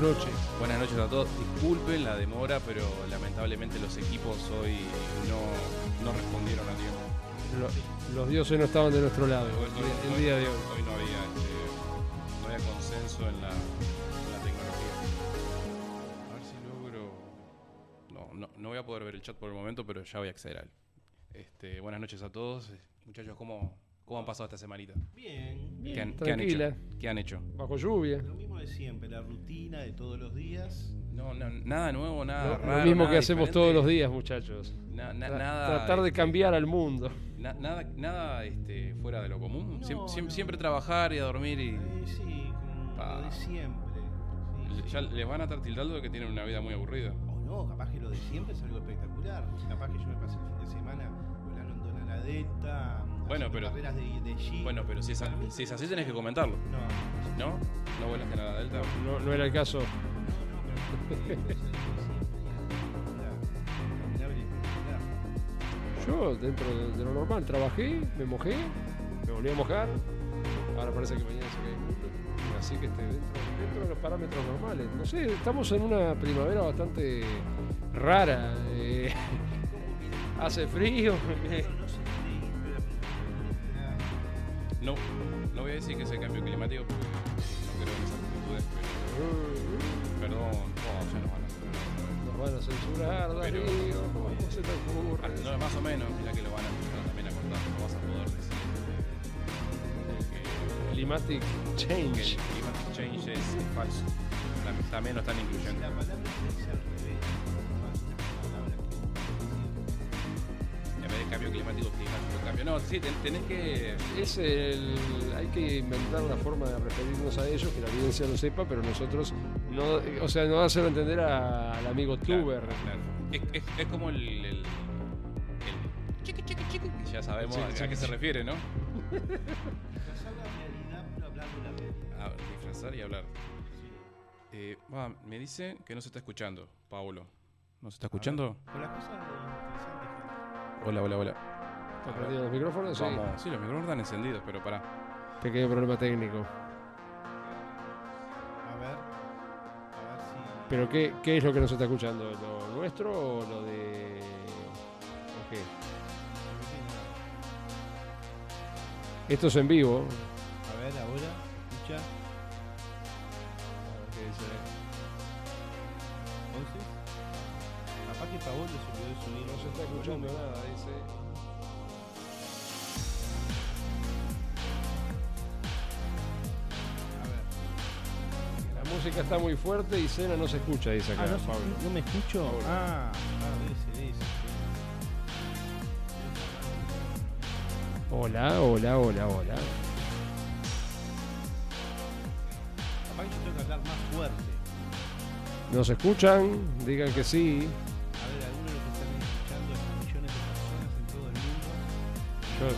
noches. Buenas noches a todos. Disculpen la demora, pero lamentablemente los equipos hoy no, no respondieron a tiempo. Lo- los dioses no estaban de nuestro lado Hoy, el, hoy- el día de hoy. hoy no había, este, no había consenso en la, en la tecnología. A ver si logro. No, no, no voy a poder ver el chat por el momento, pero ya voy a acceder a él. Este, buenas noches a todos. Muchachos, ¿cómo, cómo han pasado esta semanita? Bien, ¿Qué han, bien. qué han hecho? ¿Qué han hecho? Bajo lluvia. Lo mismo de siempre, la rutina de todos los días. No, no, nada nuevo, nada Lo, lo raro. mismo nada que hacemos diferente. todos los días, muchachos. Na- na- Tra- nada, Tratar de este, cambiar al mundo. na- nada nada este, fuera de lo común. No, Siem- siem- no. Siempre trabajar y a dormir y. Eh, sí, como Pa. lo de siempre. Sí, sí. Ya les van a estar tildando de que tienen una vida muy aburrida. O no, capaz que lo de siempre es algo espectacular. Capaz que yo me pasé el fin de semana volando en Dona la Delta. Bueno, pero- carreras de, de jeep. Bueno, pero si es, si así tenés que comentarlo. No, ¿No? ¿No vuelas Delta? No, no era el caso. Yo, dentro de, de lo normal, trabajé, me mojé, me volví a mojar. Ahora parece que mañana se cae el mundo. Así que esté dentro, dentro de los parámetros normales. No sé, estamos en una primavera bastante rara. eh, hace frío. No, no voy a decir que es el cambio climático porque no creo en esas actitudes, pero. Perdón, oh, ya nos van a hacer. Nos van a censurar, Pero- Darío. ¿Cómo se te ocurre? Ah, No, más o menos, mira que lo van a empezar también a cortar, no vas a poder decir. Que- Climatic que change. el climatic change es falso. Tam- También lo están incluyendo. En vez de cambio climático, climático cambio. No, sí, ten- tenés que. Es el, hay que inventar una forma de referirnos a ellos, que la audiencia lo sepa, pero nosotros no, o sea, no hacerlo entender a- al amigo Claro, tuber. claro. Es, es- es como el. el, el chiqui, chiqui, chiqui, que ya sabemos a, qué se refiere, ¿no? Disfrazar la realidad, pero hablar de la realidad. A disfrazar y hablar. Eh, va, me dice que no se está escuchando, Paulo. ¿No se está escuchando? Con las cosas que Hola, hola, hola. ¿Está prendido los micrófonos? Sí. Vamos. Sí, los micrófonos están encendidos, pero pará. Pequeño problema técnico. A ver. A ver si. ¿Pero qué, qué es lo que nos está escuchando? ¿Lo nuestro o lo de.? ¿O qué? Esto es en vivo. A ver, ahora. Capaz que Paolo se olvidó de subir. No se está escuchando nada, dice. A ver. La música está muy fuerte y Cena no se escucha, dice acá Ah, no, se- Pablo. ¿no me escucho? Pablo. Ah, ah, ser eso. Hola, hola, hola, hola. Capaz que yo tengo que hablar más fuerte. ¿Nos escuchan? Digan que sí. Yo,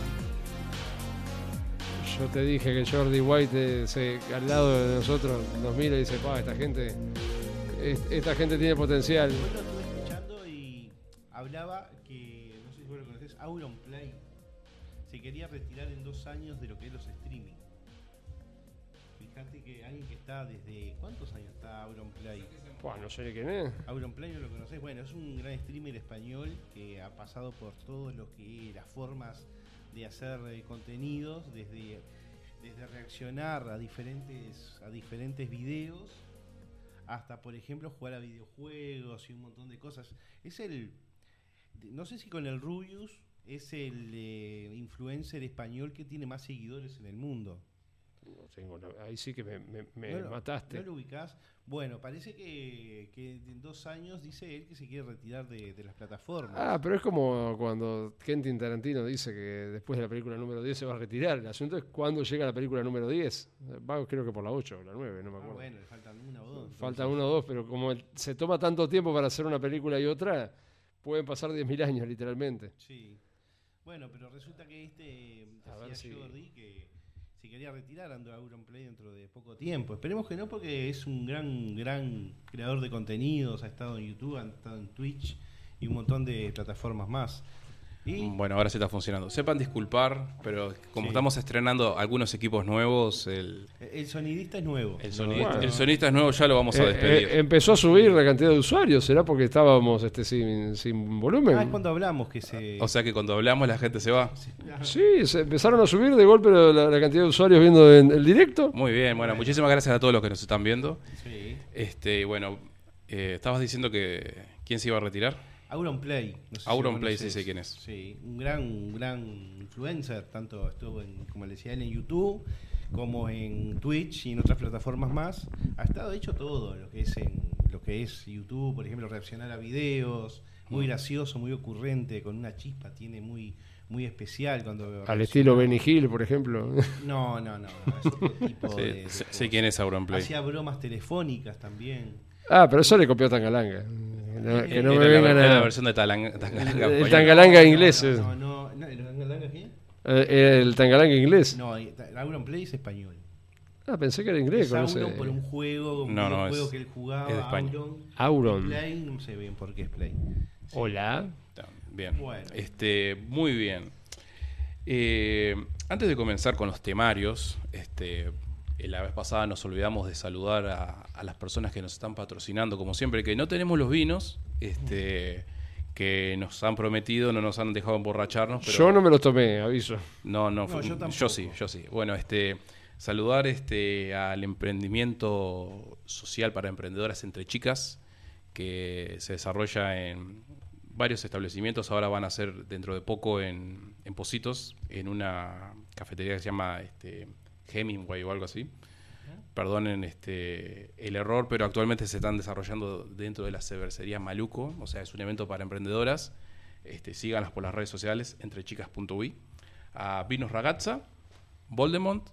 yo te dije que Jordi White eh, se- al lado de nosotros nos mira y dice, pa, esta gente, es- esta gente tiene potencial. Hoy lo estuve escuchando y hablaba que, no sé si vos lo conocés, Auronplay se quería retirar en dos años de lo que es los streaming. Fíjate que alguien que está desde. ¿Cuántos años está Auronplay? Buah, no sé ni quién es. Auronplay no lo conocés. Bueno, es un gran streamer español que ha pasado por todos lo que las formas de hacer eh, contenidos, desde, desde reaccionar a diferentes, a diferentes videos hasta, por ejemplo, jugar a videojuegos y un montón de cosas. Es el, no sé si con el Rubius, es el eh, influencer español que tiene más seguidores en el mundo. No tengo la- ahí sí que me, me- me ¿No lo- mataste. ¿No lo ubicás? Bueno, parece que, que en dos años dice él que se quiere retirar de, de las plataformas. Ah, pero es como cuando Quentin Tarantino dice que después de la película número 10 se va a retirar. El asunto es cuándo llega la película número 10. Va, creo que por la 8 o la 9, no me Ah, acuerdo. bueno, le faltan una o dos. Falta entonces. uno o dos, pero como el- se toma tanto tiempo para hacer una película y otra, pueden pasar 10.000 años literalmente. Sí. Bueno, pero resulta que este decía si- Jordi que se quería retirar ando Auronplay dentro de poco tiempo. Esperemos que no, porque es un gran, gran creador de contenidos. Ha estado en YouTube, ha estado en Twitch y un montón de plataformas más. ¿Y? Bueno, ahora sí está funcionando. Sepan disculpar, pero como Sí. estamos estrenando algunos equipos nuevos, el, El sonidista es nuevo. el, sonidista, Bueno. el sonista es nuevo, ya lo vamos a Eh, despedir. eh, empezó a subir la cantidad de usuarios, ¿será porque estábamos este, sin, sin volumen? Ah, es cuando hablamos que se. o sea que cuando hablamos la gente se va. Sí, se empezaron a subir de golpe la, la cantidad de usuarios viendo en el directo. Muy bien, bueno, muchísimas gracias a todos los que nos están viendo. Sí. Este, y bueno, eh, estabas diciendo que quién se iba a retirar. Auron Play. No sé si Auron lo Play, sí sé quién es. Sí, un gran, un gran influencer, tanto estuvo en, como le decía él, en YouTube, como en Twitch y en otras plataformas más. Ha estado hecho todo, lo que es en lo que es YouTube, por ejemplo, reaccionar a videos, Mm. muy gracioso, muy ocurrente, con una chispa, tiene muy, muy especial cuando Al reacciona. estilo Benny Hill, por ejemplo. No, no, no, no, es otro tipo Sí, de, sé, quién es Auronplay. Hacía bromas telefónicas también. ah, pero eso le copió a Tangalanga. No- que no me la- vengan era la a... versión de Talang- Tangalanga El. Tangalanga inglés. eh. No, no, ¿el Tangalanga qué? Eh, el Tangalanga inglés. No, Auron Play es español. Ah, pensé que era inglés. Es Auron por un juego, un No, no, videojuego es- que él jugaba, es de España. Auron. Auron. Play, no sé bien por qué es Play. Hola. Bien. Bueno. Este, muy bien. Eh, antes de comenzar con los temarios, este, la vez pasada nos olvidamos de saludar a, a las personas que nos están patrocinando, como siempre, que no tenemos los vinos, este, que nos han prometido, no nos han dejado emborracharnos, pero Yo no me los tomé, aviso. no, no, No, fue- yo tampoco. sí, yo sí. Bueno, este, saludar este al emprendimiento social para emprendedoras entre chicas que se desarrolla en varios establecimientos. Ahora van a ser dentro de poco en, en Positos, en una cafetería que se llama este, Hemingway o algo así. Perdonen este, el error, pero actualmente se están desarrollando dentro de la cervecería Maluco, o sea, es un evento para emprendedoras. Este, síganlas por las redes sociales, entrechicas.uy. A Vinos Ragazza, Voldemont,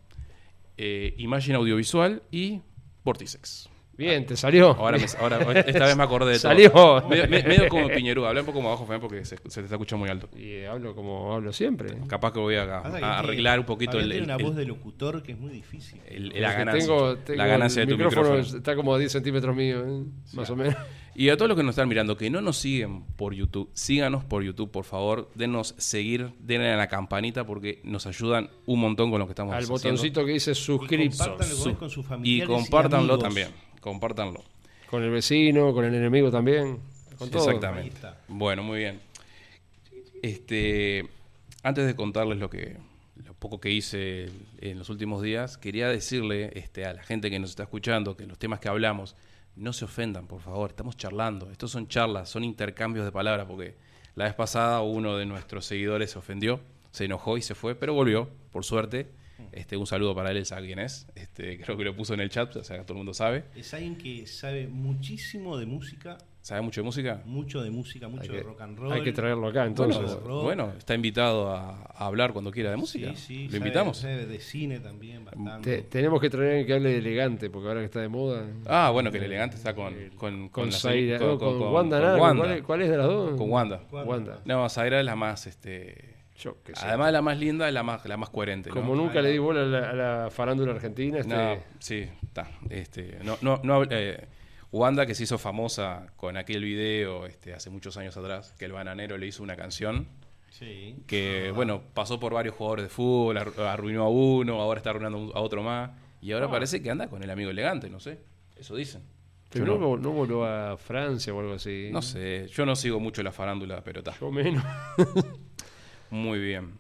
eh, Imagine Audiovisual y Vorticex. Bien, te salió. Ahora, me- ahora esta vez me acordé de todo. Salió. Medio, me- medio como Piñerú, habla un poco más bajo Fabián, porque se, se te está escuchando muy alto. Y hablo como hablo siempre. Capaz que voy a, arreglar un poquito Fabián el, tiene el- una el- voz de locutor que es muy difícil. el- la ganancia, tengo, tengo la ganancia el de tu micrófono micrófono. está como a 10 centímetros mío, ¿eh? más o menos. Y a todos los que nos están mirando, que no nos siguen por YouTube, síganos por YouTube, por favor. Denos seguir, denle a la campanita porque nos ayudan un montón con lo que estamos Al haciendo. botoncito que dice suscription. compártanlo con- con sus Y compártanlo también. Compártanlo. Con el vecino, con el enemigo también. Con todo. Exactamente. Bueno, muy bien. Este, antes de contarles lo que lo poco que hice en los últimos días, quería decirle este, a la gente que nos está escuchando que los temas que hablamos no se ofendan, por favor. Estamos charlando. Estos son charlas, son intercambios de palabras, porque la vez pasada uno de nuestros seguidores se ofendió, se enojó y se fue, pero volvió, por suerte. Este, un saludo para él, él sabe quién es. Este, creo que lo puso en el chat, o sea, todo el mundo sabe. Es alguien que sabe muchísimo de música, ¿Sabe mucho de música? mucho de música, mucho Hay de que- rock and roll. Hay que traerlo acá entonces. Bueno, rock. bueno, está invitado a, a hablar cuando quiera de música. Sí, sí, Lo sabe- invitamos. sabe de cine también, bastante. Te- tenemos que traer a alguien que hable de elegante, porque ahora que está de moda. Ah, bueno, que el elegante está con, con, Con, la Zaira, con- no, con, con- Wanda, con nada, Wanda. ¿Cuál, es, cuál es de las dos? Con Wanda. Wanda. No, Zaira es la más, este, Yo qué sé. además de la más linda, es la más, la más coherente. ¿no? Como nunca le di bola a la, a la farándula argentina, este, No, sí, está. Este, no, no, no, eh, Wanda que se hizo famosa con aquel video este, hace muchos años atrás, que el bananero le hizo una canción Sí. que, bueno, pasó por varios jugadores de fútbol, arru- arruinó a uno, ahora está arruinando a otro más, y ahora parece que anda con el amigo elegante, no sé, eso dicen. pero Yo no, no, no voló a Francia o algo así. no sé, yo no sigo mucho la farándula, pero está. Yo menos. Muy bien.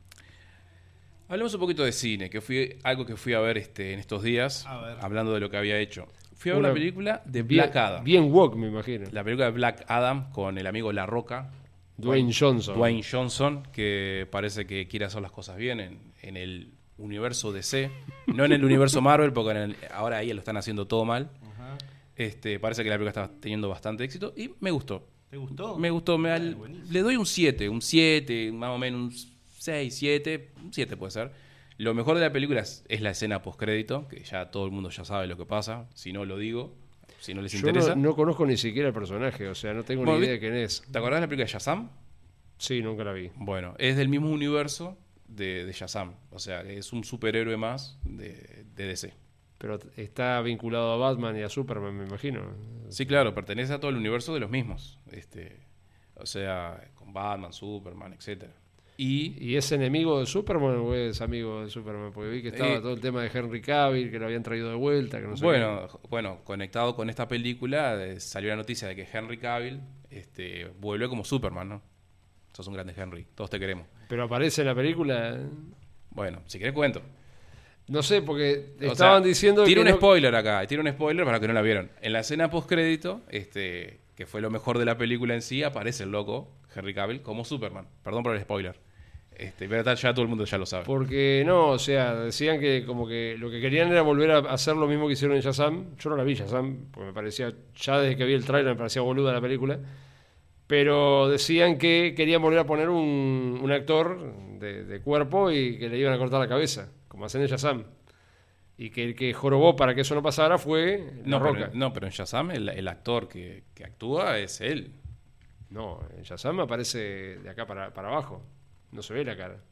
Hablemos un poquito de cine, que fui algo que fui a ver este, en estos días, A ver. hablando de lo que había hecho. Fui a ver Una- la película de Bien, Black Adam. bien woke, me imagino. La película de Black Adam con el amigo La Roca, Dwayne Johnson. Dwayne Johnson, que parece que quiere hacer las cosas bien en, en el universo DC. No en el universo Marvel, porque en el- ahora ahí lo están haciendo todo mal. Ajá. Este, parece que la película está teniendo bastante éxito y me gustó. ¿Te gustó? Me gustó, me le doy un 7, un 7, más o menos un 6, 7, un 7 puede ser. Lo mejor de la película es, es la escena postcrédito, que ya todo el mundo ya sabe lo que pasa, si no lo digo, si no les Yo interesa. no, no conozco ni siquiera el personaje, o sea, no tengo Bueno, ni idea de quién es. ¿Te acordás de la película de Shazam? Sí, nunca la vi. Bueno, es del mismo universo de, de Shazam, o sea, es un superhéroe más de, de DC. Pero está vinculado a Batman y a Superman, me imagino. Sí, claro, pertenece a todo el universo de los mismos. Este, o sea, con Batman, Superman, etcétera. Y ¿Y es enemigo de Superman o es amigo de Superman? Porque vi que estaba Eh, todo el tema de Henry Cavill, que lo habían traído de vuelta, que no sé bueno, bueno, conectado con esta película, eh, salió la noticia de que Henry Cavill este, vuelve como Superman, ¿no? Sos un grande Henry, todos te queremos. qué. Pero aparece en la película. Bueno, si querés cuento. No sé, porque O estaban sea, diciendo Tira que. un no- spoiler acá, tira un spoiler para los que no la vieron. En la escena post-crédito, este, que fue lo mejor de la película en sí, aparece el loco, Henry Cavill, como Superman. Perdón por el spoiler. Este, pero ya todo el mundo ya lo sabe. Porque no, o sea, decían que como que lo que querían era volver a hacer lo mismo que hicieron en Shazam. Yo no la vi Shazam, porque me parecía, ya desde que vi el tráiler me parecía boluda la película. Pero decían que querían volver a poner un, un actor de, de cuerpo y que le iban a cortar la cabeza, como hacen en Shazam. Y que el que jorobó para que eso no pasara fue La no, Roca. pero, no, pero en Shazam el, el actor que, que actúa es él. No, en Shazam aparece de acá para, para abajo. No se ve la cara.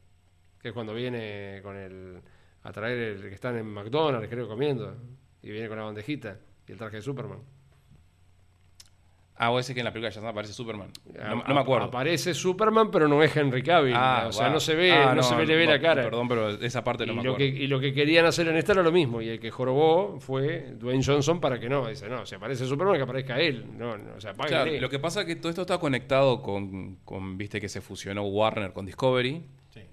Que es cuando viene con el. a traer el que están en McDonald's, creo, comiendo. Y viene con la bandejita y el traje de Superman. Ah, o ese que en la película de Shazam aparece Superman. No, me acuerdo. Aparece Superman, pero no es Henry Cavill. Ah, o sea, wow. no se ve, Ah, no, se ve, le ve la cara. Perdón, pero esa parte no y, me lo que, acuerdo. y lo que querían hacer en esta era lo mismo. Y el que jorobó fue Dwayne Johnson para que no. Dice, no, si aparece Superman, que aparezca él. No, no, o sea, Claro, lo que pasa es que todo esto está conectado con, con, viste que se fusionó Warner con Discovery.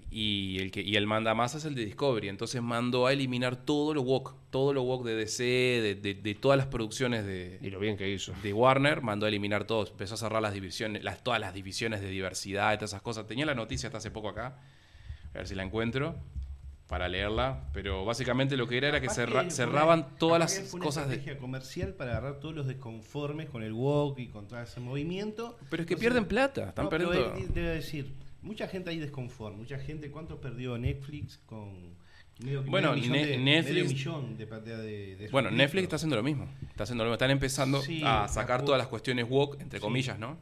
Y el que y el manda más es el de Discovery, entonces mandó a eliminar todo lo woke, todo lo woke de DC, de, de- de todas las producciones de, Y lo bien que hizo. de Warner, mandó a eliminar todo, empezó a cerrar las divisiones, las, todas las divisiones de diversidad y todas esas cosas. Tenía la noticia hasta hace poco acá, a ver si la encuentro para leerla, pero básicamente lo que era era que cerra- fue cerraban una- todas las que fue una cosas de... estrategia comercial para agarrar todos los desconformes con el walk y con todo ese movimiento. Pero es que pierden plata, están No, pero perdiendo... él debe decir, mucha gente ahí desconforme, mucha gente, ¿cuánto perdió Netflix con medio, Bueno, medio millón Ne- de, Netflix- millón de, de, de- Bueno? Netflix está haciendo lo mismo. Está haciendo lo mismo. Están empezando Sí, a sacar todas las cuestiones woke, entre Sí. comillas, ¿no?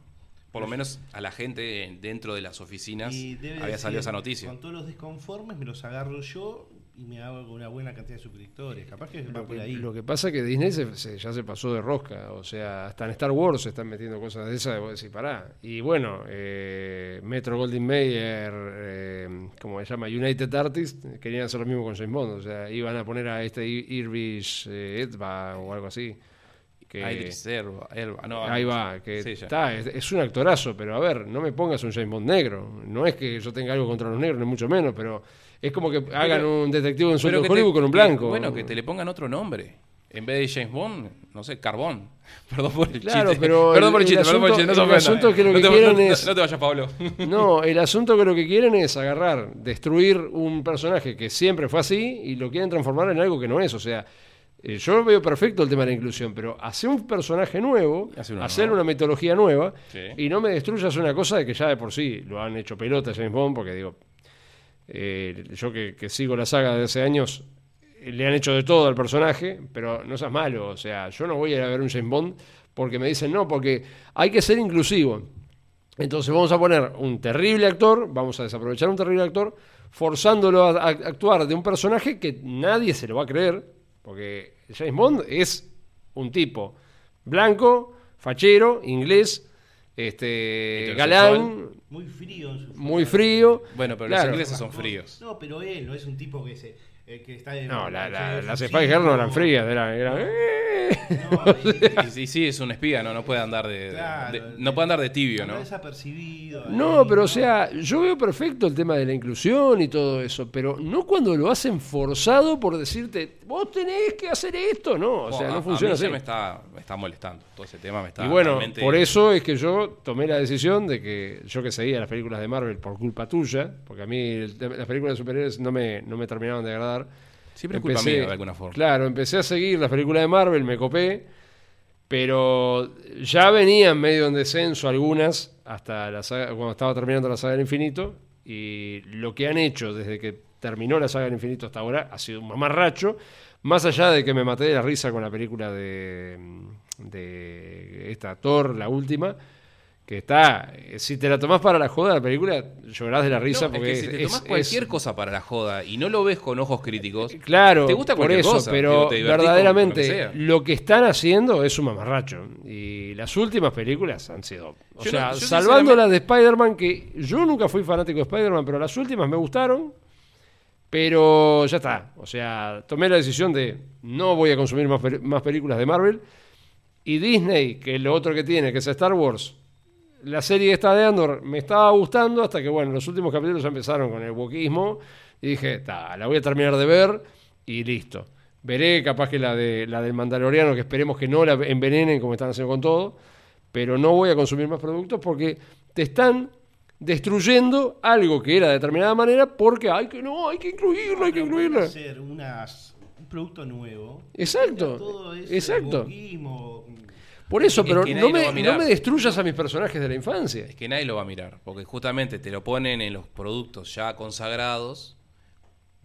Por lo menos a la gente en- dentro de las oficinas había decir, salido esa noticia. Con todos los desconformes me los agarro yo y me hago una buena cantidad de suscriptores. Capaz que va Lo por que, ahí. lo que pasa es que Disney se- se- ya se pasó de rosca, o sea, hasta en Star Wars se están metiendo cosas de esas, vos decís, pará. Y bueno, eh, Metro Goldwyn Mayer, eh, como se llama, United Artists, querían hacer lo mismo con James Bond, o sea, iban a poner a este Ir- Irvish eh, Edba o algo así. Que, Elba, Elba, no, Ahí va, que Sí, está, es, es un actorazo, pero a ver, no me pongas un James Bond negro. No es que yo tenga algo contra los negros, ni mucho menos, pero es como que hagan un detective en te- Hollywood con un blanco. bueno, que te le pongan otro nombre. En vez de James Bond, no sé, Carbón. Perdón por el Claro, chiste. pero perdón el- por el chiste, el perdón por el asunto- chiste. No el asunto que lo no que te, quieren no- es- no te vayas, Pablo. No, el asunto que lo que quieren es agarrar, destruir un personaje que siempre fue así y lo quieren transformar en algo que no es. O sea, eh, yo veo perfecto el tema de la inclusión, pero hacer un personaje nuevo, uno hacer una metodología nueva Sí. y no me destruyas una cosa de que ya de por sí lo han hecho pelota James Bond, porque digo, eh, yo que, sigo la saga de hace años, le han hecho de todo al personaje, pero no seas malo. O sea, yo no voy a ir a ver un James Bond porque me dicen no, porque hay que ser inclusivo. Entonces vamos a poner un terrible actor, vamos a desaprovechar un terrible actor, forzándolo a, a actuar de un personaje que nadie se lo va a creer, porque James Bond es un tipo blanco, fachero, inglés, este, galán, Muy frío en su muy frío. Bueno, pero Claro. los ingleses son fríos. No, pero él no es un tipo que se eh, que está en No, la- la- que las Spy Girls no eran frías, eran... eran, "Eh". No, y- Y, sí, sí, es un espía, ¿no? No puede andar de, de- Claro, de- no puede andar de tibio, ¿no? desapercibido. ahí, No, pero o sea, yo veo perfecto el tema de la inclusión y todo eso, pero no cuando lo hacen forzado por decirte, vos tenés que hacer esto, no, o sea, no a funciona mí así. me está, me está molestando. Todo ese tema me está Y bueno, realmente- por eso es que yo tomé la decisión de que yo que seguía las películas de Marvel por culpa tuya, porque a mí el las películas de superhéroes no me, no me terminaban de agradar. Siempre es culpa mía, de alguna forma. Claro, empecé a seguir las películas de Marvel, me copé, pero ya venían medio en descenso algunas hasta la saga- cuando estaba terminando la saga del infinito y lo que han hecho desde que terminó la saga del infinito hasta ahora ha sido un mamarracho, más allá de que me maté de la risa con la película de, de esta Thor, la última, que está, eh, si te la tomás para la joda la película, llorás de la risa No, porque es que si te tomás es- cualquier cosa para la joda y no lo ves con ojos críticos, Claro, te gusta por eso, cosa, pero digo, verdaderamente lo que sea. lo que están haciendo es un mamarracho. Y las últimas películas han sido. O Yo sea, no- salvando las de Spider-Man, que yo nunca fui fanático de Spider-Man, pero las últimas me gustaron. Pero ya está. O sea, tomé la decisión de no voy a consumir más, más películas de Marvel. Y Disney, que es lo otro que tiene, que es Star Wars, la serie esta de Andor me estaba gustando hasta que, bueno, los últimos capítulos ya empezaron con el wokismo y dije, ta, la voy a terminar de ver y listo. Veré capaz que la, de, la del Mandaloriano, que esperemos que no la envenenen como están haciendo con todo, pero no voy a consumir más productos porque te están destruyendo algo que era de determinada manera porque hay que no, hay que incluirlo, hay que incluirlo. hacer unas- un producto nuevo. Exacto, Todo ese exacto. Por eso, Es pero no me, no me destruyas a mis personajes de la infancia. es que nadie lo va a mirar, porque justamente te lo ponen en los productos ya consagrados,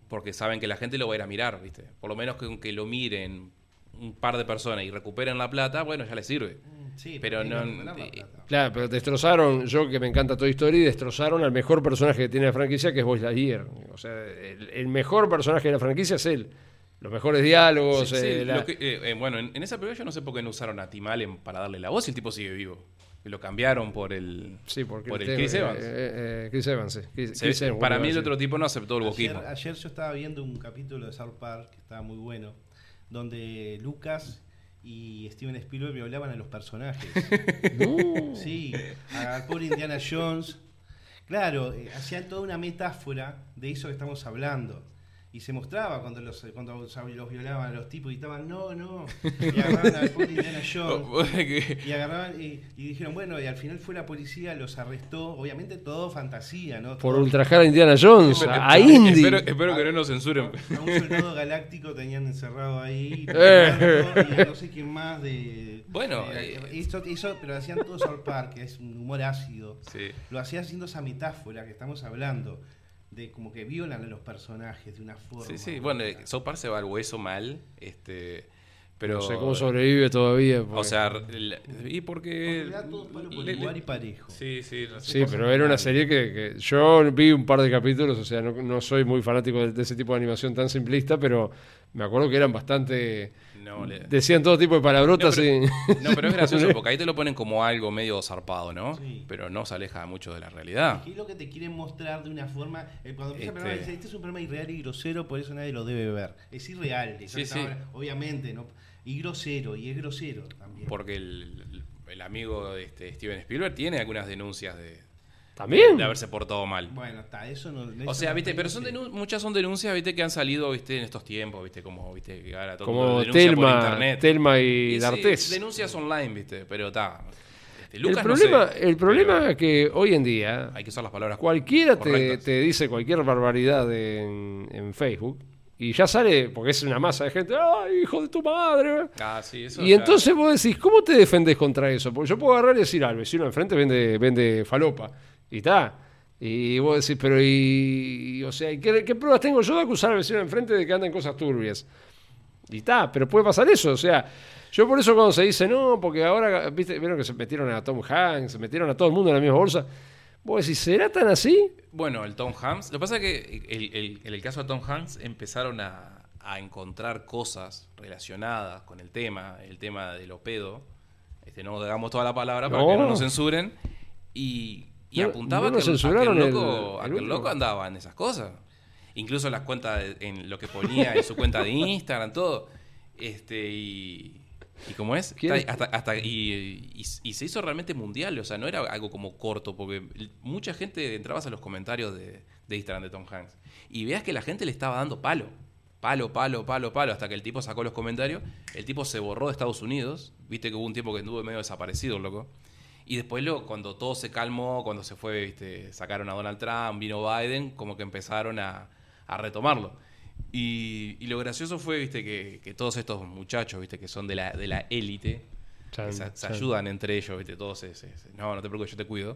porque saben que la gente lo va a ir a mirar, ¿viste? Por lo menos que aunque lo miren un par de personas y recuperen la plata, bueno, ya les sirve. mm, sí, Pero no- eh, plata. Claro, pero destrozaron, yo que me encanta Toy Story, destrozaron al mejor personaje que tiene la franquicia, que es Buzz Lightyear. O sea, el, el mejor personaje de la franquicia es él. Los mejores diálogos, Sí, sí, eh, la- lo que- eh, eh, bueno, en, en esa película yo no sé por qué no usaron a Tim Allen para darle la voz y el tipo sigue vivo. Y lo cambiaron por el, sí, porque por el tema- Chris Evans. eh, eh, Chris Evans, sí. Chris- Se- Chris Evans, para mí el otro tipo no aceptó el Ayer, boquismo. ayer yo estaba viendo un capítulo de South Park que estaba muy bueno, donde Lucas y Steven Spielberg violaban a los personajes. No. Sí, al pobre Indiana Jones. Claro, eh, hacían toda una metáfora de eso que estamos hablando. Y se mostraba cuando los, cuando los violaban a los tipos y estaban, no, no. Y agarraban al pobre Indiana Jones. Que- Y agarraban y, y dijeron, bueno, y al final fue la policía, los arrestó. Obviamente todo fantasía, ¿no? Por Todo- ultrajar a Indiana Jones, a, a Indy. Espero, espero que no nos censuren. A un soldado galáctico tenían encerrado ahí. Eh. y a no sé quién más de. Bueno, de- eh. eso, eso- pero hacían todo South Park, que es un humor ácido. Sí. Lo hacía haciendo esa metáfora que estamos hablando. De como que violan a los personajes de una forma. Sí, sí. Bueno, eh, South Park se va al hueso mal. Este, pero. no sé cómo sobrevive todavía. O sea, el- y porque. Porque le igual y parejo. Sí, sí. no sé Sí, pero era una serie que, que yo vi un par de capítulos, o sea, no, no soy muy fanático de, de ese tipo de animación tan simplista, pero me acuerdo que eran bastante... No, le- Decían todo tipo de palabrotas No, y... No, pero es gracioso porque ahí te lo ponen como algo medio zarpado, ¿no? Sí. Pero no se aleja mucho de la realidad. ¿Qué es lo que te quieren mostrar de una forma? eh, cuando empieza el Este- programa dice, este es un programa irreal y grosero, por eso nadie lo debe ver. Es irreal, Sí, sí. obviamente, ¿no? Y grosero, y es grosero también. Porque el, el amigo de este Steven Spielberg tiene algunas denuncias de, También. de haberse portado mal. Bueno, está, eso no. O sea, viste, pero son muchas son denuncias, viste, que han salido, viste, en estos tiempos, viste, como, viste, que ahora todo el mundo Como Telma, internet. Telma y, Y sí, denuncias online, viste, pero está. Este, el no problema, sé, el problema pero es que hoy en día hay que usar las palabras cualquiera te, te dice cualquier barbaridad en, en Facebook y ya sale, porque es una masa de gente, ¡ay, hijo de tu madre! Ah, sí, eso Y entonces vos decís, ¿cómo te defendés contra eso? Porque yo puedo agarrar y decir, al vecino de enfrente vende, vende falopa. Y está. Y vos decís, pero y. O sea, ¿y ¿qué, qué pruebas tengo yo de acusar al vecino de enfrente de que anda en cosas turbias? Y está, pero puede pasar eso. O sea, yo por eso cuando se dice, no, porque ahora, viste, vieron que se metieron a Tom Hanks, se metieron a todo el mundo en la misma bolsa. Vos decís, ¿será tan así? Bueno, el Tom Hanks. Lo que pasa es que el- el- en el caso de Tom Hanks empezaron a, a encontrar cosas relacionadas con el tema, el tema de lo pedo. Este, no digamos toda la palabra para que no nos censuren. Y, y No- apuntaba no que, a que el loco, a el que loco andaba en esas cosas. Incluso las cuentas, de- en lo que ponía en su cuenta de Instagram, todo. Este, y. ¿Y cómo es? Hasta, hasta- y, y- y se hizo realmente mundial, o sea, no era algo como corto, porque mucha gente entrabas a los comentarios de, de Instagram de Tom Hanks y veas que la gente le estaba dando palo, palo, palo, palo, palo, hasta que el tipo sacó los comentarios, el tipo se borró de Estados Unidos, viste que hubo un tiempo que anduvo medio desaparecido, el loco, y después luego, cuando todo se calmó, cuando se fue, viste, sacaron a Donald Trump, vino Biden, como que empezaron a, a retomarlo. Y, y lo gracioso fue, viste, que, que todos estos muchachos, viste, que son de la de la élite, Chan, se, ayudan entre ellos, viste, todos se, se- se- no, no te preocupes, yo te cuido.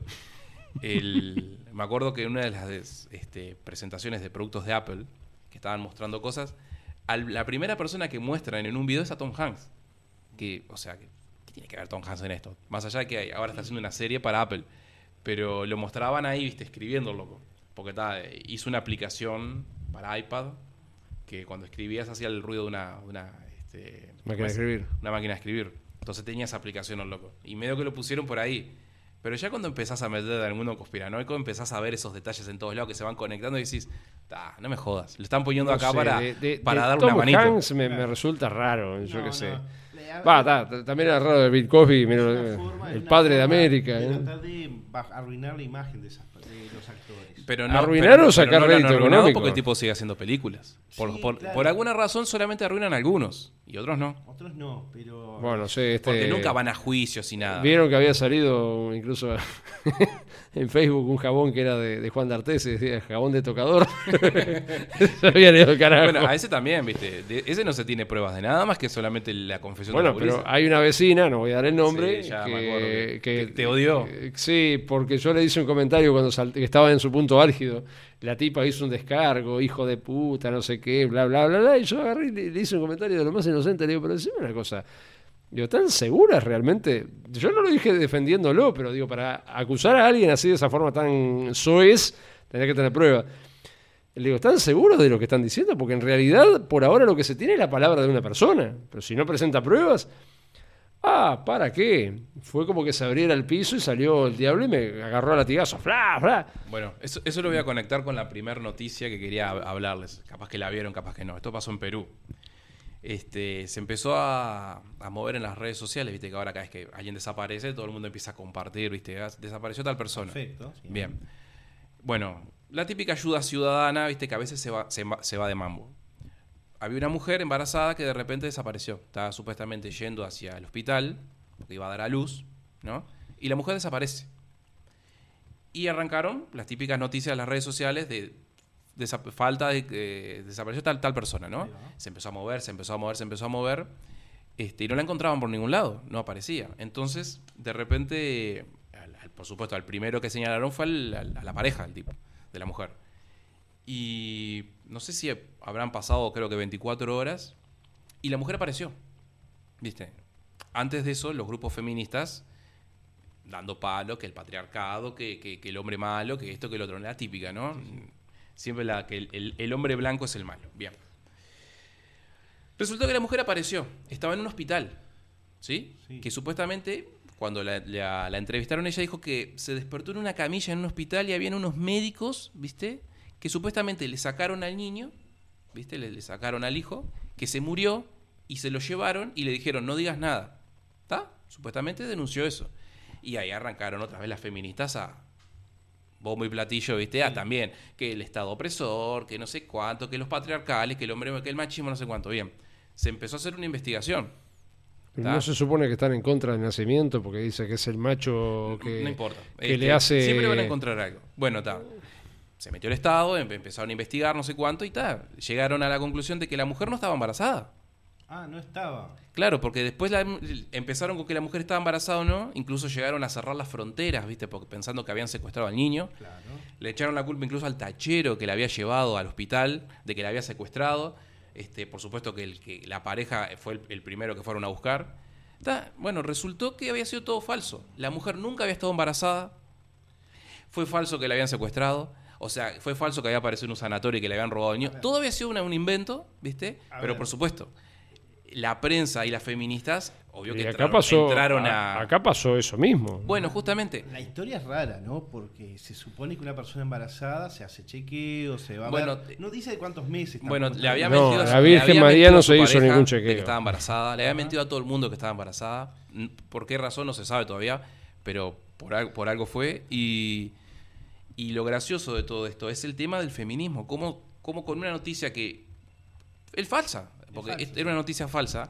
El- me acuerdo que en una de las des- este, presentaciones de productos de Apple, que estaban mostrando cosas, al- la primera persona que muestran en un video es a Tom Hanks. Que, o sea, que tiene que ver Tom Hanks en esto? Más allá de que ahora está haciendo una serie para Apple. Pero lo mostraban ahí, viste, escribiendo, loco. Porque ta, hizo una aplicación para iPad que cuando escribías hacía el ruido de una, una, este, Máquina de escribir. una máquina de escribir. Entonces tenía esa aplicación, loco. Y medio que lo pusieron por ahí. Pero ya cuando empezás a meter en el mundo conspiranoico, empezás a ver esos detalles en todos lados que se van conectando y decís, "Ta, no me jodas. Lo están poniendo No acá sé, para, de- de- para de darle Tom una manito. Hanks me, me resulta raro, yo No, qué sé. no. Va, ta, ta- también era raro de Bill Cosby, el padre de América. de ¿eh? tratar de arruinar la imagen de, esas- de los actores. Pero ¿Arruinar o sacar no rédito económico? Porque el tipo sigue haciendo películas. Por, Sí, por- claro. por alguna razón solamente arruinan algunos y otros no. Otros no, pero. Bueno, no sé, este... Porque nunca van a juicios y nada. Vieron que había salido incluso en Facebook un jabón que era de, de Juan D'Artes, decía jabón de tocador. Se al carajo. Bueno, a ese también, viste. De- ese no se tiene pruebas de nada más que solamente la confesión Bueno, de la pero hay una vecina, no voy a dar el nombre, Sí, ya que, me acuerdo que- que- que te odió. eh, Sí, porque yo le hice un comentario cuando sal- que estaba en su punto álgido. La tipa hizo un descargo, hijo de puta, no sé qué, bla, bla, bla, bla. Y yo agarré y le, le hice un comentario de lo más inocente. Le digo, pero decime una cosa. Digo, ¿tan seguras realmente? Yo no lo dije defendiéndolo, pero digo, para acusar a alguien así de esa forma tan soez, tenés que tener pruebas. Le digo, ¿están seguros de lo que están diciendo? Porque en realidad, por ahora lo que se tiene es la palabra de una persona. Pero si no presenta pruebas, ah, ¿para qué? Fue como que se abriera el piso y salió el diablo y me agarró a latigazo. ¡Fla, fla! Bueno, eso, eso lo voy a conectar con la primera noticia que quería hab- hablarles. Capaz que la vieron, capaz que no. Esto pasó en Perú. Este, se empezó a, a mover en las redes sociales, viste que ahora cada vez que alguien desaparece, todo el mundo empieza a compartir, viste, Ah, desapareció tal persona. Perfecto. sí. Bien. Bueno, la típica ayuda ciudadana, viste que a veces se va, se, se va de mambo. Había una mujer embarazada que de repente desapareció. Estaba supuestamente yendo hacia el hospital, porque iba a dar a luz, ¿no? Y la mujer desaparece. Y arrancaron las típicas noticias de las redes sociales de, desa- falta de que desapareció tal, tal persona, ¿no? Se empezó a mover, se empezó a mover, se empezó a mover. Este, y no la encontraban por ningún lado, no aparecía. Entonces, de repente, al- al- por supuesto, al primero que señalaron fue al- a la pareja del tipo, de la mujer. Y no sé si habrán pasado, creo que 24 horas, y la mujer apareció. ¿Viste? Antes de eso, los grupos feministas dando palo, que el patriarcado, que, que- que el hombre malo, que esto, que el otro. La típica, ¿no? Siempre la que el, el- el hombre blanco es el malo. Bien. Resultó que la mujer apareció. Estaba en un hospital. ¿Sí? Sí. Que supuestamente, cuando la, la- la entrevistaron, ella dijo que se despertó en una camilla en un hospital y habían unos médicos, ¿viste? Que supuestamente le sacaron al niño, ¿viste? Le, le sacaron al hijo, que se murió y se lo llevaron y le dijeron, no digas nada. ¿Está? Supuestamente denunció eso. Y ahí arrancaron otra vez las feministas a bombo y platillo, ¿viste? Ah, también, que el Estado opresor, que no sé cuánto, que los patriarcales, que el hombre, que el machismo, no sé cuánto. Bien, se empezó a hacer una investigación. Pero no se supone que están en contra del nacimiento porque dice que es el macho que, no importa. que Este, le hace... Siempre van a encontrar algo. Bueno, está. Se metió el Estado, em- empezaron a investigar no sé cuánto y tal. Llegaron a la conclusión de que la mujer no estaba embarazada. Ah, no estaba. Claro, porque después la- empezaron con que la mujer estaba embarazada o no, incluso llegaron a cerrar las fronteras, ¿viste? Porque pensando que habían secuestrado al niño. Claro. Le echaron la culpa incluso al tachero que la había llevado al hospital, de que la había secuestrado. Este, por supuesto que, el, que la pareja fue el, el primero que fueron a buscar. Ta, bueno, resultó que había sido todo falso. La mujer nunca había estado embarazada. Fue falso que la habían secuestrado. O sea, fue falso que había aparecido en un sanatorio y que le habían robado al niño. Todo había sido una- un invento, ¿viste? A Pero ver. por supuesto, la prensa y las feministas, obvio Y que acá entraron, pasó, entraron a- a... acá pasó eso mismo. Bueno, justamente, La historia es rara, ¿no? Porque se supone que una persona embarazada se hace chequeo, se va a Bueno, ver- No dice de cuántos meses. Bueno, le había No, mentido a la Virgen María no a se hizo ningún de chequeo. que estaba embarazada. Le había mentido a todo el mundo que estaba embarazada. ¿Por qué razón? No se sabe todavía. Pero por algo fue. Y, y lo gracioso de todo esto es el tema del feminismo. Cómo, cómo con una noticia que es falsa, porque era una noticia falsa,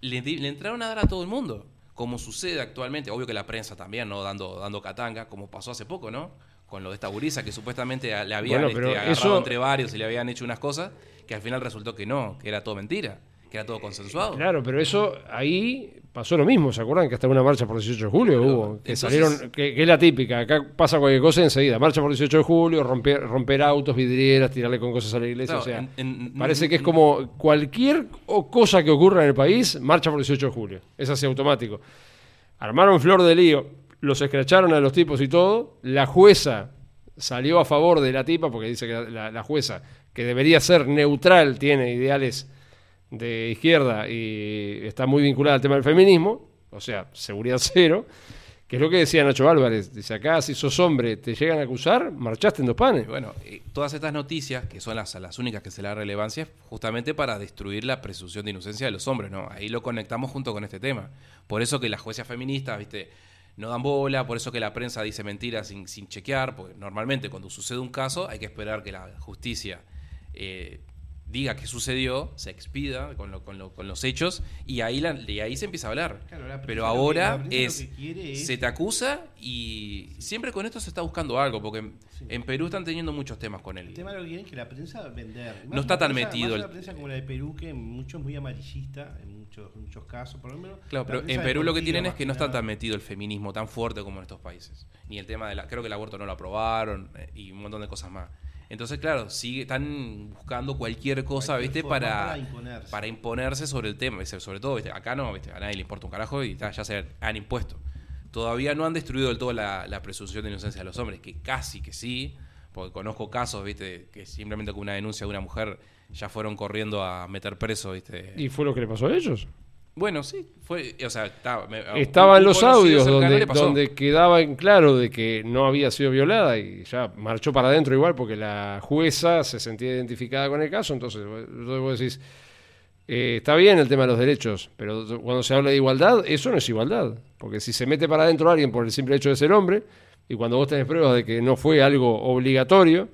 le, di- le entraron a dar a todo el mundo. Como sucede actualmente, obvio que la prensa también, ¿no? Dando, dando catanga, como pasó hace poco, ¿no? Con lo de esta gurisa que supuestamente le habían Bueno, este, agarrado eso- entre varios y le habían hecho unas cosas que al final resultó que no, que era todo mentira. Que era todo consensuado. Claro, pero eso ahí pasó lo mismo, ¿se acuerdan? Que hasta una marcha por 18 de julio Pero, hubo, que entonces- salieron, que, que es la típica, acá pasa cualquier cosa enseguida, marcha por 18 de julio, romper, romper autos, vidrieras, tirarle con cosas a la iglesia, Claro, o sea, en- en- parece que es como cualquier cosa que ocurra en el país, marcha por 18 de julio, es así automático. Armaron flor de lío, los escracharon a los tipos y todo, la jueza salió a favor de la tipa porque dice que la, la jueza, que debería ser neutral, tiene ideales de izquierda y está muy vinculada al tema del feminismo, o sea, seguridad cero, que es lo que decía Nacho Álvarez, dice acá si sos hombre te llegan a acusar, marchaste en dos panes. Bueno, todas estas noticias, que son las, las únicas que se le da relevancia, es justamente para destruir la presunción de inocencia de los hombres, ¿no? Ahí lo conectamos junto con este tema. Por eso que las jueces feministas, ¿viste? No dan bola, por eso que la prensa dice mentiras sin, sin chequear, porque normalmente cuando sucede un caso hay que esperar que la justicia eh, diga qué sucedió, se expida con, lo- con, lo- con los hechos y ahí, la- y ahí se empieza a hablar. Claro, la Pero que- ahora la es, se te acusa y siempre con esto se está buscando algo, porque en- Sí. en Perú están teniendo muchos temas con El él. tema lo que quieren es que la prensa vender. No está tan prensa- metido el- una prensa como la de Perú, que en muchos es muy amarillista, en muchos, muchos casos, por lo menos. Claro, la pero en Perú lo que tienen es que no está tan metido el feminismo tan fuerte como en estos países. Ni el tema de la. Creo que el aborto no lo aprobaron eh, y un montón de cosas más. Entonces, claro, sigue, están buscando cualquier cosa, Cualquier ¿viste? Para, para imponerse. para imponerse sobre el tema. ¿viste? Sobre todo, ¿viste? Acá no, ¿viste? A nadie le importa un carajo y ya se han impuesto. Todavía no han destruido del todo la, la presunción de inocencia de los hombres, que casi que sí, porque conozco casos, ¿viste? Que simplemente con una denuncia de una mujer ya fueron corriendo a meter preso, ¿viste? Y fue lo que le pasó a ellos. Bueno, sí, fue, o sea, estaba, me- Estaban los audios donde, donde quedaba en claro de que no había sido violada y ya marchó para adentro igual porque la jueza se sentía identificada con el caso. Entonces, vos- entonces vos decís, eh, está bien el tema de los derechos, pero cuando se habla de igualdad, eso no es igualdad. Porque si se mete para adentro alguien por el simple hecho de ser hombre, y cuando vos tenés pruebas de que no fue algo obligatorio,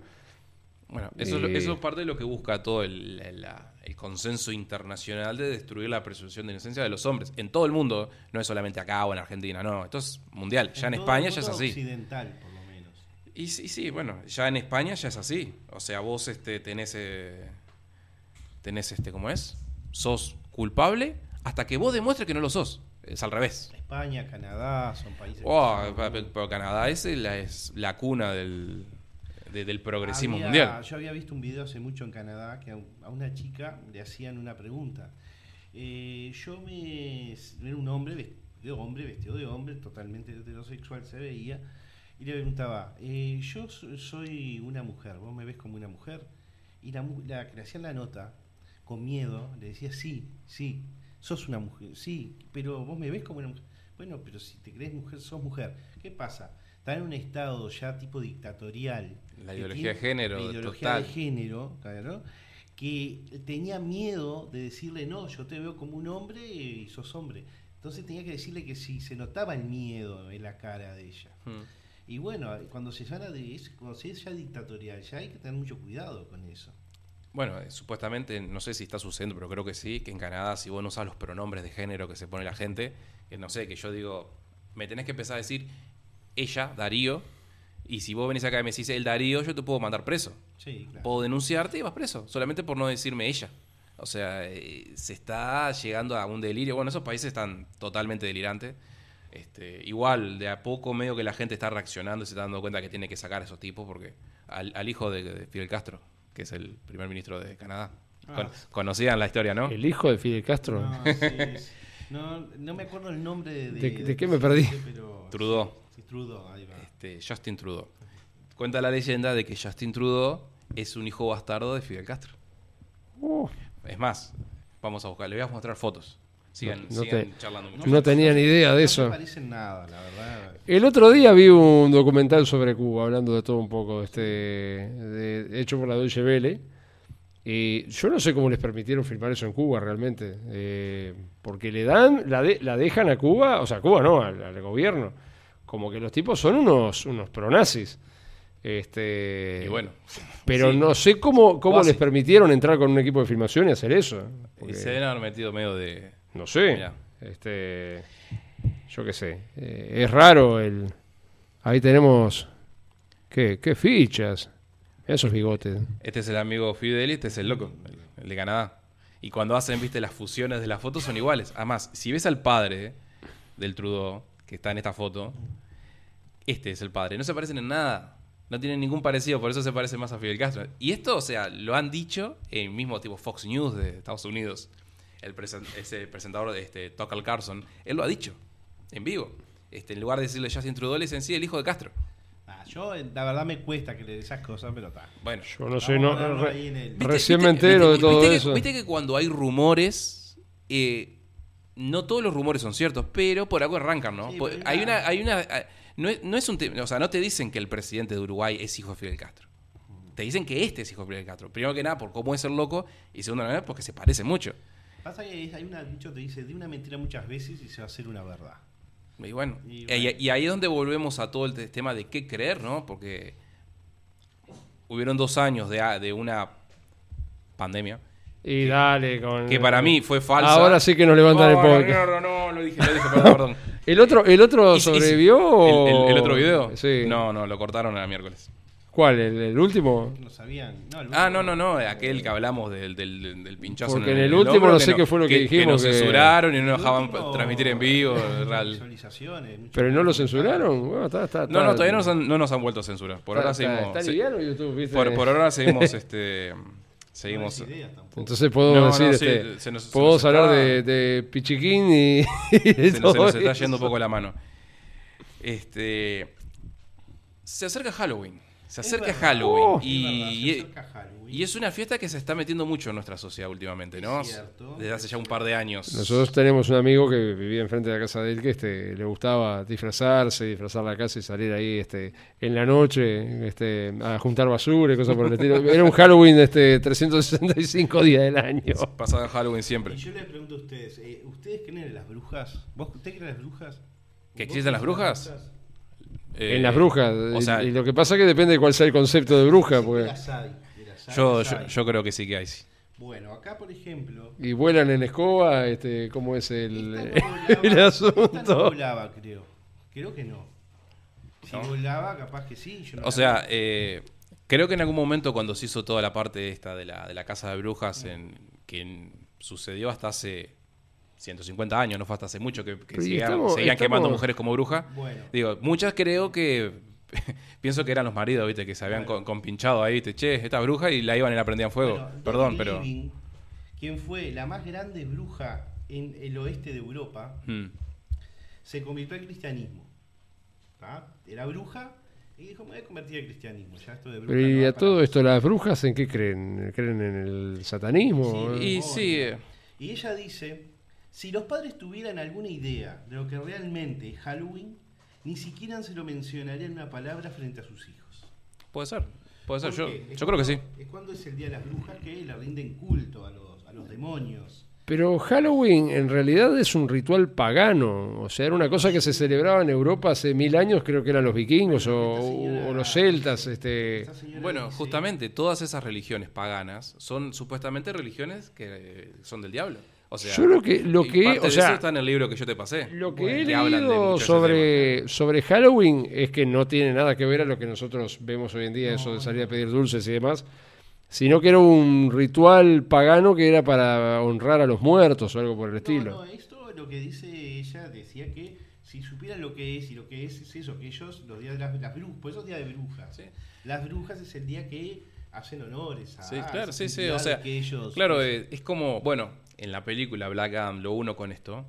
Bueno, eso, Eh, eso es parte de lo que busca todo el, el- la- el consenso internacional de destruir la presunción de inocencia de los hombres. En todo el mundo, no es solamente acá o en Argentina, no, esto es mundial. Ya en, España ya es así. occidental, por lo menos. Y sí, sí, bueno, ya en España ya es así. O sea, vos este, tenés, eh, tenés este, ¿cómo es? Sos culpable hasta que vos demuestres que no lo sos. Es al revés. España, Canadá, son países. Oh, pero Canadá es la, es la cuna del, de- del progresismo Había- mundial. Yo había visto un video hace mucho en Canadá que a, un- a una chica le hacían una pregunta. Eh, yo me. Era un hombre de hombre, vestido de hombre, totalmente heterosexual se veía. Y le preguntaba: eh, Yo so- soy una mujer, ¿vos me ves como una mujer? Y la, la que le hacían la nota, con miedo, le decía: Sí, sí, sos una mujer, sí, pero vos me ves como una mujer. Bueno, pero si te crees mujer, sos mujer. ¿Qué pasa? Está en un estado ya tipo dictatorial. La ideología tiene- de género, la ideología total. de género, claro, que tenía miedo de decirle, no, yo te veo como un hombre y sos hombre. Entonces tenía que decirle que sí, se notaba el miedo en la cara de ella. Hmm. Y bueno, cuando se llama de es- cuando se es ya dictatorial, ya hay que tener mucho cuidado con eso. Bueno, eh, supuestamente, no sé si está sucediendo, pero creo que sí, que en Canadá si vos no usas los pronombres de género que se pone la gente, que no sé, que yo digo, me tenés que empezar a decir ella, Darío, y si vos venís acá y me decís el Darío, yo te puedo mandar preso. Sí, claro. Puedo denunciarte y vas preso, solamente por no decirme ella. O sea, eh, se está llegando a un delirio. Bueno, esos países están totalmente delirantes. Este, igual, de a poco medio que la gente está reaccionando y se está dando cuenta que tiene que sacar a esos tipos, porque al, al hijo de, de Fidel Castro, que es el primer ministro de Canadá. Ah, Con- conocían la historia, ¿no? el hijo de Fidel Castro. No, sí, sí. No, no me acuerdo el nombre de... ¿De- de qué me perdí? pero- Trudeau. Sí, Trudeau, ahí va. Este, Justin Trudeau. Cuenta la leyenda de que Justin Trudeau es un hijo bastardo de Fidel Castro. Uh, Es más, vamos a buscar, le voy a mostrar fotos. Sigan, No- no sigan te- charlando mucho. no tenía ni idea de No eso. me parecen nada, la verdad. El otro día vi un documental sobre Cuba, hablando de todo un poco, este, de- hecho por la Deutsche Welle. Y yo no sé cómo les permitieron filmar eso en Cuba realmente. eh, porque le dan, la, de- la dejan a Cuba, o sea, a Cuba no, al, al gobierno. Como que los tipos son unos, unos pronazis. Este, Y bueno, pero sí. no sé cómo, cómo les permitieron entrar con un equipo de filmación y hacer eso. y se deben haber metido medio de. no sé. Mirá. Este, yo qué sé. eh, es raro el. Ahí tenemos. ¿Qué, qué fichas? Esos bigotes. Este es el amigo Fidel y este es el loco, el, el de Canadá. Y cuando hacen, viste, las fusiones de las fotos son iguales. Además, si ves al padre del Trudeau, que está en esta foto, este es el padre. No se parecen en nada. No tienen ningún parecido, por eso se parece más a Fidel Castro. Y esto, o sea, lo han dicho en mismo tipo Fox News de Estados Unidos. El presen- ese presentador de este, Tucker Carlson, él lo ha dicho en vivo. Este, en lugar de decirle Justin Trudeau, le dicen sí, el hijo de Castro. Ah, yo, eh, la verdad, me cuesta que le esas cosas, pero está. Bueno, Yo no sé, no, re- el- ¿Viste- recién viste- me entero de todo viste que- eso. Viste que cuando hay rumores, eh, no todos los rumores son ciertos, pero por algo arrancan, ¿no? Sí, hay una, hay una, ah, no es, no es un tema, o sea, no te dicen que el presidente de Uruguay es hijo de Fidel Castro. Te dicen que este es hijo de Fidel Castro. Primero que nada, por cómo es el loco, y segundo, nada, porque se parece mucho. Pasa que hay una, dicho te dice, de una mentira muchas veces y se va a hacer una verdad. Y bueno, Y y, bueno. y ahí es donde volvemos a todo el te- tema de qué creer, ¿no? Porque hubieron dos años de, de una pandemia Y dale con. que para mí fue falsa. Ahora sí que nos levantan el podcast. No, no, no, lo dije, lo dije, perdón, perdón. ¿El otro, el otro Y- y- sobrevivió? o- ¿El, el- el otro video? Sí. No, no, lo cortaron el miércoles. ¿Cuál? ¿El, el último? No sabían. No, el Ah, no, no, no, aquel que hablamos del, del, del- pinchazo. Porque en el último no que sé qué fue lo que dijimos, nos que- censuraron y no nos dejaban último- transmitir en vivo. real. Visualizaciones, mucho ¿Pero no lo censuraron? Bueno, está, está, No, no, todavía no nos han, no nos han vuelto a censurar. Por ahora está- seguimos. Está se- liviano YouTube, ¿viste? por, por ahora seguimos, este, seguimos. Entonces No, no, decir, sí, este, se nos- se podemos nos hablar está- de, de Pichiquín y, y de se nos, se todo nos está eso. yendo un poco la mano. Este, se acerca Halloween. Se Es acerca Halloween. Oh. es y, verdad, se acerca Halloween. Y es una fiesta que se está metiendo mucho en nuestra sociedad últimamente, ¿no? Es cierto. Desde hace ya un par de años. Nosotros tenemos un amigo que vivía enfrente de la casa de él que este, le gustaba disfrazarse, disfrazar la casa y salir ahí este, en la noche este, a juntar basura y cosas por el estilo. Era un Halloween este, 365 días del año. Pasa de Halloween siempre. Y yo les pregunto a ustedes, eh, ¿ustedes creen en las brujas? ¿Vos usted creen en las brujas? ¿Que ¿Vos existen las crees en brujas? En Eh, las brujas. o sea, y, lo que pasa es que depende de cuál sea el concepto de bruja. Porque, las las hay, yo, yo, creo que sí que hay. sí. Bueno, acá por ejemplo... y vuelan en escoba, este, ¿cómo es el, esta no el volaba- Esta no asunto? volaba, creo. Creo que no. Si ¿No? volaba, capaz que sí. Yo no O sea, eh, creo que en algún momento cuando se hizo toda la parte esta de la, de la casa de brujas, en, que en- sucedió hasta hace 150 años, no fue hasta hace mucho que, que seguían, estamos- quemando mujeres como brujas. Bueno, Digo, muchas creo que pienso que eran los maridos, viste, que se habían Bueno. compinchado ahí, viste, che, esta bruja y la iban y la prendían fuego. bueno, Perdón, pero Living, quien fue la más grande bruja en el oeste de Europa, mm, se convirtió al cristianismo. ¿tá? Era bruja y dijo, me voy a convertir al cristianismo. Ya esto de bruja Pero y no a todo mí". esto, ¿las brujas en qué creen? ¿Creen en el satanismo? Sí, y sí, eh, Y ella dice, si los padres tuvieran alguna idea de lo que realmente es Halloween, ni siquiera se lo mencionarían una palabra frente a sus hijos. puede ser, puede ser, ¿Por yo, creo que sí. Es cuando es el Día de las Brujas que le rinden culto a los, a los demonios. Pero Halloween en realidad es un ritual pagano, o sea, era una cosa que se celebraba en Europa hace mil años, creo que eran los vikingos o, señora- o los celtas, este, Bueno, dice- justamente todas esas religiones paganas son supuestamente religiones que eh, son del diablo. O sea, Yo lo que- lo que- parte o de sea, eso está en el libro que yo te pasé. Lo que Bueno, he de leído sobre, sobre Halloween es que no tiene nada que ver a lo que nosotros vemos hoy en día, No, eso de salir a pedir dulces y demás, sino que era un ritual pagano que era para honrar a los muertos o algo por el estilo. No, no, esto lo que dice ella decía que si supieran lo que es y lo que es es eso, que ellos, los días de las, las brujas, por eso es día de brujas. Sí. Las brujas es el día que hacen honores a Sí, claro, sí, sí, o sea, que ellos Claro, eh, es como, bueno, en la película Black Adam, lo uno con esto,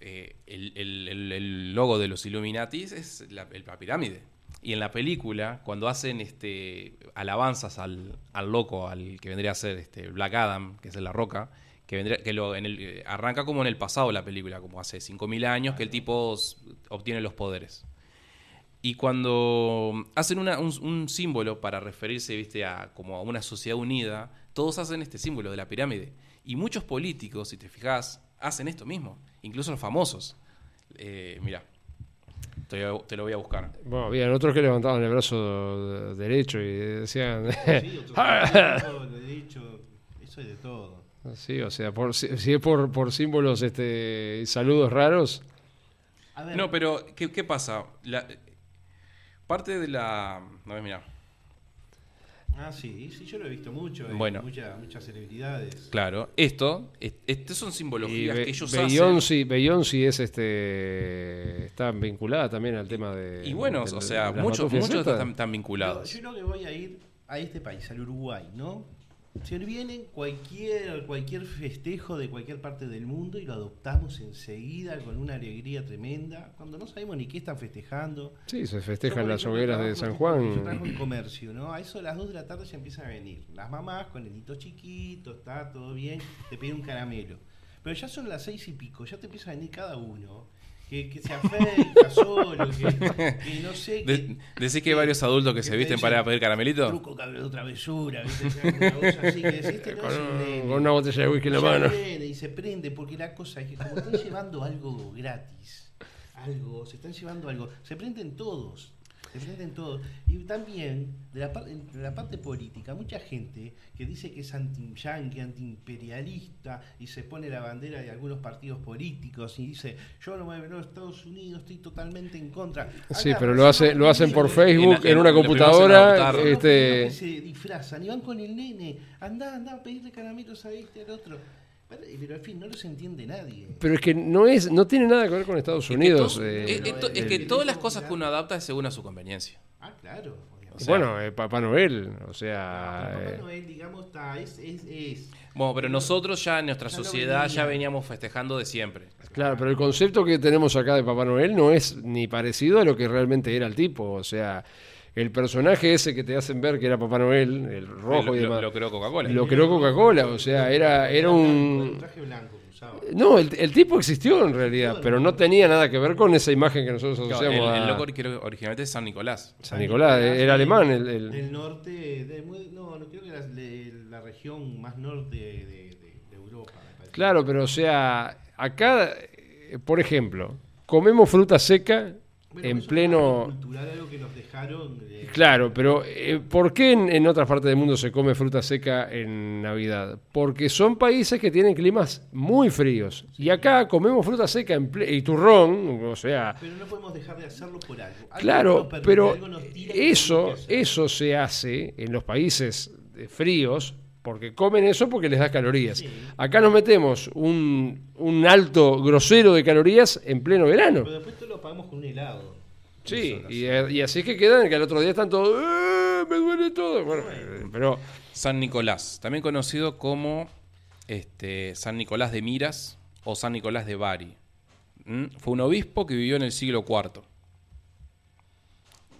eh, el, logo de los Illuminatis es la, pirámide. Y en la película, cuando hacen este alabanzas al, loco, al que vendría a ser este Black Adam, que es la roca, que eh, arranca como en el pasado la película, como hace 5.000 años, que el tipo obtiene los poderes. Y cuando hacen un, un símbolo para referirse, viste, a como a una sociedad unida, todos hacen este símbolo de la pirámide. Y muchos políticos, si te fijas, hacen esto mismo, incluso los famosos. Eh, mira, te, te lo voy a buscar. Bueno, había otros que levantaban el brazo derecho y decían, Sí, otros derecho, eso es de todo. sí, o sea, por, si, si es por, por símbolos este, y saludos raros, A ver, No, pero ¿qué, qué pasa? La, parte de la... No, mira. Ah, sí, sí, yo lo he visto mucho. eh, Bueno. mucha- muchas celebridades. Claro, esto, est- estas son simbologías que ellos hacen. Beyoncé, Beyoncé es este está vinculada también al tema de Y bueno, de- o sea, muchos, estas. están, están Yo, vinculados. yo creo que voy a ir a este país, al Uruguay, ¿no? Se viene cualquier, cualquier festejo de cualquier parte del mundo y lo adoptamos enseguida con una alegría tremenda, cuando no sabemos ni qué están festejando. Sí, se festejan las hogueras de San Juan. Yo trabajo en comercio, ¿no? A eso a las 2 de la tarde ya empiezan a venir. Las mamás con nenitos chiquitos, está todo bien, te piden un caramelo. Pero ya son las seis y pico, ya te empieza a venir cada uno. Que, que se afeita solo, que, que no sé. De- que, ¿Decís que hay varios adultos que que se te visten para pedir caramelito? Truco otra travesura, ¿viste? Una cosa así que decís, este no Con, un con una botella de whisky en la mano. viene y se prende, porque la cosa es que como están llevando algo gratis, algo, se están llevando algo, se prenden todos, se. Y también, de la, de la parte política, mucha gente que dice que es anti-yanqui, anti-imperialista, y se pone la bandera de algunos partidos políticos y dice, yo no me veo a Estados Unidos, estoy totalmente en contra. Sí, Acá pero lo, hace, lo hacen por. Facebook En- en, una computadora. Este, se disfrazan y van con el nene. Andá, andá a pedirle caramelos a este, al otro. Pero, en fin, no los entiende nadie. pero es que no es no tiene nada que ver con Estados Es que Unidos. todo- eh, es- es es que el- todas las el- cosas que uno adapta es según a su conveniencia. Ah, claro. O sea, bueno, eh, Papá Noel, o sea, Papá eh, Noel, digamos, está, es, es, es. Bueno, pero nosotros ya en nuestra Ya sociedad ya venía. veníamos festejando de siempre. claro, pero el concepto que tenemos acá de Papá Noel no es ni parecido a lo que realmente era el tipo, o sea, el personaje ese que te hacen ver que era Papá Noel, el rojo lo, y lo- demás, lo creó Coca-Cola. lo creó Coca-Cola, o sea, era era El un traje blanco que usaba. no, el, el tipo existió en realidad, pero no tenía nada que ver con esa imagen que nosotros asociamos el, el a loco creo originalmente es San Nicolás. San Nicolás, era alemán el, el- Del norte, de, no, no creo que era de la región más norte de, de- de Europa. me parece. Claro, pero o sea, acá, eh, por ejemplo, comemos fruta seca Bueno, en eso es pleno... cultural, algo que nos dejaron. eh, Claro, pero eh, ¿por qué en, en otras partes del mundo se come fruta seca en Navidad? Porque son países que tienen climas muy fríos. Y acá comemos fruta seca en ple- y turrón, o sea, Pero no podemos dejar de hacerlo por algo. Claro, permite, pero algo eso, eso se hace en los países fríos porque comen eso porque les da calorías. Sí. Acá nos metemos un, un alto grosero de calorías en pleno verano. Pero pagamos con un helado. Sí, y, y así es que quedan que al otro día están todos, "Eh, me duele todo. Bueno, eh, pero San Nicolás, también conocido como este, San Nicolás de Miras o San Nicolás de Bari. ¿Mm? Fue un obispo que vivió en el siglo IV.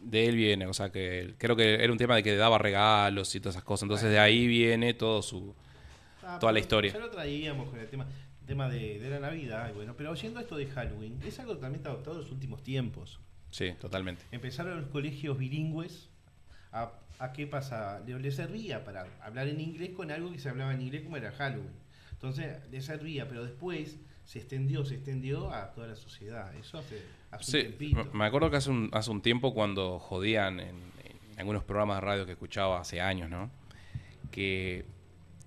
De él viene, o sea que creo que era un tema de que daba regalos y todas esas cosas. Entonces de ahí viene todo su... Ah, Toda la historia. Ya lo traíamos con el tema, tema de, de la Navidad. y Bueno, pero oyendo esto de Halloween, es algo también adoptado en los últimos tiempos. Sí, totalmente. Empezaron los colegios bilingües a, a qué pasa, le, servía para hablar en inglés con algo que se hablaba en inglés como era Halloween. Entonces le servía, pero después se extendió, se extendió a toda la sociedad. Eso hace, hace Sí, un tiempito. me acuerdo que hace un, hace un tiempo cuando jodían en, en algunos programas de radio que escuchaba hace años, ¿no? Que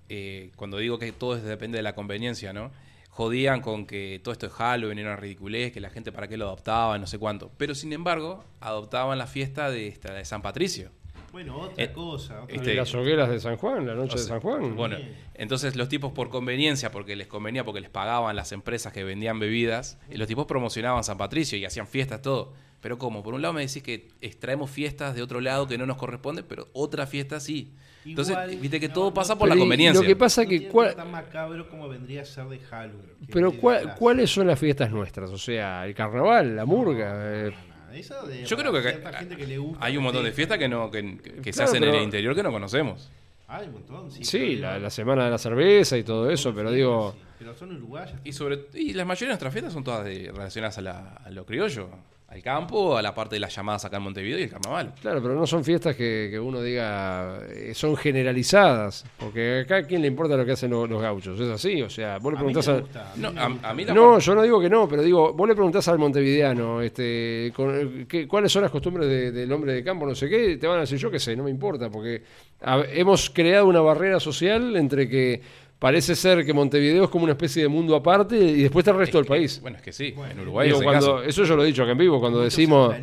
eh, cuando digo que todo depende de la conveniencia, ¿no? Jodían con que todo esto es Halloween, era una ridiculez, que la gente para qué lo adoptaba, no sé cuánto. Pero sin embargo, adoptaban la fiesta de, esta, de San Patricio. Bueno, otra Eh, cosa. Otra este- las hogueras de San Juan, la noche O de San Juan. Bueno, Bien. entonces los tipos por conveniencia, porque les convenía, porque les pagaban las empresas que vendían bebidas, y los tipos promocionaban San Patricio y hacían fiestas, todo. Pero ¿cómo? Por un lado me decís que extraemos fiestas de otro lado que no nos corresponde, pero otra fiesta sí. Entonces, Igual, viste que no, todo no, pasa por la conveniencia. Lo que pasa no que cuál- tan macabro como vendría a ser de Halloween. pero cuál-. ¿cuáles son las fiestas nuestras? O sea, el carnaval, la murga. eh, No, eso de- Yo creo que gente que le gusta hay un montón de fiestas que no que, que se hacen en el interior que no conocemos. Hay un montón, sí. Sí, la, semana de la cerveza y todo eso, pero digo, sí, Pero son uruguayas. Y sobre y la mayoría de nuestras fiestas son todas de- relacionadas a, la- a lo criollo, al campo, a la parte de las llamadas acá en Montevideo y el carnaval. claro, pero no son fiestas que, que uno diga, eh, son generalizadas, porque acá a quién le importa lo que hacen los, los gauchos, es así, o sea, vos le A mí preguntás me a... gusta, No, me a, gusta. a mí la No, yo no digo que no, pero digo, vos le preguntás al montevideano, este, con- ¿qué- ¿cuáles son las costumbres de- del hombre de campo? No sé qué, te van a decir yo qué sé, no me importa, porque a- hemos creado una barrera social entre que parece ser que Montevideo es como una especie de mundo aparte y después está el resto del país. Bueno, es que sí, Bueno, en Uruguay Digo, es el cuando, caso. eso yo lo he dicho acá en vivo, cuando Mucho decimos,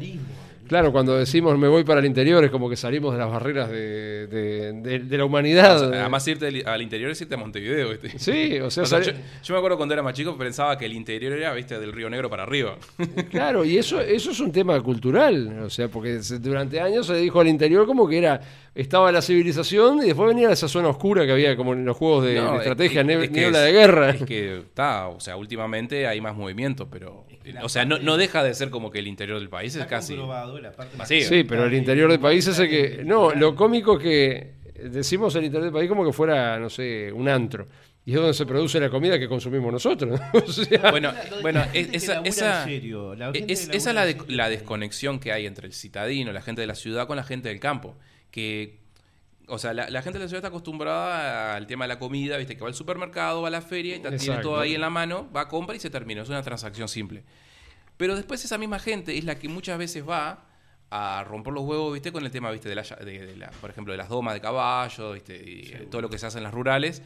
Claro, cuando decimos me voy para el interior es como que salimos de las barreras de, de- de- de la humanidad. O sea, además, irte al- interior es irte a Montevideo. ¿viste? sí, o sea, O sea, sali- yo, yo me acuerdo cuando era más chico pensaba que el interior era, viste, del Río Negro para arriba. claro, y eso, eso es un tema cultural, o sea, porque durante años se dijo al interior como que era, estaba la civilización y después venía esa zona oscura que había como en los juegos de, No, estrategia, es- es niebla es- de guerra. Es que está, o sea, últimamente hay más movimiento, pero. O sea, no, no deja de ser como que el interior del país es casi. comprobado, la parte más vacío. Sí, pero el interior del país es el que... No, lo cómico es que decimos el interior del país como que fuera, no sé, un antro. Y es donde se produce la comida que consumimos nosotros. o sea, Bueno, La- bueno, es- esa, labura esa, serio, la es, esa la, de- la desconexión que hay entre el citadino, la gente de la ciudad, con la gente del campo. Que, o sea, la, la gente de la ciudad está acostumbrada al tema de la comida, viste, que va al supermercado, va a la feria y tiene todo ahí en la mano, va, compra y se termina. Es una transacción simple. Pero después esa misma gente es la que muchas veces va a romper los huevos, ¿viste? Con el tema, ¿viste? De la, de, de la- por ejemplo, de las domas de caballo, ¿viste? Y eh, todo lo que se hace en las rurales.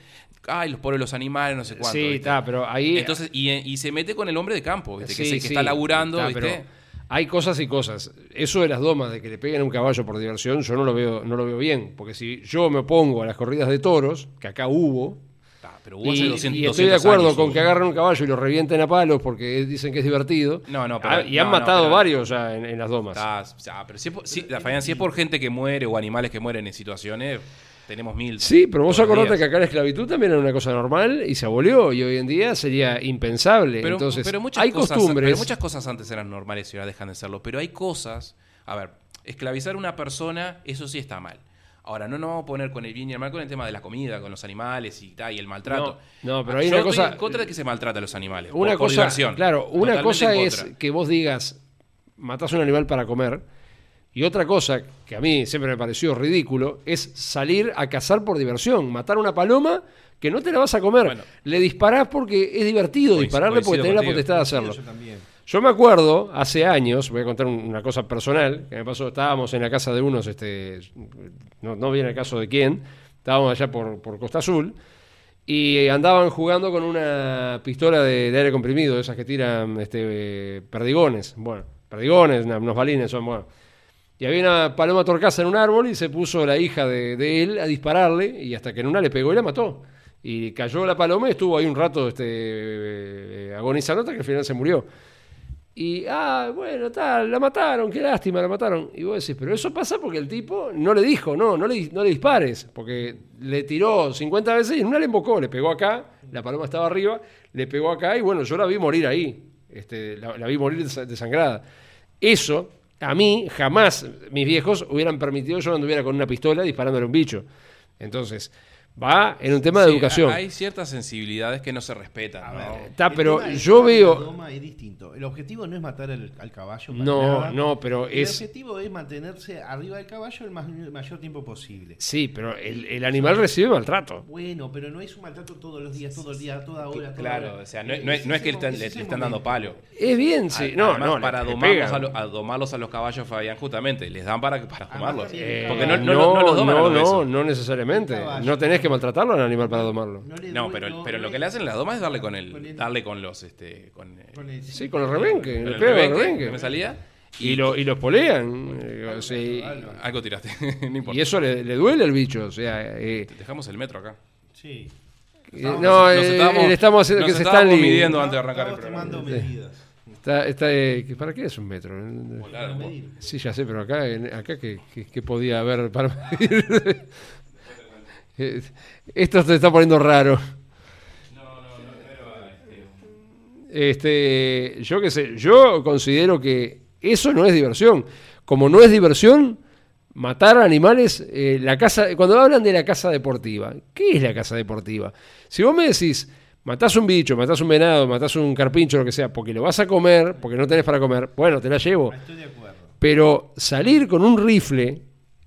Ay, los pobres los animales, no sé cuánto. sí, está, pero ahí... Entonces, y, y se mete con el hombre de campo, ¿viste? que, se- que sí, está laburando, ¿viste? pero hay cosas y cosas. Eso de las domas, de que le peguen a un caballo por diversión, yo no lo veo, no lo veo bien. Porque si yo me opongo a las corridas de toros, que acá hubo, Ah, pero hubo hace y, 200, y estoy de 200 acuerdo años, con hubo. que agarren un caballo y lo revienten a palos porque dicen que es divertido. No, no, pero- Ah, y han no, no, matado pero- varios ya en, en las domas. O sea, pero si la Fabián, si es por gente que muere o animales que mueren en situaciones, tenemos mil. Sí, pero vos acordate días. que acá la esclavitud también era una cosa normal y se abolió y hoy en día sería impensable. Pero, Entonces, pero muchas hay cosas, costumbres. Pero muchas cosas antes eran normales y ahora dejan de serlo. Pero hay cosas. A ver, esclavizar a una persona, eso sí está mal. Ahora, no nos vamos a poner con el bien y el mal con el tema de la comida, con los animales y, tal, y el maltrato. No, no, pero hay Yo una estoy cosa- en contra de que se maltrate a los animales. Una por, cosa, claro, una Totalmente cosa es que vos digas, matás un animal para comer, y otra cosa que a mí siempre me pareció ridículo es salir a cazar por diversión, matar una paloma que no te la vas a comer. Bueno. Le disparás porque es divertido Coincido- dispararle porque tenés la potestad de hacerlo. Yo me acuerdo, hace años, voy a contar un- una cosa personal, que me pasó, estábamos en la casa de unos, este, no, no viene el caso de quién, estábamos allá por, por Costa Azul, y andaban jugando con una pistola de, de aire comprimido, esas que tiran este, eh, perdigones, bueno, perdigones, unos balines son, bueno. Y había una paloma torcaza en un árbol y se puso la hija de, él a dispararle y hasta que en una le pegó y la mató. Y cayó la paloma y estuvo ahí un rato este, eh, agonizando hasta que al final se murió. Y, ah, bueno, tal, la mataron, qué lástima, la mataron. Y vos decís, pero eso pasa porque el tipo no le dijo, no, no le, no le dispares, porque le tiró 50 veces y en una le embocó, le pegó acá, la paloma estaba arriba, le pegó acá y bueno, yo la vi morir ahí, este, la, vi morir desa- desangrada. Eso, a mí, jamás mis viejos hubieran permitido yo anduviera con una pistola disparándole a un bicho. Entonces, va en un tema de Sí, educación. Hay ciertas sensibilidades que no se respetan. ¿no? Está, El pero yo veo- la doma es distinto. El objetivo no es matar al, al caballo. No, nada. no, pero El es... objetivo es mantenerse arriba del caballo el, más- el mayor tiempo posible. Sí, pero el, el animal recibe maltrato. Bueno, pero no es un maltrato todos los días, todo el día, toda hora. toda Claro, hora. o sea, no, no es, no es que le, le están dando palo. Es bien, sí. Ad- No, además, no, para domarlos a, lo- a domarlos a los caballos, Fabián, justamente, les dan para, para domarlos. Eh, Porque no, no, no, no, no los doman a no, no, no necesariamente. No tenés que maltratarlo al animal para domarlo. No, le No, duele, pero, no- pero lo que le hacen en la doma es darle con el, Con el- darle con los, este, con, eh, con el- Sí, con el rebenque. con Le el el rebenque, rebenque. que me salía. Y, lo, y los polean. eh, o sea, y, Algo tiraste, no importa. y eso le, le duele al bicho. O sea, eh, Dejamos el metro acá. Sí. eh, Nos- no, nos eh, estábamos- le estamos haciendo nos que se están midiendo antes de arrancar el Estamos programa. tomando medidas. Está, está, eh, ¿Para qué es un metro? Medir. Sí, ya sé, pero acá, acá ¿qué, qué- qué podía haber para medir? Esto se está poniendo raro. Este, yo qué sé, yo considero que eso no es diversión. Como no es diversión, matar animales, eh, la casa, cuando hablan de la casa deportiva, ¿qué es la casa deportiva? Si vos me decís, matás un bicho, matás un venado, matás un carpincho, lo que sea, porque lo vas a comer, porque no tenés para comer, bueno, te la llevo. Estoy de acuerdo. Pero salir con un rifle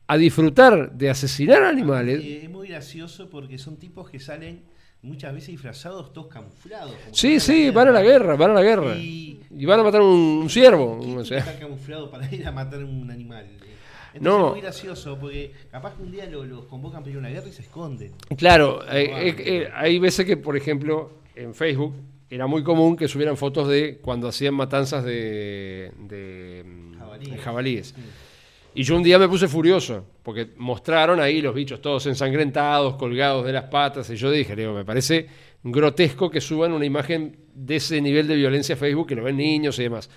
a disfrutar de asesinar animales, Eh, es muy gracioso porque son tipos que salen muchas veces disfrazados, todos camuflados. sí, sí, van a la guerra, van a la guerra. Y- Y van a matar un, un ciervo. ¿Quién o sea. estar camuflado para ir a matar un animal? Entonces No. es muy gracioso porque capaz que un día lo- los convocan para ir a una guerra y se esconden. Claro, eh, eh, eh, hay veces que, por ejemplo, en Facebook era muy común que subieran fotos de cuando hacían matanzas de, de, mm, Jabalí. jabalíes. jabalíes. Sí. Y yo un día me puse furioso, porque mostraron ahí los bichos todos ensangrentados, colgados de las patas, y yo dije, digo, me parece grotesco que suban una imagen de ese nivel de violencia a Facebook, que lo ven niños y demás.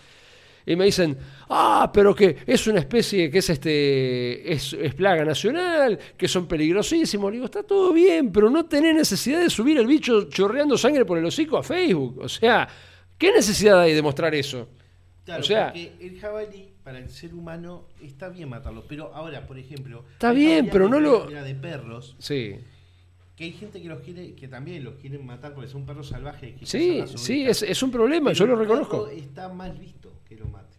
Y me dicen, ah, pero que es una especie que es este es, es plaga nacional, que son peligrosísimos. Le digo, está todo bien, pero no tenés necesidad de subir el bicho chorreando sangre por el hocico a Facebook. O sea, ¿qué necesidad hay de mostrar eso? Claro, O sea- porque el jabalí para el ser humano está bien matarlo, pero ahora, por ejemplo, Está hay bien, pero no lo- de perros, Sí, que hay gente que los quiere, que también los quieren matar porque son perros salvajes. que sí, sí, es, es un problema, Pero yo lo el perro reconozco. Está mal visto que lo mate.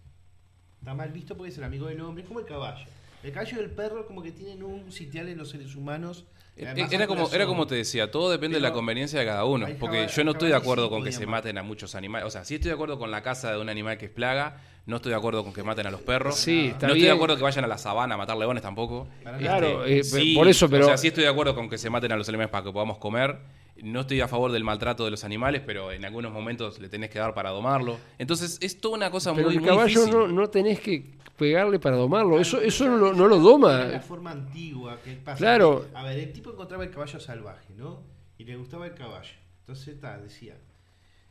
Está mal visto porque es el amigo del hombre, es como el caballo. El caballo y el perro como que tienen un sitial en los seres humanos. Eh, además Era como, era como te decía, todo depende de la conveniencia de cada uno. Porque yo no estoy de acuerdo con que se maten a muchos animales. O sea, sí estoy de acuerdo con la caza de un animal que es plaga. No estoy de acuerdo con que maten a los perros. Sí, está no estoy bien. de acuerdo que vayan a la sabana a matar leones tampoco. Claro, Este, eh, sí, por eso, pero O sea, sí estoy de acuerdo con que se maten a los animales para que podamos comer. No estoy a favor del maltrato de los animales, pero en algunos momentos le tenés que dar para domarlo. Entonces, es toda una cosa pero muy, el muy caballo difícil. no, no tenés que pegarle para domarlo, Claro, eso, eso no lo, no lo esa doma. la forma antigua que pasa. Claro. A ver, el tipo encontraba el caballo salvaje, ¿no? Y le gustaba el caballo. Entonces, ta, decía,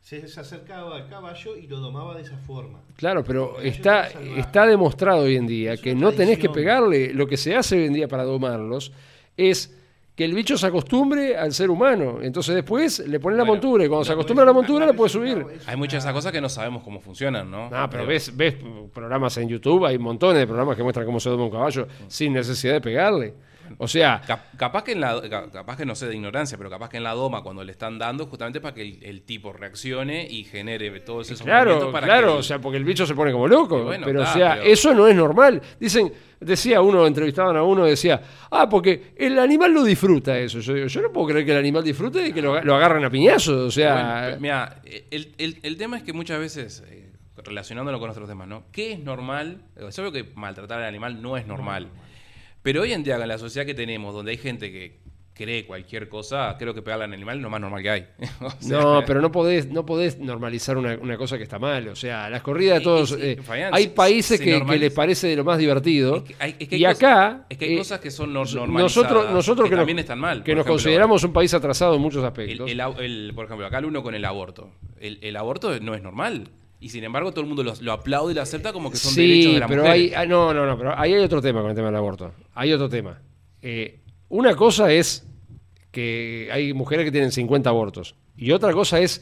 se, se acercaba al caballo y lo domaba de esa forma. Claro, pero está, está demostrado hoy en día Es que no tenés que pegarle. Lo que se hace hoy en día para domarlos es que el bicho se acostumbre al ser humano. Entonces después le pones la Bueno, montura y cuando se acostumbra a la montura puedes vez subir. Hay muchas de esas cosas que no sabemos cómo funcionan, ¿no? Ah, pero ves, ves programas en YouTube, hay montones de programas que muestran cómo se doma un caballo sin necesidad de pegarle. O sea, Cap- capaz que en la ca- capaz que no sé de ignorancia, pero capaz que en la doma cuando le están dando justamente para que el, el tipo reaccione y genere todos esos Claro, movimientos para claro, que o sea, porque el bicho se pone como loco. Bueno, pero, o sea, pero- eso no es normal. Dicen, decía uno, entrevistaban a uno, decía, ah, porque el animal lo disfruta eso. Yo digo, yo no puedo creer que el animal disfrute y que lo, lo agarren a piñazos. O sea, Bueno, mira, el, el- el tema es que muchas veces, eh, relacionándolo con otros temas, ¿no? ¿Qué es normal? Es obvio que maltratar al animal no es normal. Pero hoy en día, con la sociedad que tenemos, donde hay gente que cree cualquier cosa, creo que pegarle al animal es lo más normal que hay. O sea, no, pero no podés, no podés normalizar una, una cosa que está mal. O sea, las corridas todos. eh, Fabián, hay se- países se que, les parece de lo más divertido. Es que hay- es que hay y cosas- acá. es que hay eh, cosas que son nor- nosotros, normalizadas, nosotros que también nos, están mal. que nos ejemplo, consideramos un país atrasado en muchos aspectos. el el- por ejemplo, acá el uno con el aborto. El aborto no es normal. Y sin embargo, todo el mundo lo, lo aplaude y lo acepta como que son derechos Sí, de la pero mujer. hay, ah, no, no, no, pero ahí hay otro tema con el tema del aborto. Hay otro tema. Eh, una cosa es que hay mujeres que tienen 50 abortos. Y otra cosa es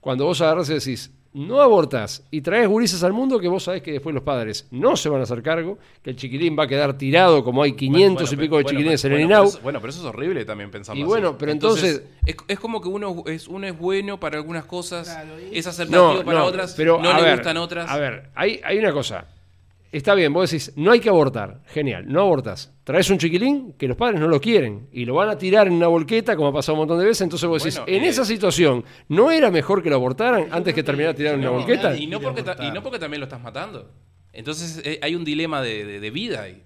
cuando vos agarras y decís, no abortas y traes gurises al mundo que vos sabés que después los padres no se van a hacer cargo, que el chiquilín va a quedar tirado como hay 500 y Bueno, pico de bueno, chiquilines en el bueno, INAU. pero eso- bueno, pero eso es horrible también pensarlo Y así. bueno, pero entonces- es, es como que uno es, uno es bueno para algunas cosas, Claro, y- es acertativo No, para no, otras, pero no a le ver, gustan otras. A ver, hay, hay una cosa. Está bien, vos decís, no hay que abortar. Genial, no abortas. Traes un chiquilín que los padres no lo quieren y lo van a tirar en una volqueta, como ha pasado un montón de veces. Entonces vos decís, Bueno, en eh, esa situación, ¿no era mejor que lo abortaran antes que creo terminar que- tirado en una volqueta? y, no porque ta- y abortar. no porque también lo estás matando. Entonces eh, hay un dilema de, de- de vida ahí.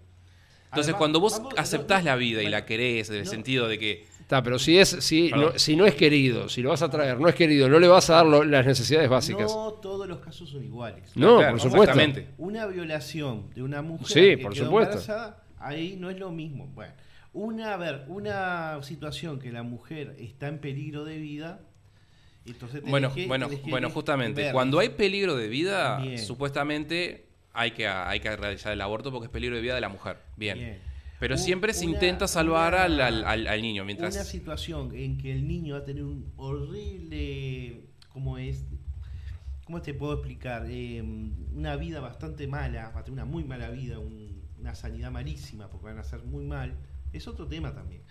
Entonces Además, cuando vos vamos- aceptás no, la vida y la querés, en el no. sentido de que Está, pero si, es, si, no, si no es querido, si lo vas a traer, no es querido, no le vas a dar lo- las necesidades básicas. No todos los casos son iguales. No, Claro, por supuesto. Una violación de una mujer Sí, que por quedó supuesto. embarazada, ahí no es lo mismo. Bueno, una, a ver, una situación que la mujer está en peligro de vida, entonces Bueno, que- bueno, bueno, justamente, ver. cuando hay peligro de vida, Bien. supuestamente hay que, hay que realizar el aborto porque es peligro de vida de la mujer. Bien. Bien. Pero siempre se una- intenta salvar una- al, al- al- niño. Una Mientras. situación en que el niño va a tener un horrible, ¿cómo es? ¿Cómo te puedo explicar? Eh, una vida bastante mala, va a tener una muy mala vida, un- una sanidad malísima, porque van a ser muy mal. Es otro tema también.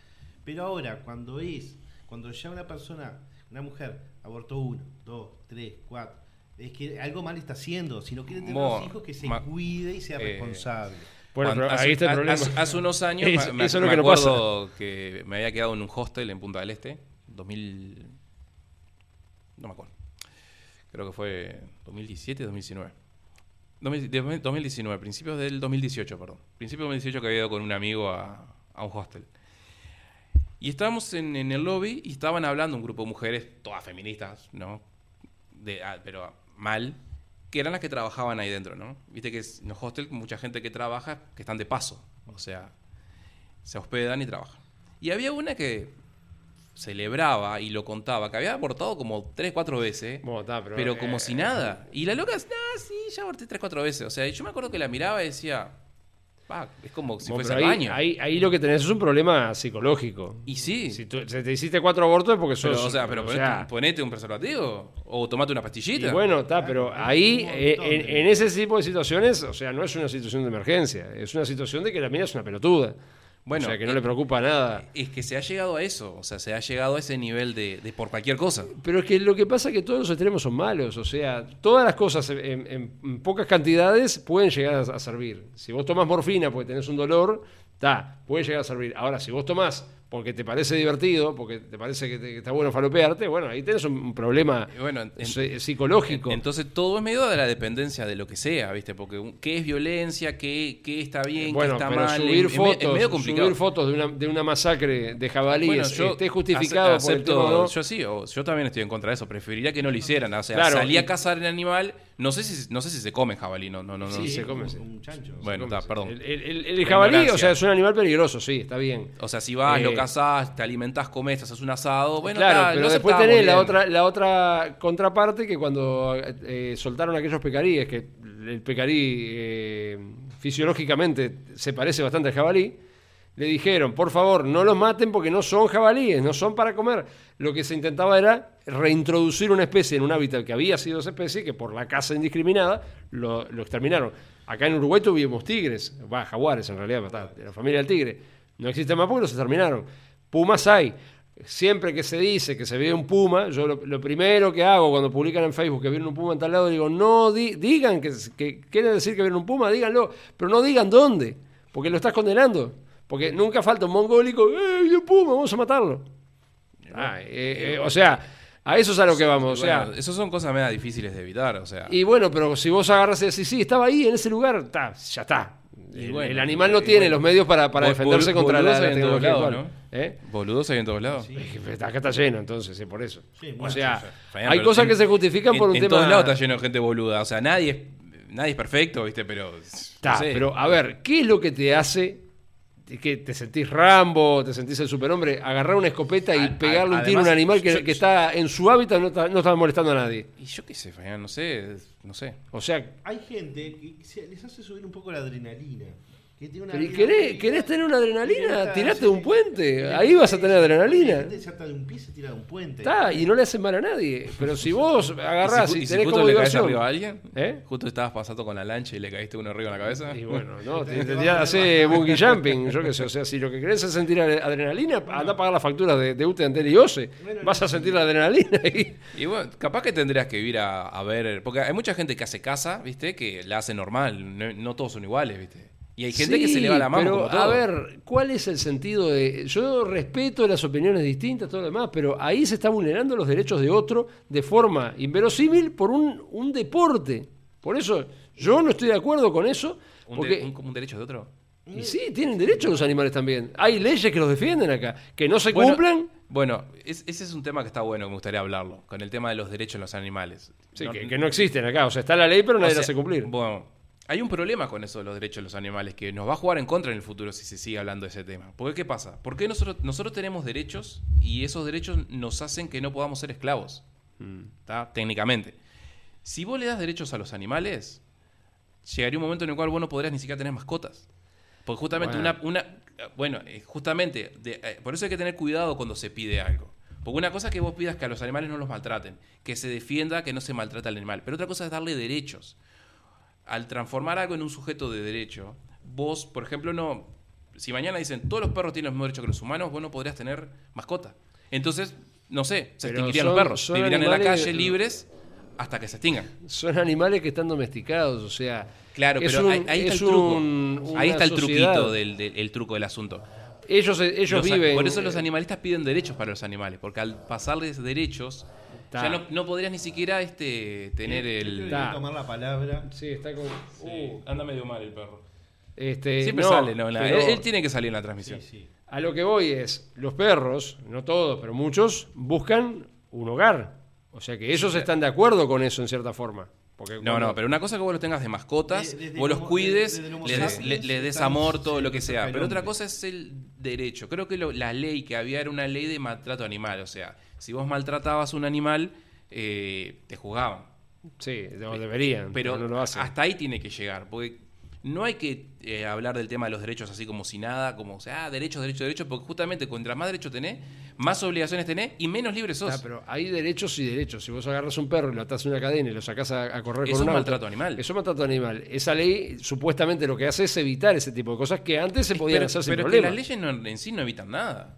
Pero ahora, cuando es, cuando ya una persona, una mujer, abortó uno, dos, tres, cuatro, es que algo mal está haciendo. Si no quiere tener Mo- los hijos, que se cuide y sea eh, responsable. Bueno, Cuando- pero hace, ahí está el problema. hace- hace unos años Eso- me, eso es me lo que pasa. acuerdo que me había quedado en un hostel en Punta del Este, 2000, no me acuerdo, creo que fue 2017, 2019. 2000 de- 2019, principios del 2018, perdón. Principios del 2018 que había ido con un amigo a, a un hostel. Y estábamos en, en el lobby y estaban hablando un grupo de mujeres, todas feministas, ¿no? De, ah, pero mal. Que eran las que trabajaban ahí dentro, ¿no? Viste que en los hostels mucha gente que trabaja que están de paso, o sea, se hospedan y trabajan. Y había una que celebraba y lo contaba, que había abortado como tres, cuatro veces, Bueno, pero, pero eh, como si nada. Y la loca, ah, sí, ya aborté tres, cuatro veces. O sea, yo me acuerdo que la miraba y decía, "Pa, es como si Bueno, fuese pero al ahí, baño. ahí, ahí lo que tenés es un problema psicológico. Y sí, Si tú, si te hiciste cuatro abortos es porque sos. pero, o sea, pero o ponete, sea, ponete un preservativo o tomate una pastillita. y bueno, está, pero ahí, eh, en, en ese tipo de situaciones, o sea, no es una situación de emergencia, es una situación de que la mina es una pelotuda. Bueno, o sea, que no eh, le preocupa nada. Es que se ha llegado a eso, o sea, se ha llegado a ese nivel de, de por cualquier cosa. Pero es que lo que pasa es que todos los extremos son malos. O sea, todas las cosas en, en- en pocas cantidades pueden llegar a, a servir. Si vos tomás morfina porque tenés un dolor, está, puede llegar a servir. Ahora, si vos tomás porque te parece divertido, porque te parece que, te- que está bueno falopearte, bueno, ahí tenés un, problema bueno, en- psi- psicológico. Entonces todo es medio de la dependencia de lo que sea, ¿viste? Porque qué es violencia, qué, qué está bien, bueno, qué está pero mal. subir es, fotos, medio complicado. subir fotos de una, de una masacre de jabalíes, Bueno, yo esté justificado por el acepto- tema no. Yo sí, o- yo también estoy en contra de eso. Preferiría que no lo hicieran. O sea, Claro, salí a cazar el animal. No sé si, no sé si se come jabalí, no, no, no. no Sí, sé. se come, un-. Un chancho. Bueno, está, perdón. El, el- el- el jabalí, ignorancia. o sea, es un animal peligroso, sí, está bien. O sea, si vas, Eh, lo cazás, te alimentás, comes, haces un asado, bueno, claro, está, pero lo después tenés la otra, la otra contraparte que cuando eh, soltaron aquellos pecaríes, que el pecarí eh, fisiológicamente se parece bastante al jabalí, le dijeron, por favor, no los maten porque no son jabalíes, no son para comer. Lo que se intentaba era reintroducir una especie en un hábitat que había sido esa especie, que por la caza indiscriminada lo, exterminaron. Acá en Uruguay tuvimos tigres, va, jaguares en realidad, de la familia del tigre. No existen más porque los exterminaron. Pumas hay. Siempre que se dice que se ve un puma, yo lo, primero que hago cuando publican en Facebook que vieron un puma en tal lado, digo, no di- digan que, quieren decir que vieron un puma, díganlo, pero no digan dónde, porque lo estás condenando. Porque nunca falta un mongólico, ¡eh, puma, vamos a matarlo! Ah, eh, eh, o sea, a eso es a lo que vamos. O sea, Bueno, esas son cosas medio difíciles de evitar, o sea. y bueno, pero si vos agarras y decís, sí, estaba ahí en ese lugar, ta, ya está. Y El, bueno, el animal no y tiene bueno. los medios para, para Bol- defenderse bol- contra la, la en tecnología lados, actual. ¿Eh? Boludos hay en todos lados. Sí. Es Acá está lleno, entonces, sí, por eso. Sí, o bueno, sea, sí, hay pero cosas en- que se justifican por en, un en tema. todos lados está lleno de gente boluda. O sea, nadie es, nadie es perfecto, ¿viste? Pero. Está, no sé. pero a ver, ¿qué es lo que te hace que te sentís Rambo, te sentís el superhombre, agarrar una escopeta y A- pegarle a- un tiro a un animal que, yo- que está en su hábitat no está, no está molestando a nadie? Y yo qué sé, no sé. No sé. O sea, Hay gente que se- les hace subir un poco la adrenalina. Que tiene una pero ¿y ¿querés, querés tener una adrenalina? Tirate de un sí. puente, ahí vas a tener adrenalina. La gente se ata de un pie y se tira de un puente. Está, y no le hace mal a nadie. Pero si vos agarrás ¿Y si, y, y si tenés justo como le caes arriba a alguien? ¿Eh? Justo estabas pasando con la lancha y le caíste uno arriba en la cabeza. Y bueno, no, te, te a hacer bungee jumping, yo qué sé. O sea, si lo que querés es sentir adre- adrenalina, anda a pagar las facturas de, de UTE, Antel y OCE. Bueno, Vas a sentir la adrenalina y. Y bueno, capaz que tendrías que ir a, a ver. Porque hay mucha gente que hace casa, ¿viste? Que la hace normal. No, no todos son iguales, ¿viste? Y hay gente que se le va la mano. Pero, a ver, ¿cuál es el sentido de.? Yo respeto las opiniones distintas, todo lo demás, pero ahí se está vulnerando los derechos de otro de forma inverosímil por un, un deporte. Por eso, yo no estoy de acuerdo con eso. Un, Porque, de- un- como un derecho de otro. y sí, tienen derecho los animales también. Hay leyes que los defienden acá. Que no se Bueno, cumplan. Bueno, es- ese es un tema que está bueno, me gustaría hablarlo. Con el tema de los derechos de los animales. Sí, No- que, que no existen acá. O sea, está la ley, pero nadie la hace cumplir. Bueno, hay un problema con eso de los derechos de los animales que nos va a jugar en contra en el futuro si se sigue hablando de ese tema. Porque ¿qué pasa? Porque nosotros, nosotros tenemos derechos y esos derechos nos hacen que no podamos ser esclavos. Mm. ¿tá? Técnicamente. Si vos le das derechos a los animales, llegaría un momento en el cual vos no podrías ni siquiera tener mascotas. Porque justamente Bueno. una, una- Bueno, eh, justamente, de- eh, por eso hay que tener cuidado cuando se pide algo. Porque una cosa es que vos pidas que a los animales no los maltraten, que se defienda que no se maltrata al animal. Pero otra cosa es darle derechos. Al transformar algo en un sujeto de derecho, vos, por ejemplo, no. Si mañana dicen todos los perros tienen los mismos derechos que los humanos, vos no podrías tener mascota. Entonces, no sé, se Pero extinguirían son- los perros. Vivirían en la calle libres hasta que se extingan. Son animales que están domesticados. O sea. Claro, es pero un- ahí, ahí está el truco. ahí está el truquito del, del- el truco del asunto. Ellos, ellos Los viven. por eso los eh, animalistas piden derechos para los animales, porque al pasarles derechos. Ya no, no podrías ni siquiera este, tener el... tomar la palabra. Sí, está como. uh, anda medio mal el perro. este, Siempre no, sale, ¿no? La- pero él, él tiene que salir en la transmisión. Sí, sí. A lo que voy es: los perros, no todos, pero muchos, buscan un hogar. O sea que ellos están de acuerdo con eso en cierta forma. Porque No, cuando- no, pero una cosa es que vos los tengas de mascotas, desde vos los homo- cuides, le des, le- le des amor, todo lo que sea. Pero otra cosa es el derecho. Creo que lo- la ley que había era una ley de maltrato animal. O sea, si vos maltratabas un animal, eh, te juzgaban. Sí, no, deberían, Pero pero no lo hacen. hasta ahí tiene que llegar. Porque no hay que eh, hablar del tema de los derechos así como si nada, como, o sea, ah, derechos, derechos, derechos, porque justamente contra más derechos tenés, más obligaciones tenés y menos libre sos. Ah, pero hay derechos y derechos. Si vos agarras un perro y lo atás a una cadena y lo sacás a, a correr Eso con un es auto, maltrato animal. Eso es maltrato animal. Esa ley supuestamente lo que hace es evitar ese tipo de cosas que antes se podían pero, hacer sin pero problema. las leyes no- en sí no evitan nada.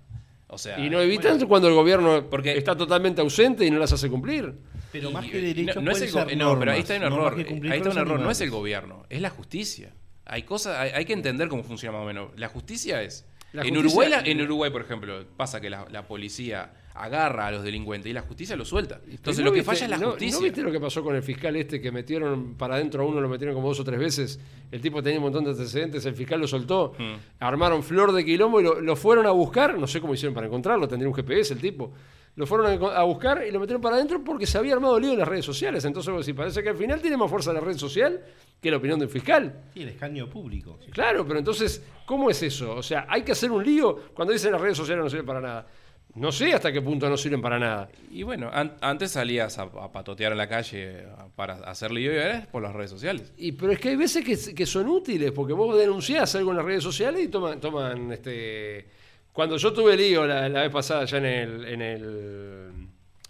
O sea, Y no evitan cuando el gobierno Porque- está totalmente ausente y no las hace cumplir. Pero más que derechos no, no es el ser no, pero ahí está un error. ahí está un error. No es el gobierno, es la justicia. Hay cosas, hay, hay que entender cómo funciona más o menos. La justicia es. La en Uruguay, la- en Uruguay, por ejemplo, pasa que la, la policía agarra a los delincuentes y la justicia los suelta. Entonces ¿No lo que viste- falla es la no- justicia. ¿No viste lo que pasó con el fiscal este que metieron para adentro a uno, lo metieron como dos o tres veces? El tipo tenía un montón de antecedentes, el fiscal lo soltó. Mm. Armaron flor de quilombo y lo, lo fueron a buscar. No sé cómo hicieron para encontrarlo, tendría un GPS el tipo. Lo fueron a, buscar y lo metieron para adentro porque se había armado lío en las redes sociales. Entonces, vos decís, parece que al final tiene más fuerza la red social que la opinión del fiscal. Sí, el escaño público. Claro, pero entonces, ¿cómo es eso? O sea, hay que hacer un lío cuando dicen las redes sociales no sirven para nada. No sé hasta qué punto no sirven para nada. Y bueno, an- antes salías a, a patotear en la calle a- para hacer lío y ahora es por las redes sociales. Y, pero es que hay veces que, que son útiles, porque vos denunciás algo en las redes sociales y toman, toman este. Cuando yo tuve lío la, la vez pasada ya en el, en el.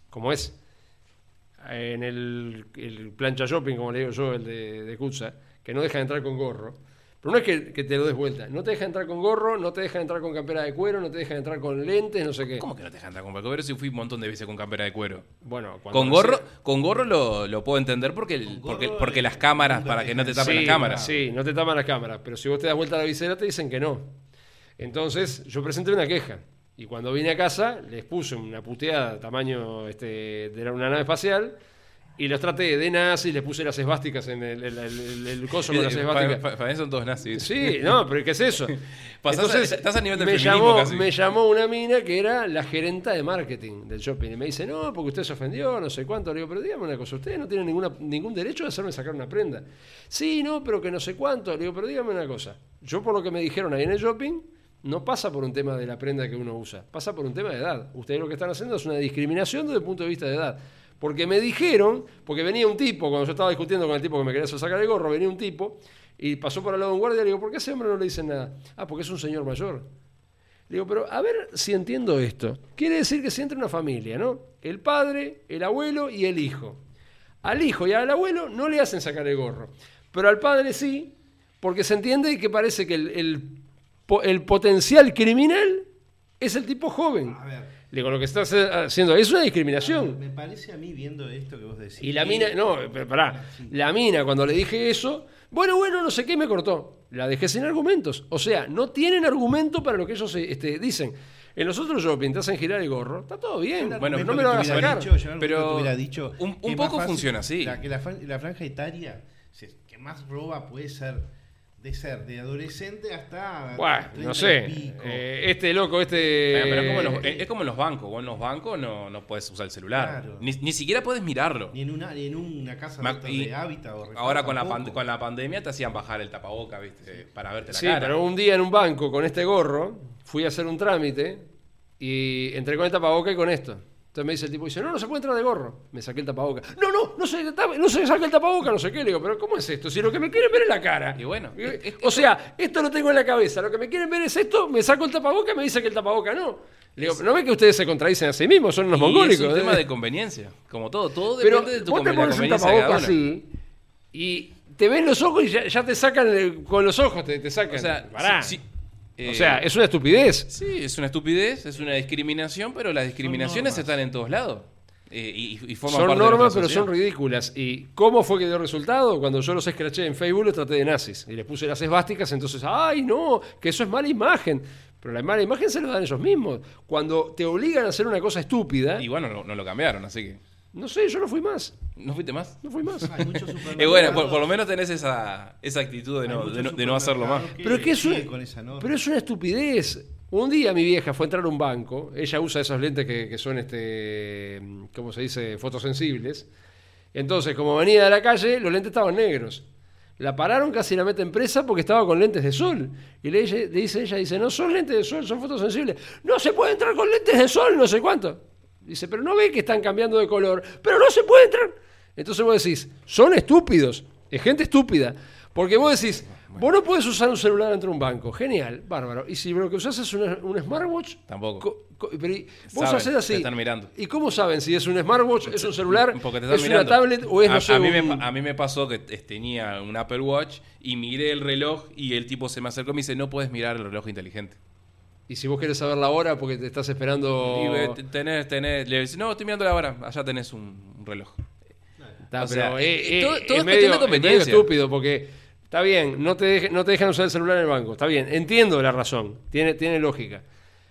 ¿Cómo es? En el, el plancha shopping, como le digo yo, el de, de Kutza, que no deja de entrar con gorro. Pero no es que, que te lo des vuelta. No te deja entrar con gorro, no te deja entrar con campera de cuero, no te deja entrar con lentes, no sé qué. ¿Cómo que no te dejan entrar con cuero si fui un montón de veces con campera de cuero? Bueno, cuando Con gorro, con gorro lo, lo puedo entender porque, el- porque, porque las cámaras, para que no te tapen Sí, las cámaras. Sí, no te tapan las cámaras, pero si vos te das vuelta a la visera te dicen que no. Entonces yo presenté una queja y cuando vine a casa les puse una puteada tamaño este, de una nave espacial y los traté de nazis, les puse las esvásticas en el, el- el- el coso con las esvásticas. pa- pa- Para mí son todos nazis. Sí, no, pero ¿qué es eso? Pasás a- estás a nivel del me llamó, casi. me llamó una mina que era la gerenta de marketing del shopping y me dice, no, porque usted se ofendió, no sé cuánto. Le digo, pero dígame una cosa, usted no tiene ninguna, ningún derecho de hacerme sacar una prenda. Sí, no, pero que no sé cuánto. Le digo, pero dígame una cosa. Yo por lo que me dijeron ahí en el shopping, no pasa por un tema de la prenda que uno usa, pasa por un tema de edad. Ustedes lo que están haciendo es una discriminación desde el punto de vista de edad. Porque me dijeron, porque venía un tipo, cuando yo estaba discutiendo con el tipo que me quería hacer sacar el gorro, venía un tipo y pasó por al lado de un guardia y le digo, ¿por qué ese hombre no le dicen nada? Ah, porque es un señor mayor. Le digo, pero a ver si entiendo esto. Quiere decir que si entra una familia, ¿no? El padre, el abuelo y el hijo. Al hijo y al abuelo no le hacen sacar el gorro. Pero al padre sí, porque se entiende que parece que el, el el potencial criminal es el tipo joven. A ver, Le digo, lo que estás haciendo ahí es una discriminación. me parece a mí viendo esto que vos decís. Y la mina, no, pero pará, la mina cuando le dije eso, bueno, bueno, no sé qué, me cortó. La dejé sin argumentos. O sea, no tienen argumento para lo que ellos este, dicen. En los otros shopping te hacen girar el gorro, está todo bien, Bueno, no me lo hagas sacar. dicho, Pero hubiera dicho un- poco funciona así. La, que la, la franja etaria que más roba puede ser de ser de adolescente hasta. Bueno, 30 no sé. pico. eh, este loco, este. Pero, pero es, como en los, es como en los bancos. Vos en los bancos no, no puedes usar el celular. Claro. Ni, ni siquiera puedes mirarlo. Ni en una, ni en una casa Ma- de, estas y de hábitat o Ahora con la, pan- con la pandemia te hacían bajar el tapaboca, ¿viste? Para verte la Sí, cara. pero un día en un banco con este gorro, fui a hacer un trámite y entré con el tapaboca y con esto. Entonces me dice el tipo, dice, no, no se puede entrar de gorro. Me saqué el tapaboca. No, no, no se, no se saca el tapaboca, no sé qué. Le digo, pero ¿cómo es esto? Si lo que me quieren ver es la cara. Y bueno, Eh, es- o sea, esto lo tengo en la cabeza. Lo que me quieren ver es esto, me saco el tapaboca y me dice que el tapaboca no. Le digo, ¿no ven que ustedes se contradicen a sí mismos? Son unos Y mongólicos. Es un ¿eh? tema de conveniencia. Como todo. Todo Pero depende de tu vos te pones un tapaboca así y te ven los ojos y ya, ya te sacan el- con los ojos, te, te sacan. O sea, Pará. Sí, o eh, sea, es una estupidez. Sí, es una estupidez, es una discriminación, pero las discriminaciones están en todos lados. Eh, y, y forman Son parte normas, pero son ridículas. ¿Y cómo fue que dio resultado? Cuando yo los escraché en Facebook, los traté de nazis. Y les puse las esvásticas, entonces, ¡ay, no! Que eso es mala imagen. Pero la mala imagen se la dan ellos mismos. Cuando te obligan a hacer una cosa estúpida, Y bueno, no, no lo cambiaron, así que. No sé, yo no fui más. ¿No fuiste más? No fui más. Hay muchos Eh, bueno, por, por lo menos tenés esa, esa actitud de no, de no, de no hacerlo más. Pero es que eso siguen es, con esa norma. pero es una estupidez. Un día mi vieja fue a entrar a un banco, ella usa esos lentes que, que son, este, ¿cómo se dice?, fotosensibles, Entonces, como venía de la calle, los lentes estaban negros. La pararon, casi la meten presa porque estaba con lentes de sol. Y le dice, le dice ella, dice, no son lentes de sol, son fotosensibles. No se puede entrar con lentes de sol, no sé cuánto. Dice, pero no ve que están cambiando de color. Pero no se puede entrar. Entonces vos decís, son estúpidos. Es gente estúpida. Porque vos decís, vos no puedes usar un celular dentro de un banco. Genial, bárbaro. Y si lo que usás es una- un smartwatch... Tampoco. co- co- pero vos Saben, hacés así. te están mirando. ¿Y cómo saben si es un smartwatch, es un celular, es mirando. una tablet o es, no a, sé, a mí me, un- pa- a mí me pasó que te- tenía un Apple Watch y miré el reloj y el tipo se me acercó y me dice, no puedes mirar el reloj inteligente. Y si vos querés saber la hora porque te estás esperando... Y te- tenés, tenés, le dice, no, estoy mirando la hora, allá tenés un, un reloj. Está, O pero sea, eh, eh, todo- todo es medio, de es medio estúpido porque está bien, no te, deje- no te dejan usar el celular en el banco. Está bien, entiendo la razón, tiene, tiene lógica.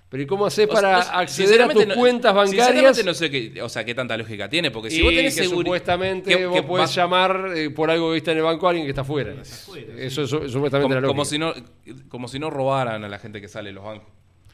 Pero ¿y cómo haces O para sea, acceder a tus no- cuentas bancarias? Sinceramente no sé qué, o sea, qué tanta lógica tiene, porque si y vos tenés que supuestamente vos podés llamar eh, por algo que viste en el banco a alguien que está afuera. afuera, Eso es, su- supuestamente como, la como lógica. si no como si no robaran a la gente que sale de los bancos.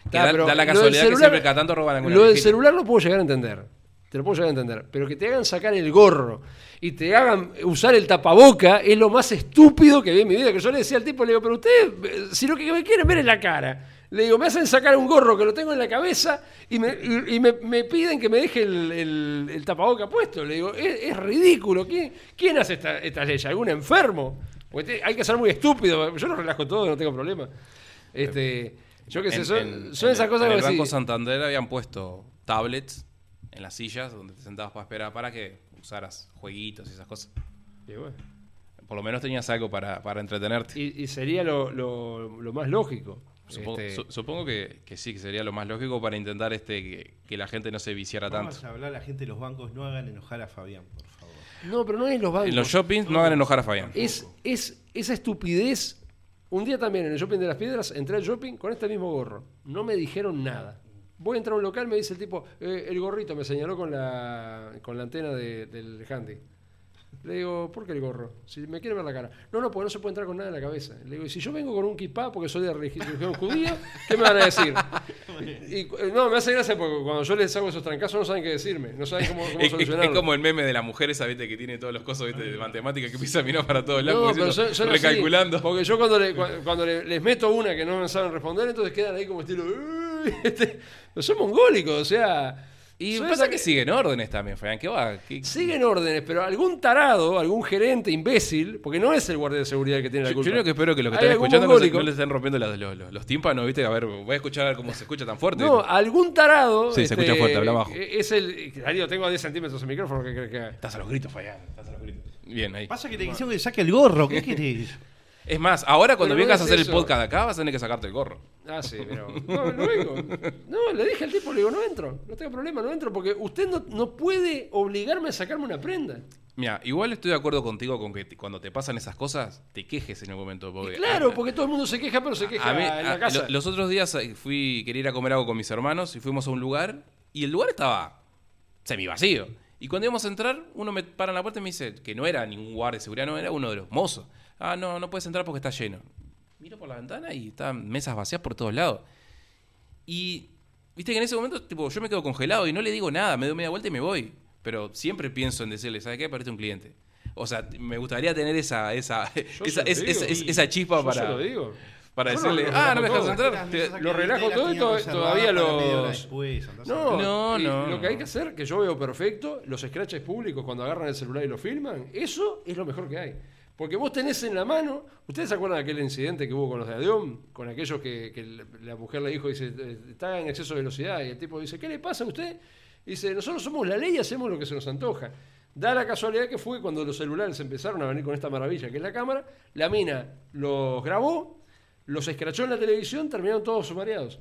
Da, pero da la casualidad que siempre cada tanto roban alguna Lo del celular lo puedo llegar a entender. Te lo puedo llegar a entender. Pero que te hagan sacar el gorro y te hagan usar el tapaboca es lo más estúpido que vi en mi vida. Que yo le decía al tipo, le digo, pero ustedes, eh, si lo que me quieren ver es la cara. Le digo, me hacen sacar un gorro que lo tengo en la cabeza y me, y- y me- me piden que me deje el, el, el tapaboca puesto. Le digo, es, es ridículo. ¿Quién, quién hace esta, estas leyes? ¿Algún enfermo? Te- hay que ser muy estúpido. Yo lo relajo todo, no tengo problema. Este, yo qué sé, En- son, en- son en esas el- cosas en el Banco decís, Santander habían puesto tablets en las sillas donde te sentabas para esperar para que usaras jueguitos y esas cosas. y bueno. Por lo menos tenías algo para, para entretenerte. Y, y sería lo, lo- lo más lógico. Supongo, Este, su- supongo que, que sí, que sería lo más lógico para intentar este que, que la gente no se viciara tanto. Vamos a hablar a la gente de los bancos, no hagan enojar a Fabián, por favor. no, pero no es los bancos. En los shoppings no hagan enojar a Fabián. es, es esa estupidez. Un día también en el shopping de las piedras entré al shopping con este mismo gorro. No me dijeron nada. Voy a entrar a un local, me dice el tipo, eh, el gorrito me señaló con la, con la antena de- del handy. Le digo, ¿por qué el gorro? Si me quiere ver la cara. No, no, porque no se puede entrar con nada en la cabeza. Le digo, y si yo vengo con un kipá porque soy de religión judía, ¿qué me van a decir? Y, eh, no, me hace gracia porque cuando yo les hago esos trancazos no saben qué decirme, no saben cómo, cómo Es, solucionarlo. es como el meme de la mujer esa, ¿viste? Que tiene todos los cosos ¿viste? de matemáticas que empieza a mirar para todos lados. No, pero son así, recalculando. porque yo cuando, le- cua- cuando le- les meto una que no me saben responder, entonces quedan ahí como estilo. Este, pero son mongólicos, o sea. Y pasa que siguen órdenes también, Fabián. ¿Qué va? ¿Qué- Siguen órdenes, pero algún tarado, algún gerente imbécil, porque no es el guardia de seguridad el que tiene la Yo, culpa. yo lo que espero que los que están escuchando no, se- no le estén rompiendo los, los, los- los tímpanos, ¿viste? A ver, voy a escuchar a ver cómo se escucha tan fuerte. No, algún tarado. Sí, se escucha fuerte, habla bajo. eh, Es el. Darío, tengo a 10 centímetros el micrófono, ¿qué crees que haga? Estás a los gritos, Fabián. Estás a los gritos. Bien, ahí. Pasa que te dijeron que saque el gorro, ¿qué querés? Es más, ahora cuando Pero no vengas a hacer eso. el podcast acá vas a tener que sacarte el gorro. Ah, sí, pero. No, no vengo. No, le dije al tipo, le digo, no entro. No tengo problema, no entro, porque usted no, no puede obligarme a sacarme una prenda. Mira, igual estoy de acuerdo contigo con que te- cuando te pasan esas cosas, te quejes en el momento. Porque Claro, porque todo el mundo se queja, pero se queja a mí- en la a- casa. lo- los otros días eh, fui quería ir a comer algo con mis hermanos y fuimos a un lugar y el lugar estaba semi vacío. Y cuando íbamos a entrar, uno me para en la puerta y me dice que no era ningún guardia de seguridad, no era uno de los mozos. Ah, no, no puedes entrar porque está lleno. Miro por la ventana y estaban mesas vacías por todos lados. Y viste que en ese momento, tipo, yo me quedo congelado y no le digo nada, me doy media vuelta y me voy. Pero siempre pienso en decirle, ¿sabes qué? Parece un cliente. O sea, me gustaría tener esa, esa, esa, es- digo. esa- es- esa chispa Yo para, se lo digo. para Yo decirle, ah, no me dejas entrar. Te- lo relajo todo y to- todavía los- No, No, no, Lo que hay que hacer, que yo veo perfecto, los scratches públicos cuando agarran el celular y lo filman, eso es lo mejor que hay. Porque vos tenés en la mano, ¿ustedes se acuerdan de aquel incidente que hubo con los de Adeón? Con aquellos que, que la- mujer le dijo, dice, "Eh, está en exceso de velocidad, y el tipo dice, ¿qué le pasa a usted? Dice, nosotros somos la ley y hacemos lo que se nos antoja. Da la casualidad que fue cuando los celulares empezaron a venir con esta maravilla que es la cámara, la mina los grabó, los escrachó en la televisión, terminaron todos sumariados.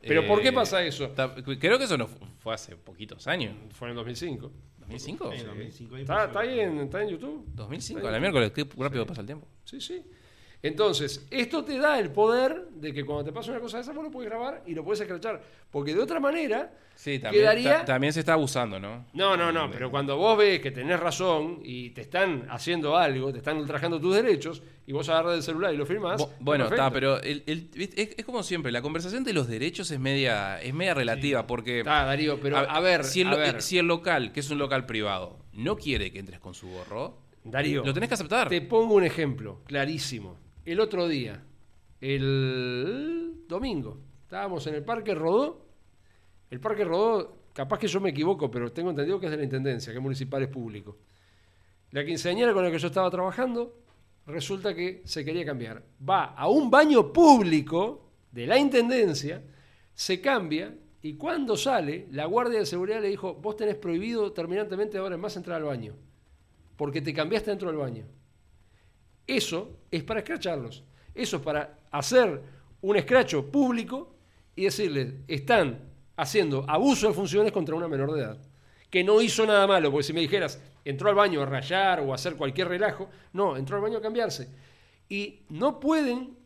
¿Pero por qué pasa eso? Eh, Creo que eso no fu- fue hace poquitos años. Fue en el 2005. ¿2005? En 2005 Está, está ahí en, está en YouTube. 2005, a la miércoles, qué rápido pasa el tiempo. Sí, sí. Entonces, esto te da el poder de que cuando te pasa una cosa de esa, vos lo puedes grabar y lo puedes escrachar. Porque de otra manera, Sí, también, quedaría... ta- también se está abusando, ¿no? No, no, no, pero cuando vos ves que tenés razón y te están haciendo algo, te están ultrajando tus derechos, y vos agarras el celular y lo firmás. Bo- Bueno, está, pero el- el- es, es como siempre, la conversación de los derechos es media, es media relativa, porque Está, Darío, pero a, ver, si, el, a ver, si el local, que es un local privado, no quiere que entres con su gorro, Darío, lo tenés que aceptar. te pongo un ejemplo clarísimo. El otro día, el domingo, estábamos en el Parque Rodó. El Parque Rodó, capaz que yo me equivoco, pero tengo entendido que es de la Intendencia, que es municipal, es público. La quinceañera con la que yo estaba trabajando, resulta que se quería cambiar. Va a un baño público de la Intendencia, se cambia y cuando sale, la guardia de seguridad le dijo, vos tenés prohibido terminantemente ahora en más entrar al baño, porque te cambiaste dentro del baño. Eso es para escracharlos. Eso es para hacer un escracho público y decirles, están haciendo abuso de funciones contra una menor de edad. Que no hizo nada malo, porque si me dijeras, entró al baño a rayar o a hacer cualquier relajo, no, entró al baño a cambiarse. Y no pueden,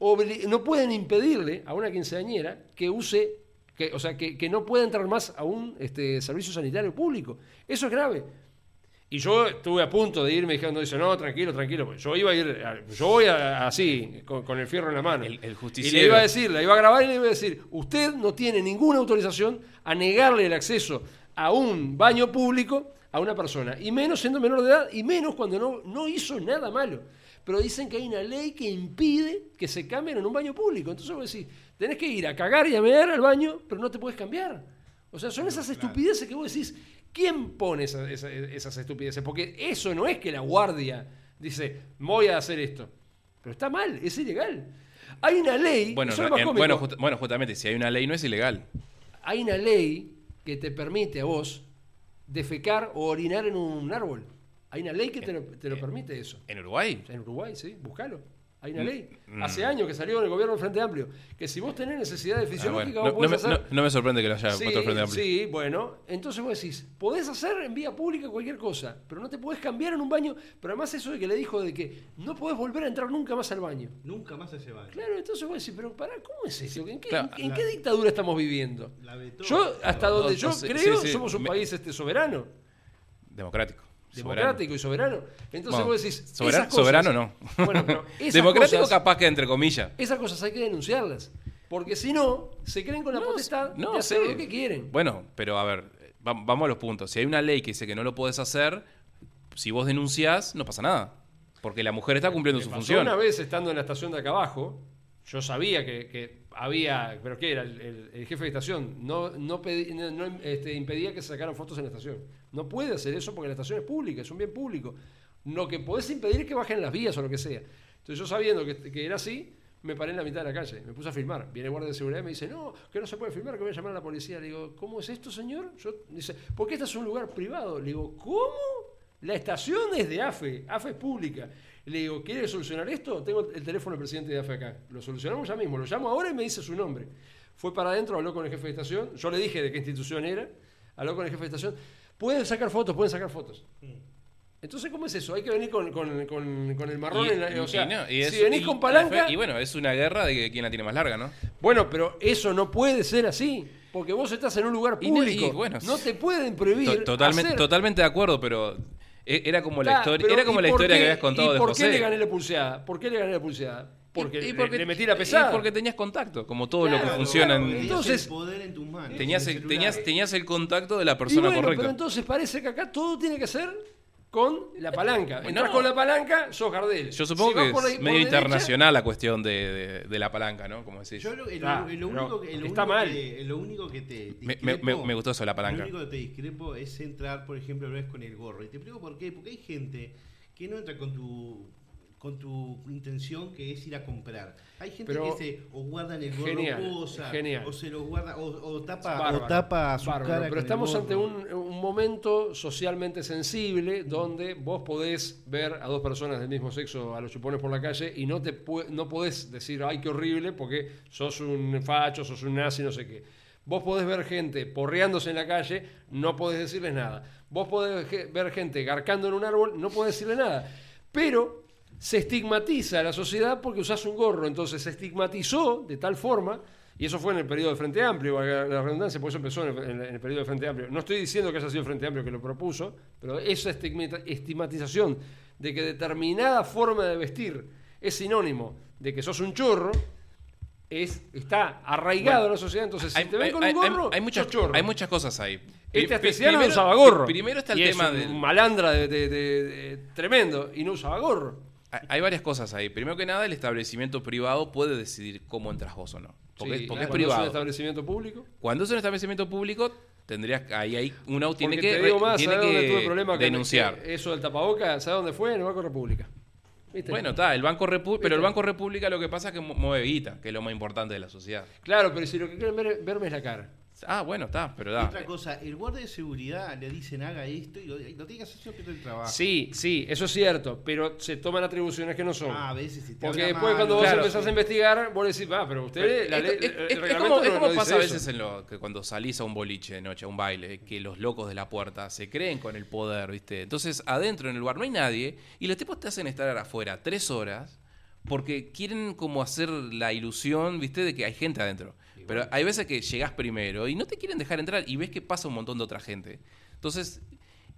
no pueden impedirle a una quinceañera que use, que, o sea, que, que no pueda entrar más a un este, servicio sanitario público. Eso es grave. Y yo estuve a punto de irme diciendo, dice, no, tranquilo, tranquilo. pues Yo iba a ir, yo voy a- así, con, con el fierro en la mano. El- el y justiciero. le iba a decir, la iba a grabar y le iba a decir, usted no tiene ninguna autorización a negarle el acceso a un baño público a una persona. Y menos siendo menor de edad, y menos cuando no, no hizo nada malo. Pero dicen que hay una ley que impide que se cambien en un baño público. Entonces vos decís, tenés que ir a cagar y a mear al baño, pero no te puedes cambiar. O sea, son esas estupideces que vos decís, ¿quién pone esa- esa- esas estupideces? Porque eso no es que la guardia dice, voy a hacer esto. Pero está mal, es ilegal. Hay una ley, Bueno, no, en- bueno, just- bueno, justamente, si hay una ley no es ilegal. hay una ley que te permite a vos defecar o orinar en un árbol. Hay una ley que te lo, te lo permite eso. En Uruguay. En Uruguay, sí, búscalo. Hay una ley. mm. Hace años que salió en el gobierno del Frente Amplio. Que si vos tenés necesidad de Ah, fisiológica, bueno, vos no, no podés me, hacer. no- no me sorprende que lo haya Sí, el Frente Amplio. sí, bueno, entonces vos decís, podés hacer en vía pública cualquier cosa, pero no te podés cambiar en un baño. Pero además eso de que le dijo de que no podés volver a entrar nunca más al baño. Nunca más a ese baño. Claro, entonces vos decís, pero pará, ¿cómo es eso? ¿En qué, Claro, en la- qué dictadura estamos viviendo? La. Yo, hasta No, donde no, yo sí, creo, sí, sí, somos un me- país este soberano, Democrático. Democrático y soberano. Entonces Bueno, vos decís, sobera- esas cosas- soberano no. Bueno, pero esas Democrático cosas- capaz que entre comillas. Esas cosas hay que denunciarlas. Porque si no, se creen con la No, potestad no de hacer sé. lo que quieren. Bueno, pero a ver, va- vamos a los puntos. Si hay una ley que dice que no lo puedes hacer, si vos denunciás, no pasa nada. Porque la mujer está cumpliendo Me su pasó función. Una vez estando en la estación de acá abajo, yo sabía que, que había, pero ¿qué era? El, el- el jefe de estación no, no, no- no, este, impedía que se sacaran fotos en la estación. No puede hacer eso porque la estación es pública, es un bien público. Lo que podés impedir es que bajen las vías o lo que sea. Entonces yo sabiendo que, que era así, me paré en la mitad de la calle, me puse a filmar. Viene el guardia de seguridad y me dice, no, que no se puede filmar, que voy a llamar a la policía. Le digo, ¿cómo es esto, señor? Yo, dice, porque este es un lugar privado. Le digo, ¿cómo? La estación es de AFE, AFE es pública. Le digo, ¿quiere solucionar esto? Tengo el teléfono del presidente de AFE acá. Lo solucionamos ya mismo, lo llamo ahora y me dice su nombre. Fue para adentro, habló con el jefe de estación. Yo le dije de qué institución era. Habló con el jefe de estación. Pueden sacar fotos, pueden sacar fotos. Entonces, ¿cómo es eso? Hay que venir con, con- con- con el marrón. Y- en la- o sea, no, y es- si venís y- con palanca. Y bueno, es una guerra de quién la tiene más larga, ¿no? Bueno, pero eso no puede ser así. Porque vos estás en un lugar público. y bueno, no te pueden prohibir. To- totalmente, hacer- totalmente de acuerdo, pero era como la historia, pero era como ¿y la historia qué- que habías contado ¿y de por qué le gané la pulseada? ¿Por qué le gané la pulseada? Porque, Y- y le- le, metí la pesada. Y porque tenías contacto, como todo lo que Claro, funciona. en- claro, entonces- el poder en tus manos. tenías, en el, tenías, tenías el contacto de la Y persona bueno, correcta. pero entonces parece que acá todo tiene que ser con la palanca. Bueno, Entras no. con la palanca, sos Gardel. Yo supongo Si que es por medio derecha, internacional la cuestión de, de- de la palanca, ¿no? Como decís. Yo lo, lo- Ah, lo único que, lo está único mal. que- lo único que te Me, me- me- discrepo- me gustó eso de la Lo palanca. único que te discrepo es entrar, por ejemplo, a vez con el gorro. Y te explico por qué. Porque hay gente que no entra con tu con tu intención que es ir a comprar. Hay gente Pero- que se o guardan el gorro Genial, genial. o se lo guarda o, o tapa Bárbaro, o tapa su bárbaro, cara Pero estamos ante un, un momento socialmente sensible donde vos podés ver a dos personas del mismo sexo a los chupones por la calle y no, te no podés decir, ay, qué horrible, porque sos un facho, sos un nazi, no sé qué. Vos podés ver gente porreándose en la calle, no podés decirles nada. Vos podés ver gente garcando en un árbol, no podés decirle nada. Pero se estigmatiza a la sociedad porque usás un gorro. Entonces se estigmatizó de tal forma, y eso fue en el periodo del Frente Amplio, la redundancia, por eso empezó en el, en el- periodo del Frente Amplio. No estoy diciendo que haya sido el Frente Amplio que lo propuso, pero esa estigmatización de que determinada forma de vestir es sinónimo de que sos un chorro, es, está arraigado Bueno, en la sociedad. Entonces, si Hay, te ven con hay- un gorro, hay muchas, chorro. hay muchas cosas ahí. Este astesiano no usaba gorro. Primero está el Y es tema un malandra de, de- de- de- tremendo y no usaba gorro. Hay- varias cosas ahí. Primero que nada, el establecimiento privado puede decidir cómo entras vos o no. Porque, Sí, porque es cuando privado. un establecimiento público. Cuando es un establecimiento público, tendrías ahí, ahí uno tiene Porque que, te digo más, tiene ¿sabes dónde que tuve problema denunciar. eso del tapaboca? ¿Sabes dónde fue? En el Banco República. ¿Viste? Bueno, está, el Banco Repu- pero el Banco República lo que pasa es que mu- mueve guita, que es lo más importante de la sociedad. Claro, pero si lo que quieren ver- verme es la cara. Ah, bueno, está, pero Y da. Otra cosa, el guardia de seguridad le dicen haga esto y lo, y lo tiene que hacer el trabajo. Sí, sí, eso es cierto, pero se toman atribuciones que no son. Ah, a veces si te Porque después mal, cuando vos claro, empezás sí. a investigar, vos decís, va, pero usted, la Esto- ley, es, el es- como, es no- como no pasa a veces eso. en lo, que cuando salís a un boliche de noche, a un baile, que los locos de la puerta se creen con el poder, ¿viste? Entonces, adentro en el bar no hay nadie y los tipos te hacen estar afuera tres horas porque quieren como hacer la ilusión, ¿viste? De que hay gente adentro. Pero hay veces que llegás primero y no te quieren dejar entrar y ves que pasa un montón de otra gente. Entonces,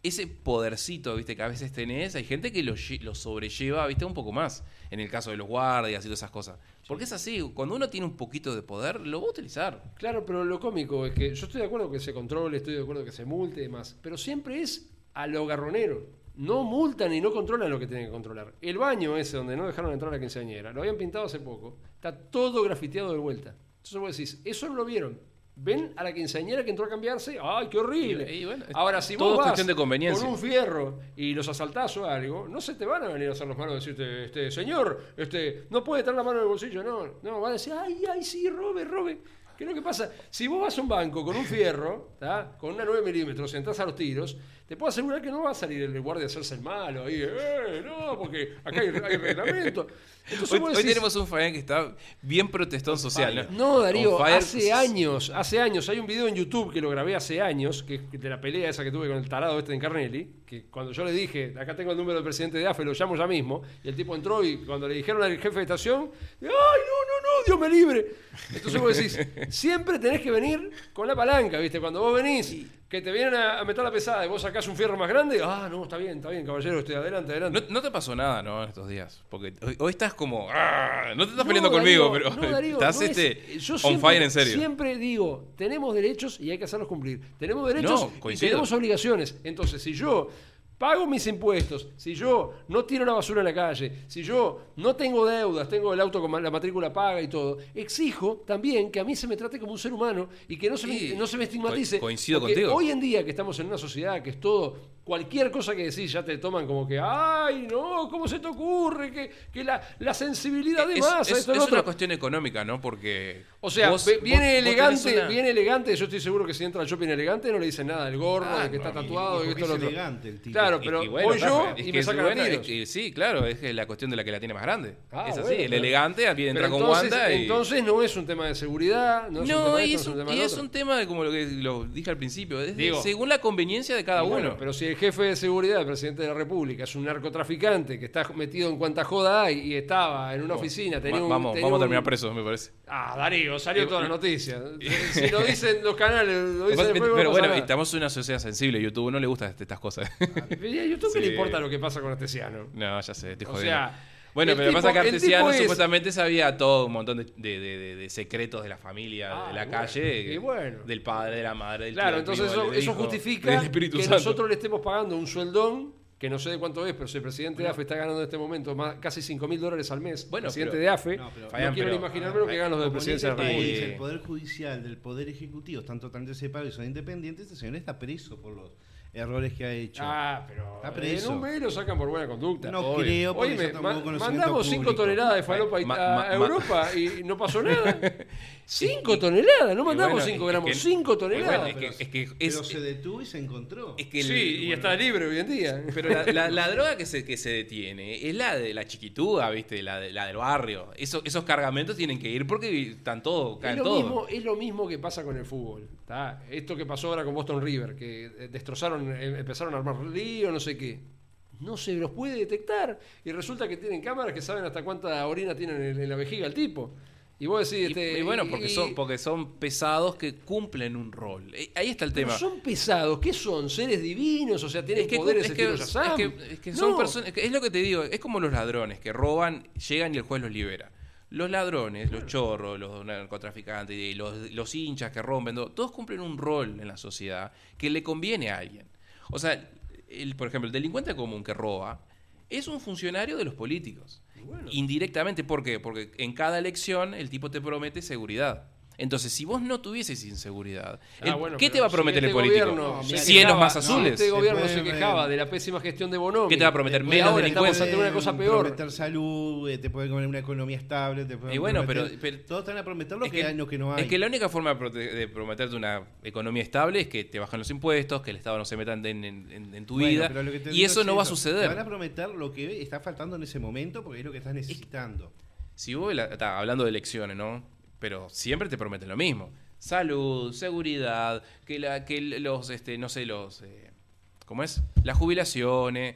ese podercito, ¿viste? Que a veces tenés, hay gente que lo, lo sobrelleva, ¿viste? Un poco más. En el caso de los guardias y todas esas cosas. Porque es así, cuando uno tiene un poquito de poder, lo va a utilizar. Claro, pero lo cómico es que yo estoy de acuerdo que se controle, estoy de acuerdo que se multe y demás, pero siempre es a lo garronero. No multan y no controlan lo que tienen que controlar. El baño ese donde no dejaron entrar a la quinceañera, lo habían pintado hace poco, está todo grafiteado de vuelta. Entonces vos decís, eso no lo vieron. Ven a la quinceañera que entró a cambiarse, ¡ay, qué horrible! Y- y bueno, Ahora, si vos vas cuestión de conveniencia. con un fierro y los asaltás o algo, no se te van a venir a hacer las manos y decirte, este, señor, este, no puede estar la mano en el bolsillo, no, no, van a decir, ay, ay, sí, robe, robe. ¿Qué es lo que pasa? Si vos vas a un banco con un fierro, ¿tá? con una 9 milímetros, entras a los tiros, te puedo asegurar que no va a salir el guardia a hacerse el malo ahí, eh, no, porque acá hay, hay reglamento. Entonces Hoy, tenemos un Fabián que está bien protestón social. no, Darío, hace años, hace años, hay un video en YouTube que lo grabé hace años, que es de la pelea esa que tuve con el tarado este en Carnelli, que cuando yo le dije, acá tengo el número del presidente de AFE, lo llamo ya mismo, y el tipo entró y cuando le dijeron al jefe de estación, ¡ay, no, no, no, Dios me libre! Entonces vos decís, siempre tenés que venir con la palanca, ¿viste? Cuando vos venís, que te vienen a, a meter la pesada y vos sacás un fierro más grande, ah, no, está bien, está bien, caballero, este, adelante, adelante. No, no te pasó nada, ¿no? En estos días. Porque hoy, hoy estás como. "Ah", No te estás No, peleando conmigo, pero no, Darío, estás no es- este, yo on siempre- fire en serio. Siempre digo, tenemos derechos y hay que hacerlos cumplir. Tenemos derechos No, y coincido. tenemos obligaciones. Entonces, si yo pago mis impuestos, si yo no tiro la basura en la calle, si yo no tengo deudas, tengo el auto con la matrícula paga y todo, exijo también que a mí se me trate como un ser humano y que no se Sí, me, no se me estigmatice. co- coincido Porque contigo. Hoy en día que estamos en una sociedad que es todo cualquier cosa que decís ya te toman como que, ay, no, ¿cómo se te ocurre? Que, que la, la sensibilidad de es, masa, es- esto, lo es otro. una cuestión económica, ¿no? Porque. O sea, vos- ve- vos- viene vos elegante, una- viene elegante, yo estoy seguro que si entra al shopping elegante no le dicen nada del gorro, Ah, de que está no, tatuado y, esto lo es otro. elegante el tipo. Claro, Pero y bueno, voy yo es y que me sacan bueno, a es tiros. que sí, claro, es que la cuestión de la que la tiene más grande. Ah, es así, bueno, el pero- elegante entra con entonces, Wanda y. entonces no es un tema de seguridad, no es un tema de y esto, es, un, tema y de es un tema de como lo que lo dije al principio, es de- Digo- según la conveniencia de cada bueno, uno. pero si el jefe de seguridad, el presidente de la República, es un narcotraficante que está metido en cuanta joda hay y estaba en una oficina, tenía un- vamos, tenía vamos a terminar presos, me parece. Ah, Darío, salió todas las noticias. Si lo dicen los canales, lo dicen pero bueno, estamos en una sociedad sensible, YouTube no le gustan este- estas cosas. ¿Y a YouTube qué le Sí. importa lo que pasa con Astesiano? no, ya sé, estoy O jodiendo. sea, bueno, el pero lo que tipo- pasa es que Artesiano es- supuestamente sabía todo un montón de, de- de- de- secretos de la familia, Ah, de la y calle, bueno, bueno. del padre, de la madre, del Claro, tío, del entonces primo, eso, del eso hijo, justifica del que Santo. nosotros le estemos pagando un sueldón, que no sé de cuánto es, pero si el presidente de AFE está ganando en este momento más, casi 5 mil dólares al mes, Bueno, presidente pero- de AFE, No, pero- no, Fabián, quiero pero- imaginarme lo que ganan los de Como en presidencia de la República. el Poder Judicial del Poder Ejecutivo están totalmente separados y son independientes, este señor está preso por los errores que ha hecho. Ah, pero Está preso. en un mes lo sacan por buena conducta. no obvio. creo, porque Oíme, ya tomó ma- conocimiento mandamos 5 público. toneladas de falopa Ma- a, ma- a ma- Europa y no pasó nada. 5 toneladas, no mandamos bueno, 5 es gramos, que- 5 y toneladas. bueno, es que, es que Pero es- se detuvo y se encontró. es que el- sí, y bueno. está libre hoy en día. Pero la, la- la droga que se, que se detiene es la de la chiquituda, ¿viste? La, de- la del barrio. Eso- esos cargamentos tienen que ir porque están todos, Es caen lo, todos. mismo, es lo mismo que pasa con el fútbol. ¿tá? Esto que pasó ahora con Boston River, que eh, destrozaron, eh, empezaron a armar lío, no sé qué. no se los puede detectar. Y resulta que tienen cámaras que saben hasta cuánta orina tienen en, en la vejiga el tipo. Y vos decís, Y, este, y bueno, porque y- son, porque son pesados que cumplen un rol. Eh, Ahí está el pero tema. son pesados, ¿qué son? ¿Seres divinos? O sea, tienen Es que, poderes es, que, es que- es que son No. personas. Es lo que te digo, es como los ladrones que roban, llegan y el juez los libera. Los ladrones, los chorros, los narcotraficantes, los, los hinchas que rompen, todo, todos cumplen un rol en la sociedad que le conviene a alguien. O sea, el, por ejemplo, el delincuente común que roba es un funcionario de los políticos. bueno. Indirectamente, ¿por qué? Porque en cada elección el tipo te promete seguridad. Entonces, si vos no tuvieses inseguridad, Ah, el- bueno, ¿qué te va a si prometer este el político? gobierno se Cielos quejaba- más no, azules. este gobierno Se se puede- quejaba de la pésima gestión de Bonomi. ¿Qué te va a prometer? Menos delincuencia. ante una cosa peor. prometer salud, eh, te pueden poner una economía estable, te pueden Y bueno, prometer- pero- pero- todos te van a prometer lo Es que, que, lo que no hay. es que la única forma de, prometerte una economía estable es que te bajan los impuestos, que el Estado no se meta en, en- en- en tu Bueno, vida. te Y eso es no va a eso. Te suceder. van a prometer lo que está faltando en ese momento porque es lo que estás necesitando. Si vos, la- está hablando de elecciones, ¿no? Pero siempre te prometen lo mismo. Salud, seguridad, que, la, que los, este, no sé, los... eh, ¿Cómo es? Las jubilaciones.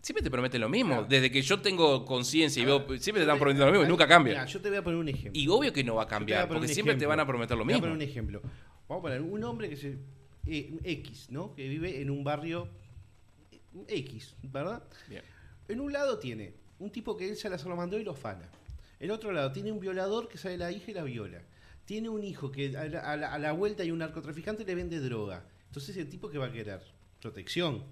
Siempre te prometen lo mismo. Claro. Desde que yo tengo conciencia y veo... Siempre te están prometiendo lo mismo y nunca cambia. Mira, yo te voy a poner un ejemplo. Y obvio que no va a cambiar, porque siempre te van a prometer lo Te voy a mismo. poner un ejemplo. Vamos a poner un hombre que se eh, X, ¿no? Que vive en un barrio eh, X, ¿verdad? Bien. En un lado tiene un tipo que él se la se lo mandó y lo fana. En otro lado tiene un violador que sale la hija y la viola. Tiene un hijo que a la, a la- a la vuelta hay un narcotraficante y le vende droga. Entonces el tipo que va a querer protección.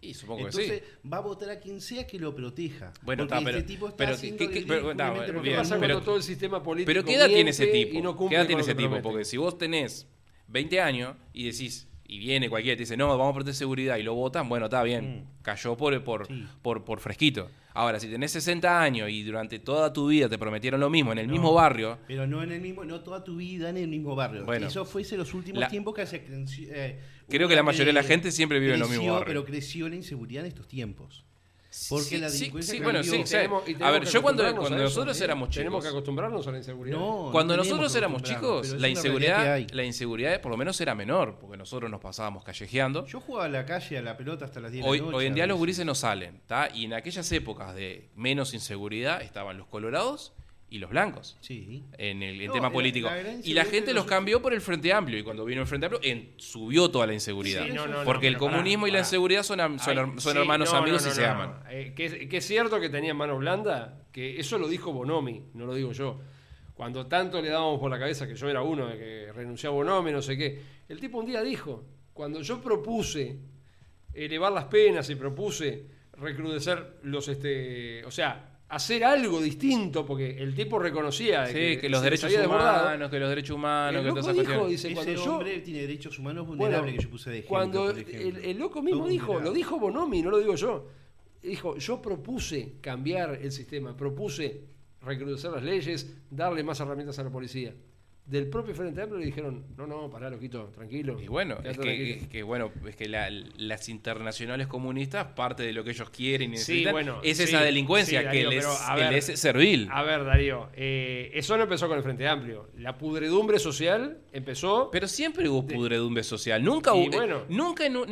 Y supongo Entonces que sí. va a votar a quien sea que lo proteja. Bueno, Porque pero- este tipo está pero haciendo ¿qué- qué- el pero, bien está, justamente bueno, porque ¿Qué bien, pasa el pero- todo el sistema político Pero ¿qué edad tiene ese tipo? no ¿Qué edad tiene ese que tipo? promete? Porque si vos tenés 20 años y decís, y viene cualquiera y te dice, no, vamos a proteger seguridad y lo votan, bueno, está bien, Mm. cayó por, por, Sí. por, por fresquito. Ahora, si tenés 60 años y durante toda tu vida te prometieron lo mismo en el No. mismo barrio, Pero no en el mismo, no toda tu vida en el mismo barrio. Bueno. Eso fuese los últimos La- tiempos que se eh, Creo que la mayoría de la gente siempre vive en los creció, mismos barrios. Pero creció la inseguridad en estos tiempos. Porque sí, la sí, delincuencia sí, cambió. bueno, sí, Y sí. tenemos- y A ver, yo cuando, cuando eso, nosotros ¿sí? éramos Tenemos que chicos, acostumbrarnos a la inseguridad. No, cuando no nosotros éramos chicos, la inseguridad, la inseguridad por lo menos era menor, porque nosotros nos pasábamos callejeando. Yo jugaba a la calle a la pelota hasta las 10 Hoy, de la noche. hoy en día los gurises no salen, ¿tá? Y en aquellas épocas de menos inseguridad estaban los colorados y los blancos Sí. en el en No, tema político. la y la gente los cambió por el Frente Amplio. Y cuando vino el Frente Amplio, en- subió toda la inseguridad. Sí, no, no, no, porque el comunismo y la inseguridad son, am- son, Ay, her- son sí, hermanos no, amigos no, y no, se no. aman. Eh, que, es- que es cierto que tenían mano blanda, que eso lo dijo Bonomi, no lo digo yo. Cuando tanto le dábamos por la cabeza que yo era uno de que renunció a Bonomi, no sé qué. El tipo un día dijo, cuando yo propuse elevar las penas y propuse recrudecer los, este, o sea, hacer algo distinto, porque el tipo reconocía Sí, que los derechos humanos, que los derechos humanos, El que todas loco dijo, cuestiones. dice, Ese cuando yo hombre tiene derechos humanos bueno, vulnerables que yo puse de ejemplo. cuando por el, ejemplo. el loco mismo Todo dijo, lo dijo Bonomi, no lo digo yo. Dijo, yo propuse cambiar el sistema, propuse recrudecer las leyes, darle más herramientas a la policía. Del propio Frente Amplio le dijeron, no, no, pará, loquito, tranquilo. Y bueno, es que, tranquilo". es que, bueno, es que la- las internacionales comunistas, parte de lo que ellos quieren y Sí, necesitan, bueno, es sí, esa delincuencia sí, que, les, ver, es servil. A ver, Darío, eh, eso no empezó con el Frente Amplio. La pudredumbre social empezó... Pero siempre hubo pudredumbre social. Nunca hubo, bueno. nunca no,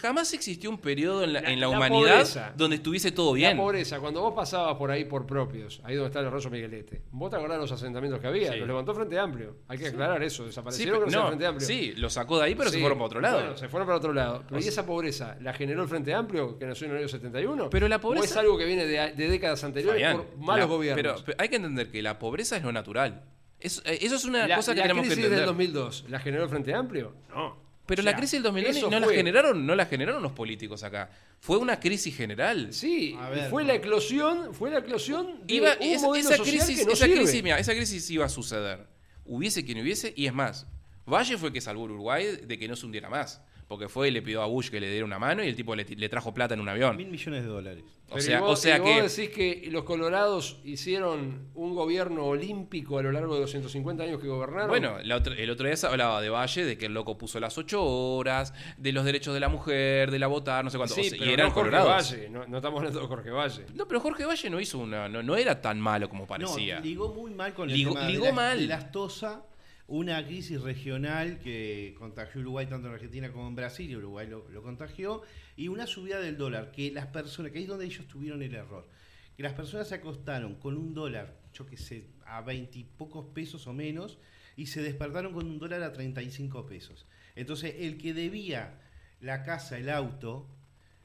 jamás existió un periodo en la, La- en la la humanidad pobreza. donde estuviese todo La bien. pobreza, cuando vos pasabas por ahí por propios, ahí donde está el Arroyo Miguelete, vos te acordás de los asentamientos que había, los levantó Frente Amplio. Hay que aclarar eso, Sí, desaparecieron pero- no, Frente Amplio. sí, lo sacó de ahí, pero se fueron para otro lado. Bueno, se fueron para otro lado. Pero O ¿y sea- esa pobreza la generó el Frente Amplio, que nació en el año 71? Pero la ¿O pobreza- es algo que viene de, de décadas anteriores Fabián, por malos la- gobiernos? Pero, pero hay que entender que la pobreza es lo natural. Eh, eso es una la, cosa que la tenemos que crisis entender. del 2002, ¿la generó el Frente Amplio? No. Pero O la crisis del 2002 eso no la fue- generaron, no la generaron los políticos acá. Fue una crisis general. Sí, ver, fue no. la eclosión, fue la eclosión de Iba- un esa, modelo esa social crisis, que no esa sirve. crisis, mira, esa crisis iba a suceder. Hubiese quien hubiese, y es más, Valle fue el que salvó a Uruguay de que no se hundiera más. Porque fue y le pidió a Bush que le diera una mano y el tipo le, le trajo plata en un avión. Mil millones de dólares. O Pero sea, y vos, o sea y vos que. decís que los colorados hicieron un gobierno olímpico a lo largo de los 150 años que gobernaron. Bueno, la otra- el otro día se hablaba de Valle, de que el loco puso las ocho horas, de los derechos de la mujer, de la votar, no sé cuánto. sí, o sea, pero y eran no Jorge colorados. Valle, no, no estamos hablando de Jorge Valle. No, pero Jorge Valle no hizo una. No, no era tan malo como No, parecía. ligó muy mal con el Ligó- tema de ligó la, mal. de la estosa una crisis regional que contagió Uruguay tanto en Argentina como en Brasil, y Uruguay lo, lo contagió, y una subida del dólar, que las personas, que ahí es donde ellos tuvieron el error, que las personas se acostaron con un dólar, yo que sé, a veintipocos pesos o menos, y se despertaron con un dólar a 35 pesos. Entonces, el que debía la casa, el auto,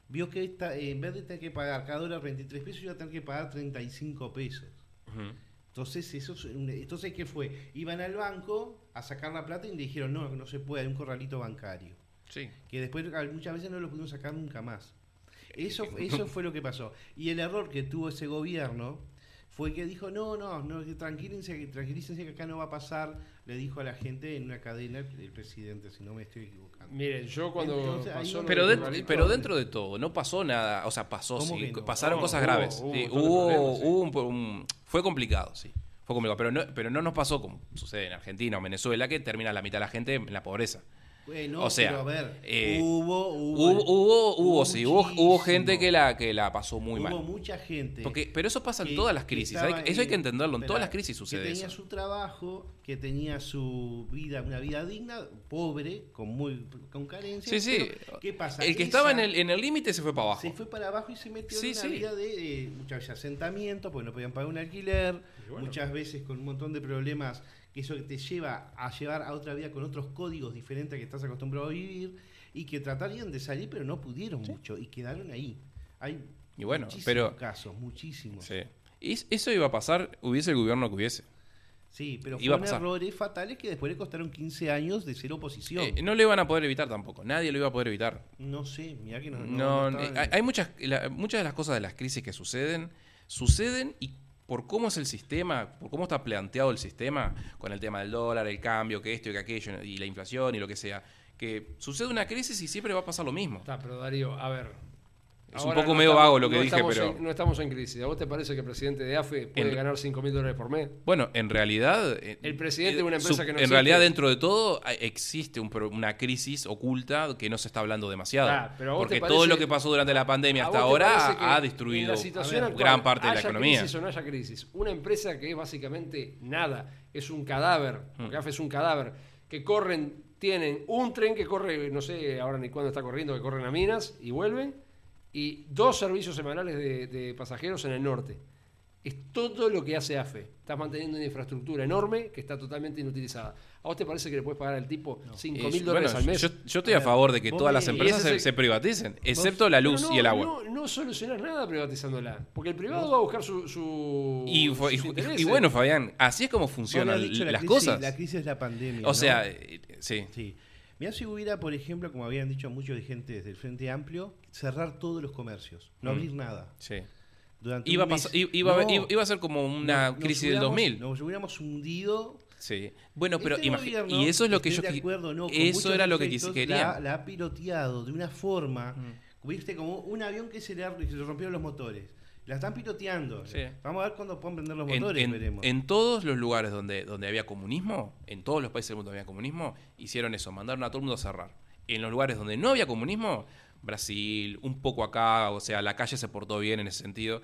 vio que esta, en vez de tener que pagar cada dólar 23 pesos, iba a tener que pagar 35 pesos. Ujú. Entonces, eso es un- entonces ¿qué fue? Iban al banco a sacar la plata y le dijeron, no, no se puede, hay un corralito bancario. Sí. Que después muchas veces no lo pudieron sacar nunca más. Eso, eso fue lo que pasó. Y el error que tuvo ese gobierno fue que dijo, no, no, no tranquilícense, que tranquilícense que acá no va a pasar, le dijo a la gente en una cadena el presidente, si no me estoy equivocando. Miren, yo cuando Entonces, pasó Pero, dentro, pero dentro de todo, no pasó nada. O sea, pasó, ¿Cómo sí. no? Pasaron No, cosas hubo- graves. hubo sí, hubo, problemas, sí. hubo un, un- fue complicado, sí. Fue complicado. Pero no, pero no nos pasó como sucede en Argentina o Venezuela, que termina la mitad de la gente en la pobreza. Bueno, O sea, pero a ver, eh, hubo, hubo, Hubo, hubo, hubo, sí, hubo, hubo gente que la, que la pasó muy hubo mal. mucha gente. Porque, pero eso pasa en todas las crisis. estaba hay- eso hay que en- entenderlo. En espera, todas las crisis sucede que tenía eso. su trabajo, que tenía su vida, una vida digna, pobre, con muy con carencias. Sí, sí. pero, ¿Qué pasa? El que Esa estaba en el en el límite se fue para abajo. Se fue para abajo y se metió Sí, en una sí. vida de eh, muchas veces asentamiento, porque no podían pagar un alquiler, bueno. muchas veces con un montón de problemas, que eso te lleva a llevar a otra vida con otros códigos diferentes a que estás acostumbrado a vivir, y que tratarían de salir, pero no pudieron mucho, y quedaron ahí. Hay Y bueno, muchísimos pero- casos, muchísimos. Sí. Y eso iba a pasar, hubiese el gobierno que hubiese. Sí, pero Iba fueron errores fatales que después le costaron 15 años de ser oposición. Eh, no lo iban a poder evitar tampoco. Nadie lo iba a poder evitar. no sé, mira que no. no- No, no eh, hay muchas, la- muchas de las cosas de las crisis que suceden, suceden y por cómo es el sistema, por cómo está planteado el sistema, con el tema del dólar, el cambio, que esto y que aquello, y la inflación y lo que sea, que sucede una crisis y siempre va a pasar lo mismo. Está, pero Darío, a ver. Es un poco no medio estamos- vago lo que no dije, pero- en- no estamos en crisis. ¿A vos te parece que el presidente de AFE puede En- ganar 5 mil dólares por mes? Bueno, en realidad... eh, El presidente de una eh, empresa que no En existe. realidad, dentro de todo, existe un una crisis oculta que no se está hablando demasiado. Ah, pero ¿a vos te porque parece- todo lo que pasó durante la pandemia ¿A hasta ahora ha destruido ver, gran parte de la economía. crisis o no haya crisis, una empresa que es básicamente nada, es un cadáver, Mm. porque AFE es un cadáver, que corren, tienen un tren que corre, no sé ahora ni cuándo está corriendo, que corren a Minas y vuelven, y dos servicios semanales de, de pasajeros en el norte. Es todo lo que hace AFE. Estás manteniendo una infraestructura enorme que está totalmente inutilizada. ¿A vos te parece que le puedes pagar al tipo 5 Eh, mil dólares bueno, al mes? Yo, yo estoy A a, ver, favor de que todas las empresas se, se privaticen, excepto la luz no, y el agua. No, no solucionas nada privatizándola. Porque el privado va a buscar su. su y, bueno, Fabián, así es como funcionan habías dicho la las crisis- cosas. La crisis es la pandemia. o ¿no? sea, eh, sí. Sí. Mirá si hubiera, por ejemplo, como habían dicho muchos dirigentes del Frente Amplio, cerrar todos los comercios, no Mm. abrir nada. sí. Durante Iba mes. No, iba a ser como una nos- nos crisis del hubiéramos- 2000. Nos hubiéramos hundido. Sí. Bueno, pero Este gobierno, y eso es lo que yo de acuerdo, no, eso era lo que quería. La, la ha piloteado de una forma, Mm. viste, como un avión que se le, se le rompieron los motores. La están piloteando. Sí. Vamos a ver cuándo pueden prender los En, motores, en- veremos. en todos los lugares donde, donde había comunismo, en todos los países del mundo había comunismo, hicieron eso, mandaron a todo el mundo a cerrar. En los lugares donde no había comunismo, Brasil, un poco acá, o sea, la calle se portó bien en ese sentido,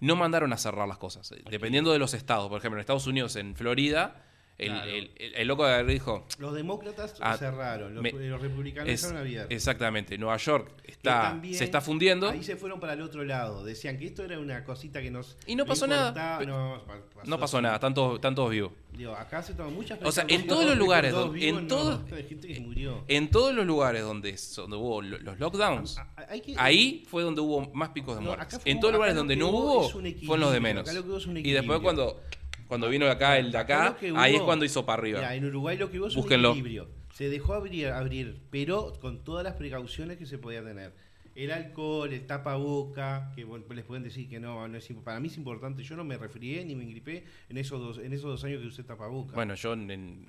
no mandaron a cerrar las cosas. Dependiendo de los estados, por ejemplo, en Estados Unidos, en Florida, el, Claro. el- el- el loco dijo, los demócratas Ah, cerraron, los, me- los republicanos es- estaban abiertos. exactamente, Nueva York está, también se está fundiendo. Ahí se fueron para el otro lado. Decían que esto era una cosita que nos. Y no pasó nada. No, pa- No pasó nada, están todos, están todos vivos. Digo, acá se toman muchas O sea, en todos los lugares donde- en no, todo- hay gente que murió. En todos los lugares donde, donde hubo lo- los lockdowns, A- a- hay que- ahí fue donde hubo más picos de No, muertes. en todos los lugares donde no hubo fueron los de menos. Y después cuando, cuando vino acá el de Acá ahí es cuando hizo para arriba. En Uruguay lo que hubo es Búsquenlo. un equilibrio. Se dejó abrir, abrir, pero con todas las precauciones que se podía tener. El alcohol, el tapaboca, que les pueden decir que no, no es para mí es importante. Yo no me resfrié ni me engripé en esos dos, en esos dos años que usé tapaboca. Bueno, yo en-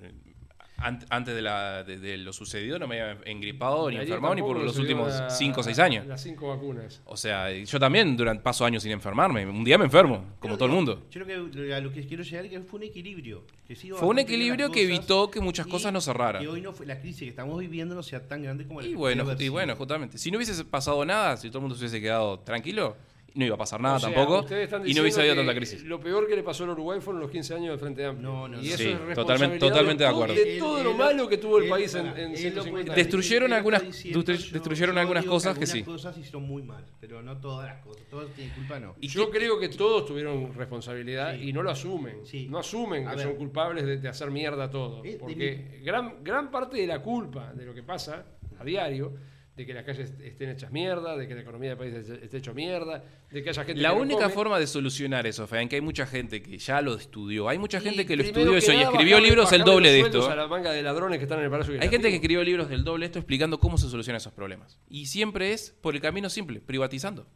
antes de, la, de, de lo sucedido no me había engripado ni enfermado ni por los últimos la- 5 o 6 años. Las cinco vacunas. O sea, yo también durante, paso años sin enfermarme. Un día me enfermo, como Pero todo el mundo. Yo creo que a lo que quiero llegar es que fue un equilibrio. que Fue un equilibrio que evitó que muchas y cosas no cerraran. Que hoy no fue, la crisis que estamos viviendo no sea tan grande como la Y que bueno, y bueno, justamente. Si no hubiese pasado nada, si todo el mundo se hubiese quedado tranquilo, no iba a pasar nada O sea, tampoco y no hubiese habido tanta crisis. Lo peor que le pasó al Uruguay fueron los 15 años del Frente Amplio. No, no, y no. eso Sí, es totalmente- totalmente de acuerdo. De todo lo malo que tuvo el país en, pará, en él lo 150 cuenta- años. Destruyeron algunas- destruyeron algunas que cosas que sí. Algunas cosas hicieron muy mal, pero no todas las cosas. Todas tienen culpa, no. ¿Y Yo qué- creo que todos tuvieron responsabilidad Sí. y no lo asumen. Sí. No asumen A que ver. son culpables de, de hacer mierda todo. Porque gran, gran parte de la culpa de lo que pasa a diario, de que las calles estén hechas mierda, de que la economía del país esté hecho mierda, de que haya gente La que no única come. forma de solucionar eso, Fabián, que hay mucha gente que ya lo estudió, hay mucha Y gente que lo estudió que eso y escribió bajarle- libros el doble de esto. a la manga de ladrones que están en el Palacio Hay gente que escribió libros del doble de esto explicando cómo se solucionan esos problemas. Y siempre es por el camino simple, privatizando.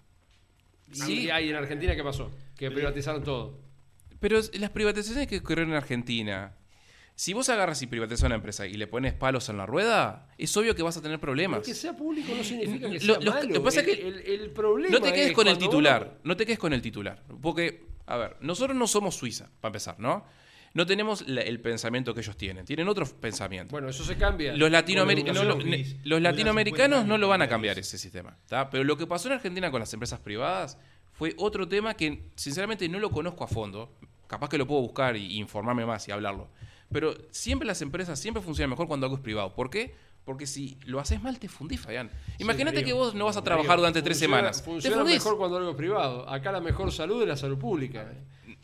Sí, hay en Argentina, ¿qué pasó? Que privatizaron todo. Pero las privatizaciones que ocurrieron en Argentina, si vos agarras y privatizas una empresa y le pones palos en la rueda, es obvio que vas a tener problemas. Pero que sea público no significa que Lo- sea lo- malo. lo que pasa el, es que el- el problema No te quedes es con el titular, uno- no te quedes con el titular. Porque, a ver, nosotros no somos Suiza, para empezar, ¿no? No tenemos la- el pensamiento que ellos tienen, tienen otro pensamiento. Bueno, eso se cambia. Los, latinoameri- no, lo- latinoamericanos 50 no lo van a cambiar ese sistema. ¿tá? Pero lo que pasó en Argentina con las empresas privadas fue otro tema que sinceramente no lo conozco a fondo. Capaz que lo puedo buscar y, y informarme más y hablarlo. Pero siempre las empresas siempre funcionan mejor cuando algo es privado. ¿Por qué? Porque si lo haces mal te fundís, Fabián. Imagínate que vos no vas a trabajar durante tres Funciona- semanas. Te Funciona fundís. mejor cuando algo es privado. Acá la mejor salud es la salud pública.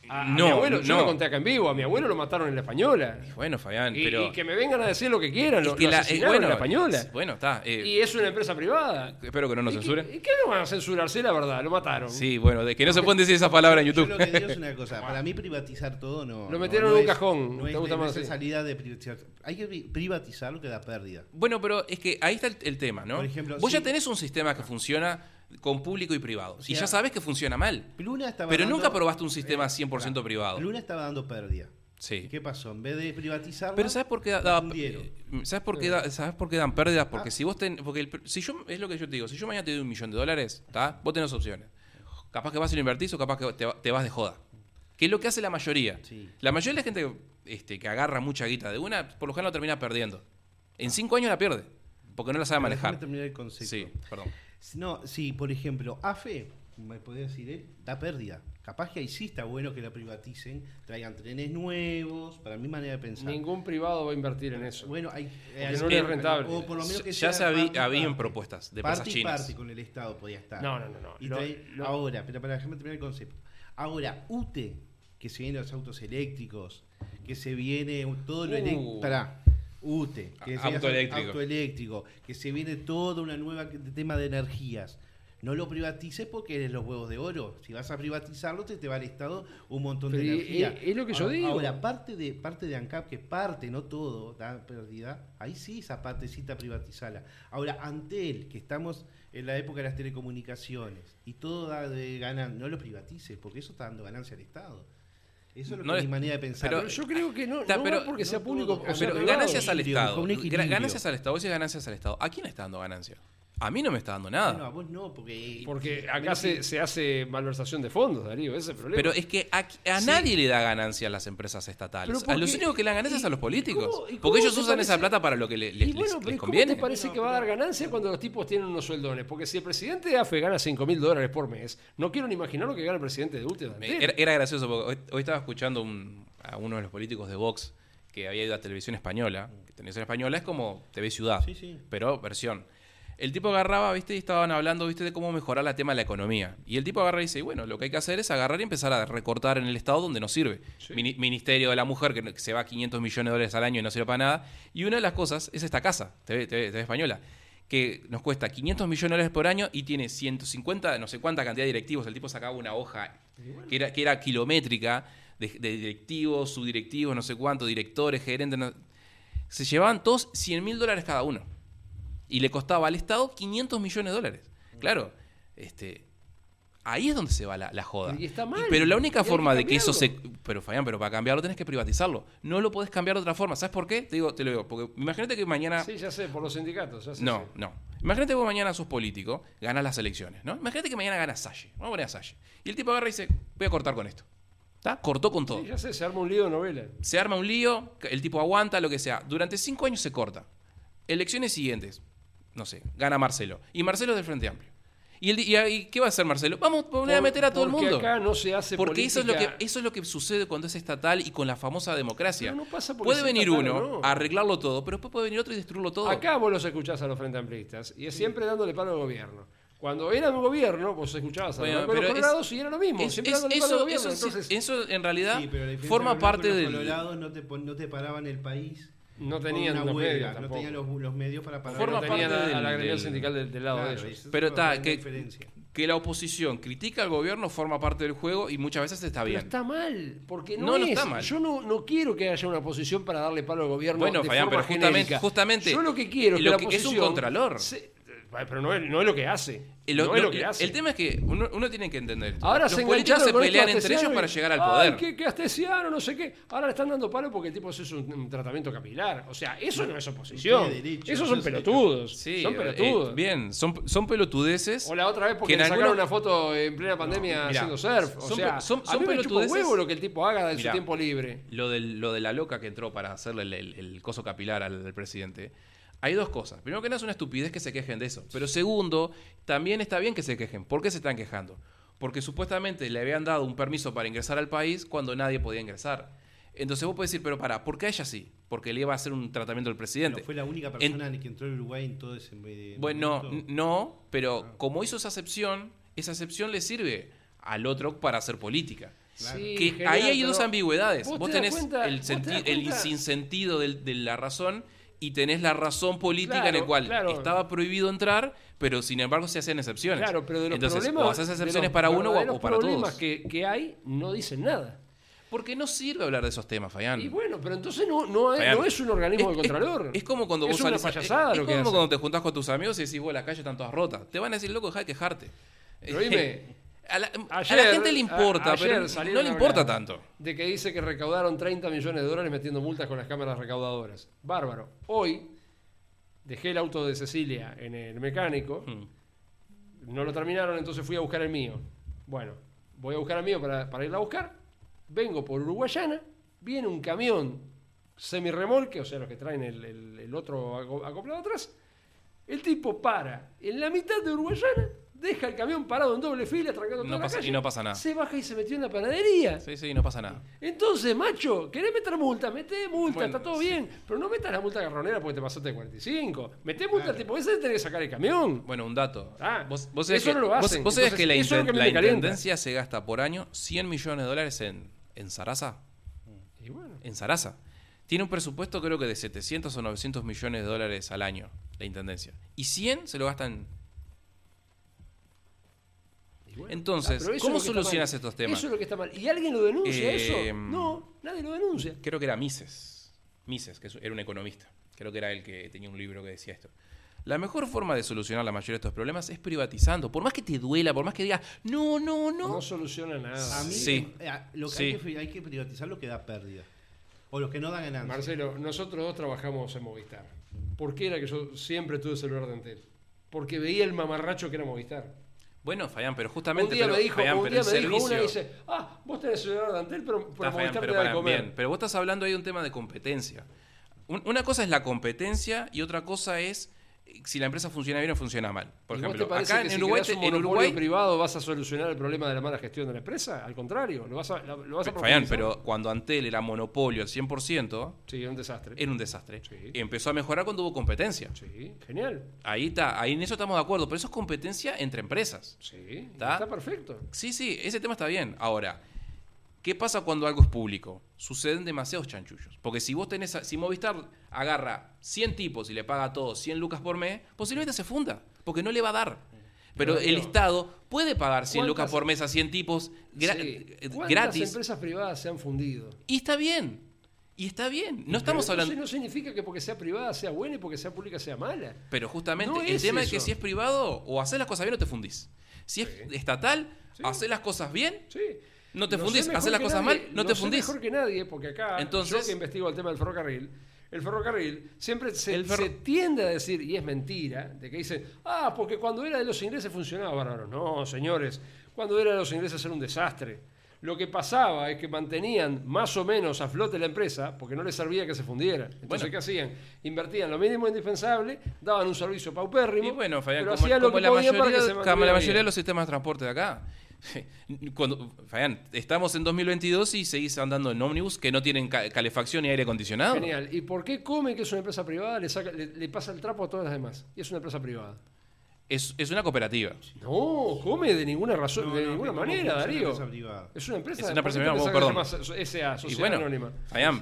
A, a No, mi abuelo, yo no. lo conté acá en vivo, a mi abuelo lo mataron en la española. Bueno, Fabián, Y, pero... y que me vengan a decir lo que quieran, lo, que lo la- eh, asesinaron en la bueno, española. bueno, está. eh, Y es una empresa privada. espero que no nos ¿Y censuren. ¿Y qué no van a censurar? Sí, la verdad, lo mataron. Sí, bueno, de que no se pueden decir esas palabras en Yo YouTube. lo que digo es una cosa, para mí privatizar todo no. Lo metieron no en un es- cajón, No ¿te es, gusta no más es así? salida de privatizar. Hay que pri- privatizar lo que da pérdida. Bueno, pero es que ahí está el, el tema, ¿no? Por ejemplo, Vos ya tenés un sistema que funciona con público y privado. y sea, ya sabés que funciona mal. Luna estaba Pero dando- nunca probaste un sistema Eh, 100% pará. privado. Luna estaba dando pérdida. ¿Y Sí. qué pasó? En vez de privatizarla. Pero ¿sabes por qué da- la da- fundieron. eh, ¿Sabes por qué da- ¿sabes por qué dan pérdidas? Porque Ah. si vos ten, porque el si yo es lo que yo te digo, si yo mañana te doy un millón de dólares, ¿tá? Vos tenés opciones. Capaz que vas y lo invertís o capaz que te, va- te vas de joda. Que es lo que hace la mayoría. Sí. La mayoría de la gente este, que agarra mucha guita de una, por lo general lo termina perdiendo. En cinco años la pierde. Porque no la sabe Pero manejar. terminar el concepto. Sí, perdón. No, sí, por ejemplo, AFE, me podría decir él, da pérdida. Capaz que ahí sí está bueno que la privaticen, traigan trenes nuevos, para mi manera de pensar. Ningún privado va a invertir en eso. Bueno, hay, no es rentable. O por lo menos que Ya sea se habí- parte y habían propuestas de parte y parte con el Estado podía estar. No, no, no, no. Y Lo- trae- lo- ahora, pero para déjame terminar el concepto. Ahora, UTE, que se vienen los autos eléctricos, que se viene todo lo Uh. eléctrico. UTE, que A- se viene auto eléctrico. auto eléctrico, que se viene toda una nueva tema de energías. No lo privatices porque eres los huevos de oro. Si vas a privatizarlo, te, te va al Estado un montón de energía. es- es lo que yo Ahora- digo. Ahora, parte de, parte de ANCAP, que parte, no todo, da pérdida, ahí sí esa partecita privatizarla. Ahora, Antel, que estamos en la época de las telecomunicaciones y todo da de ganancia, no lo privatices, porque eso está dando ganancia al Estado. Eso es lo No que es mi manera de pensar. Pero yo creo que no, no pero- porque no sea público todo, o sea Pero ganancias al Estado. Ganancias al Estado. Vos ganancias al Estado. ¿A quién le está dando ganancia? A mí no me está dando nada. Bueno, a vos no, porque... Porque acá se, que- se hace malversación de fondos, Darío, ese es el problema. Pero es que a, a Sí. nadie le da ganancia a las empresas estatales. A los únicos que le dan ganancias a los y políticos. cómo- y cómo porque ellos usan esa plata para lo que le- les, y bueno, les- pero les ¿y ¿cómo conviene. te parece No, que va a dar ganancia cuando los tipos tienen unos sueldones? Porque si el presidente de AFE gana 5 mil dólares por mes, no quiero ni imaginar lo que gana el presidente de. Me- Era, era gracioso porque hoy, hoy estaba escuchando un- a uno de los políticos de Vox que había ido a televisión española. Que televisión española es como TV Ciudad, Sí, sí. pero versión. El tipo agarraba, viste, y estaban hablando, viste, de cómo mejorar la tema de la economía. Y el tipo agarra y dice, bueno, lo que hay que hacer es agarrar y empezar a recortar en el Estado donde no sirve. Sí. Ministerio de la Mujer, que, se va a 500 millones de dólares al año y no sirve para nada. Y una de las cosas es esta casa, TV, TV- TV Española, que nos cuesta 500 millones de dólares por año y tiene 150, no sé cuánta cantidad de directivos. El tipo sacaba una hoja que era, que era kilométrica de, de directivos, subdirectivos, no sé cuánto, directores, gerentes. no- se llevaban todos 100 mil dólares cada uno. Y le costaba al Estado 500 millones de dólares. Claro, este, ahí es donde se va la, la joda. Y está mal, pero la única forma de que eso se... Pero Fabián, pero para cambiarlo tenés que privatizarlo. No lo podés cambiar de otra forma. ¿Sabes por qué? Te digo, te lo digo. Porque imagínate que mañana... Sí, ya sé, por los sindicatos. ya sé, No, sí. no. Imagínate que vos mañana sos político, ganas las elecciones, ¿no? Imagínate que mañana gana Salle. Vamos a poner a Salle. Y el tipo agarra y dice, voy a cortar con esto. ¿Está? Cortó con todo. Sí, ya sé, se arma un lío de novela. Se arma un lío, el tipo aguanta, lo que sea. Durante cinco años se corta. Elecciones siguientes, no sé, gana Marcelo. Y Marcelo es del Frente Amplio. ¿Y, el, y, y qué va a hacer Marcelo? Vamos a poner a meter a todo el porque mundo. acá no se hace Porque eso es, lo que, eso es lo que sucede cuando es estatal y con la famosa democracia. No pasa puede venir estatal uno no. a arreglarlo todo, pero después puede venir otro y destruirlo todo. Acá vos los escuchás a los frente amplistas y es siempre dándole palo al gobierno. Cuando era un gobierno, vos escuchabas a Bueno, los pero los es- colorados y era lo mismo. Es- siempre es- dándole palo al eso, gobierno. eso, entonces, eso en realidad Sí, pero la diferencia forma los parte del... Colorados no te, no te paraban el país. No tenían una los huelga, medios no tenían los, los medios para parar. Forma no tenían parte a, a del- la gremial del- sindical del, del lado Claro, de ellos. Pero está, que- diferencia. que la oposición critica al gobierno forma parte del juego y muchas veces está Pero bien. está mal, porque no, No, no es. está mal. Yo no, no quiero que haya una posición para darle palo al gobierno. Bueno, de Fabián, forma pero justamente- justamente Yo lo que quiero es lo que, que- la es un oposición contralor. se- pero no es, no es lo que hace. El, lo- no es lo lo- que hace. el tema es que uno, uno tiene que entender. esto. Ahora Los se políticos se pelean entre ellos y- para llegar al Ay, poder. que, que Astesiano, no sé qué. Ahora le están dando palo porque el tipo es un, un tratamiento capilar. O sea, eso no es oposición. Derecho, Esos son pelotudos. Sí, son eh, pelotudos. eh, bien, son, son pelotudeces. O la otra vez porque que le en sacaron una foto en plena pandemia mirá, haciendo surf. O son sea, pe- son- a son mí me huevo lo que el tipo haga de Mirá. su tiempo libre. Lo, del, lo de la loca que entró para hacerle el, el- el coso capilar al, al presidente. Hay dos cosas. Primero que nada es una estupidez que se quejen de eso. Pero segundo, también está bien que se quejen. ¿Por qué se están quejando? Porque supuestamente le habían dado un permiso para ingresar al país cuando nadie podía ingresar. Entonces vos podés decir, pero para, ¿por qué a ella sí? Porque le iba a hacer un tratamiento al presidente. Pero fue la única persona que entró en Uruguay en todo ese medio. Bueno, no, pero como hizo esa excepción, esa excepción le sirve al otro para hacer política. Claro. Sí, que genial, ahí hay dos ambigüedades. vos tenés cuenta- el, vos te das senti- el cuenta- sinsentido del- de la razón y tenés la razón política en el cual claro. estaba prohibido entrar, pero sin embargo se hacían excepciones. Claro, pero de los Entonces, problemas. o haces excepciones para uno o, para problemas todos. que, que hay no dicen nada. Porque no sirve hablar de esos temas, Fayán. Y bueno, pero entonces no, no, es, Fabián, no es un organismo es- de contralor. Es, es como cuando vos una salís. payasada es lo que como hacen. cuando te juntás con tus amigos y decís, vos, las calles están todas rotas. Te van a decir, loco, deja de quejarte. Pero oíme, a, la, a Ayer- la gente le importa, a- pero no le importa tanto. De que dice que recaudaron 30 millones de dólares metiendo multas con las cámaras recaudadoras. Bárbaro. Hoy dejé el auto de Cecilia en el mecánico. Mm. No lo terminaron, entonces fui a buscar el mío. Bueno, voy a buscar el mío para, para irla a buscar. Vengo por Uruguayana. Viene un camión semirremolque, o sea, los que traen el, el- el otro aco- acoplado atrás. El tipo para en la mitad de Uruguayana, deja el camión parado en doble fila, trancando No toda la pasa- calle, y no pasa nada. Se baja y se metió en la panadería. Sí, sí, no pasa nada. Entonces, macho, ¿querés meter multa? Meté multa, Bueno, está todo sí. bien. Pero no metas la multa garronera porque te pasaste de 45. Meté multa tipo, ese tenés que sacar el camión. Bueno, un dato. Ah, vos, vos eso que, no lo hacen. vos sabés que la, eso inten- que la intendencia se gasta por año 100 millones de dólares en, en Sarasa. Y bueno, En Sarasa. Tiene un presupuesto creo que de 700 o 900 millones de dólares al año, la intendencia. Y 100 se lo gastan. Entonces, Ah, ¿cómo es lo que está solucionas mal. estos temas? Eso es lo que está mal. ¿Y alguien lo denuncia Eh, eso? No, nadie lo denuncia. Creo que era Mises. Mises, que era un economista. Creo que era el que tenía un libro que decía esto. La mejor forma de solucionar la mayoría de estos problemas es privatizando. Por más que te duela, por más que digas, no, no, no. No soluciona nada. A mí, Sí. eh, lo que Sí. hay, que, hay que privatizar lo que da pérdida. O los que no dan ganancia. Marcelo, nosotros dos trabajamos en Movistar. ¿Por qué era que yo siempre tuve celular de Antel? Porque veía el mamarracho que era Movistar. Bueno, Fayán, pero Un justamente. día pero, me dijo, Fayán, un pero día el me dijo una y servicio- dice, ah, vos tenés celular de Antel, pero, Está, Fayán, pero, da de para- comer. bien, pero vos estás hablando ahí de un tema de competencia. Un- una cosa es la competencia y otra cosa es si la empresa funciona bien o funciona mal. Por ¿Y ejemplo, acá en si Uruguay, un en monopolio Uruguay privado vas a solucionar el problema de la mala gestión de la empresa? Al contrario, lo vas a, lo vas a pero cuando Antel era monopolio al 100%, Sí, es un desastre. era un desastre. Sí. Empezó a mejorar cuando hubo competencia. Sí, genial. Ahí está, ahí en eso estamos de acuerdo, pero eso es competencia entre empresas. Sí, ¿Está? está perfecto. Sí, sí, ese tema está bien. Ahora, ¿qué pasa cuando algo es público? Suceden demasiados chanchullos. Porque si vos tenés, si Movistar agarra 100 tipos y le paga a todos 100 lucas por mes, posiblemente se funda, porque no le va a dar. Pero Pero, el Estado puede pagar 100 lucas ¿cuántas- por mes a 100 tipos gra- Sí. eh, ¿Cuántas gratis. empresas privadas se han fundido? Y está bien. Y está bien. No Pero estamos hablando. no significa que porque sea privada sea buena y porque sea pública sea mala. Pero justamente No el es tema es que eso. si es privado, o haces las cosas bien o te fundís. Si es Sí. estatal, Sí. haces las cosas bien Sí. No te fundís, haces las cosas nadie, mal, no te fundís. mejor que nadie, porque acá, Entonces- yo que investigo el tema del ferrocarril, el ferrocarril siempre se, El ferro- se tiende a decir, y es mentira, de que dicen, ah, porque cuando era de los ingleses funcionaba bárbaro. No, señores, cuando era de los ingleses era un desastre. Lo que pasaba es que mantenían más o menos a flote la empresa porque no les servía que se fundiera. Entonces, Bueno. ¿qué hacían? Invertían lo mínimo indispensable, daban un servicio paupérrimo. Y bueno, Fabián, pero como, hacían lo como que la, podían para mayoría, que se como la mayoría de los sistemas de transporte de acá. Cuando, estamos en 2022 y seguís andando en ómnibus que no tienen ca- calefacción ni aire acondicionado. Genial. ¿Y por qué Come, que es una empresa privada, le pasa el trapo a todas las demás? Y es una empresa privada. Es, es una cooperativa. No, Come de ninguna razón, No, de no, ninguna manera, funciona Darío. empresa privada. Es una empresa Es una ¿por qué empresa te privada, pensás que perdón. se llama SA, Y Sociedad bueno, Anónima.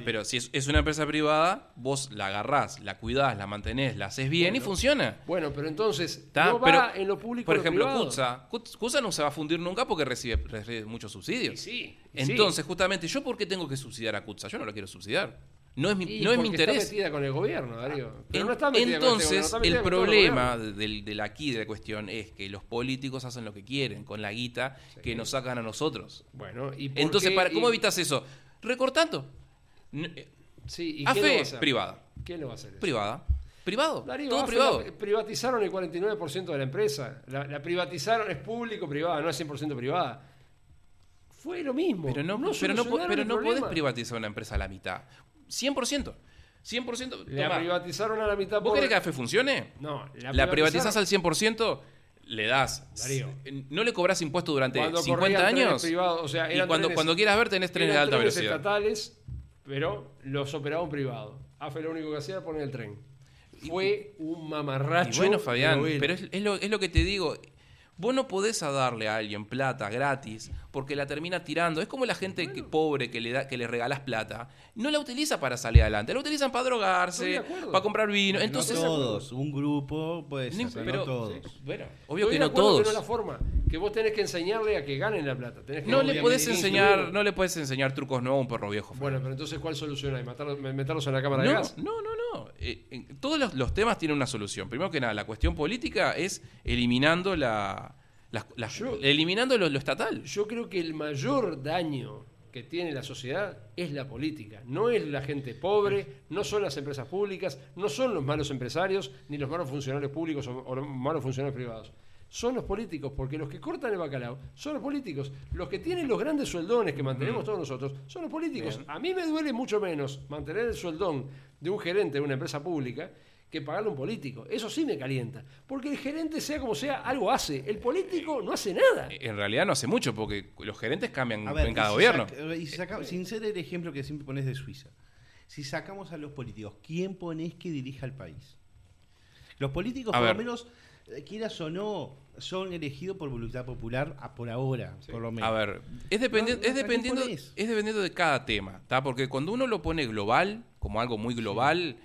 Pero si es, es una empresa privada, vos la agarrás, la cuidás, la mantenés, la haces bien y funciona. Bueno, pero entonces, ¿Está? no va Pero, en lo público Por ejemplo, privado. CUTSA. Cut- CUTSA no se va a fundir nunca porque recibe, recibe muchos subsidios. Y sí, y sí. Entonces, justamente, ¿yo por qué tengo que subsidiar a CUTSA? Yo no lo quiero subsidiar. No es mi, Y no es mi porque Está interés. metida con el gobierno, Darío. Pero En- no está metida con este Entonces, gobierno, está metida el con problema gobierno. del, del aquí de la cuestión es que los políticos hacen lo que quieren con la guita que nos sacan a nosotros. Bueno, ¿y por Entonces, qué? para, ¿cómo Y- evitas eso? Recortando. Eh, Sí, ¿y quién lo va a hacer? privada. ¿Quién lo va a hacer? eso? Privada. Privado. Darío, todo AFE privado. la- privatizaron el 49% de la empresa. La, la privatizaron, es público-privada, no es 100% privada. Fue lo mismo. Pero no, pero no, pero no podés privatizar una empresa a la mitad. 100%. 100%. La Tomá, privatizaron a la mitad ¿Vos por... querés que AFE funcione? No, La, privatizás al 100%, le das. Darío. No le cobras impuestos durante Cuando 50 corrían trenes años. privados, o sea, y cuando, trenes- cuando quieras ver, tenés trenes de alta trenes velocidad. estatales, pero los operaba un privado. AFE lo único que hacía era poner el tren. Fue un mamarracho. Y bueno, Fabián, pero él- pero es, es lo, es lo que te digo. Vos no podés a darle a alguien plata gratis porque la termina tirando. Es como la gente que, pobre que le, da, que le regalás plata. No la utiliza para salir adelante. La utilizan para drogarse, para comprar vino. No Entonces, todos, un grupo puede ser, Ni- pero pero- no todos. bueno, obvio Estoy que de no todos. No es la forma. Que vos tenés que enseñarle a que ganen la plata. Tenés que No le incluir- enseñar, no le puedes enseñar trucos nuevos a un perro viejo. Bueno, pero entonces, ¿cuál solución hay? ¿Matarlos, meterlos en la cámara de No, gas? no, no, no. Eh, todos los, los temas tienen una solución. Primero que nada, la cuestión política es eliminando la, Yo- eliminando lo, lo estatal. Yo creo que el mayor daño que tiene la sociedad es la política. No es la gente pobre, no son las empresas públicas, no son los malos empresarios, ni los malos funcionarios públicos o, o los malos funcionarios privados. Son los políticos, porque los que cortan el bacalao son los políticos. Los que tienen los grandes sueldones que mantenemos todos nosotros son los políticos. A mí me duele mucho menos mantener el sueldón de un gerente de una empresa pública que pagarle a un político. Eso sí me calienta. Porque el gerente, sea como sea, algo hace. El político no hace nada. En realidad no hace mucho, porque los gerentes cambian ver, en cada y si gobierno. saca- y si saca- sin ser el ejemplo que siempre pones de Suiza, si sacamos a los políticos, ¿quién pones que dirija el país? Los políticos, A por ver. lo menos, eh, quieras o no, son elegidos por voluntad popular a- por ahora, por lo menos. A ver, es, dependi- No, no, es, ¿a quién dependiendo, es dependiendo de cada tema, ¿tá? Porque cuando uno lo pone global, como algo muy global,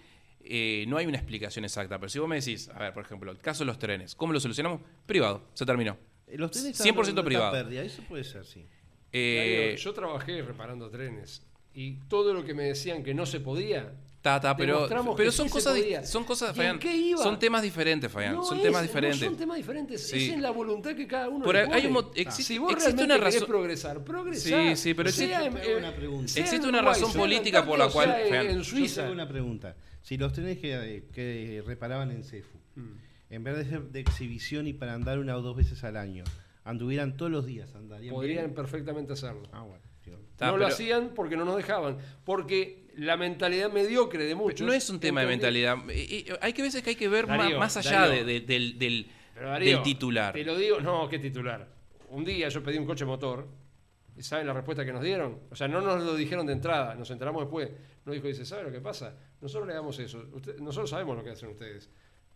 eh, no hay una explicación exacta. Pero si vos me decís, a ver, por ejemplo, el caso de los trenes, ¿cómo lo solucionamos? Privado, se terminó. Eh, Los trenes 100% están- privado. pérdida, Eso puede ser, sí. Eh, yo trabajé reparando trenes y todo lo que me decían que no se podía. ta, ta, pero, pero que son sí cosas, di- podía. son cosas, ¿Y en Fabián, qué iba? son temas diferentes, Fabián, No son es- temas no diferentes. son temas diferentes, Sí. es en la voluntad que cada uno ahí hay un mo- existe- si vos existe una razón- progresar, progresá. Sí, pero existe- eh, una pregunta. Existe una razón política por la cual- en- Fabián, en Yo Suiza. tengo una pregunta. Si los trenes que, que reparaban en CEFU, Mm. en vez de ser de exhibición y para andar una o dos veces al año, anduvieran todos los días, andarían Podrían bien? perfectamente hacerlo. Ah, bueno. no lo hacían porque no nos dejaban. Porque la mentalidad mediocre de muchos. No es un tema de mentalidad. Eh, eh, Hay que veces que hay que ver Darío, más, allá Darío. de- de- del, del- Pero, Darío, del titular. Te lo digo, no, ¿qué titular? Un día yo pedí un coche motor. ¿Y saben la respuesta que nos dieron? O sea, no nos lo dijeron de entrada, nos enteramos después. Nos dijo, dice, ¿sabe lo que pasa? Nosotros le damos eso. Usted- nosotros sabemos lo que hacen ustedes.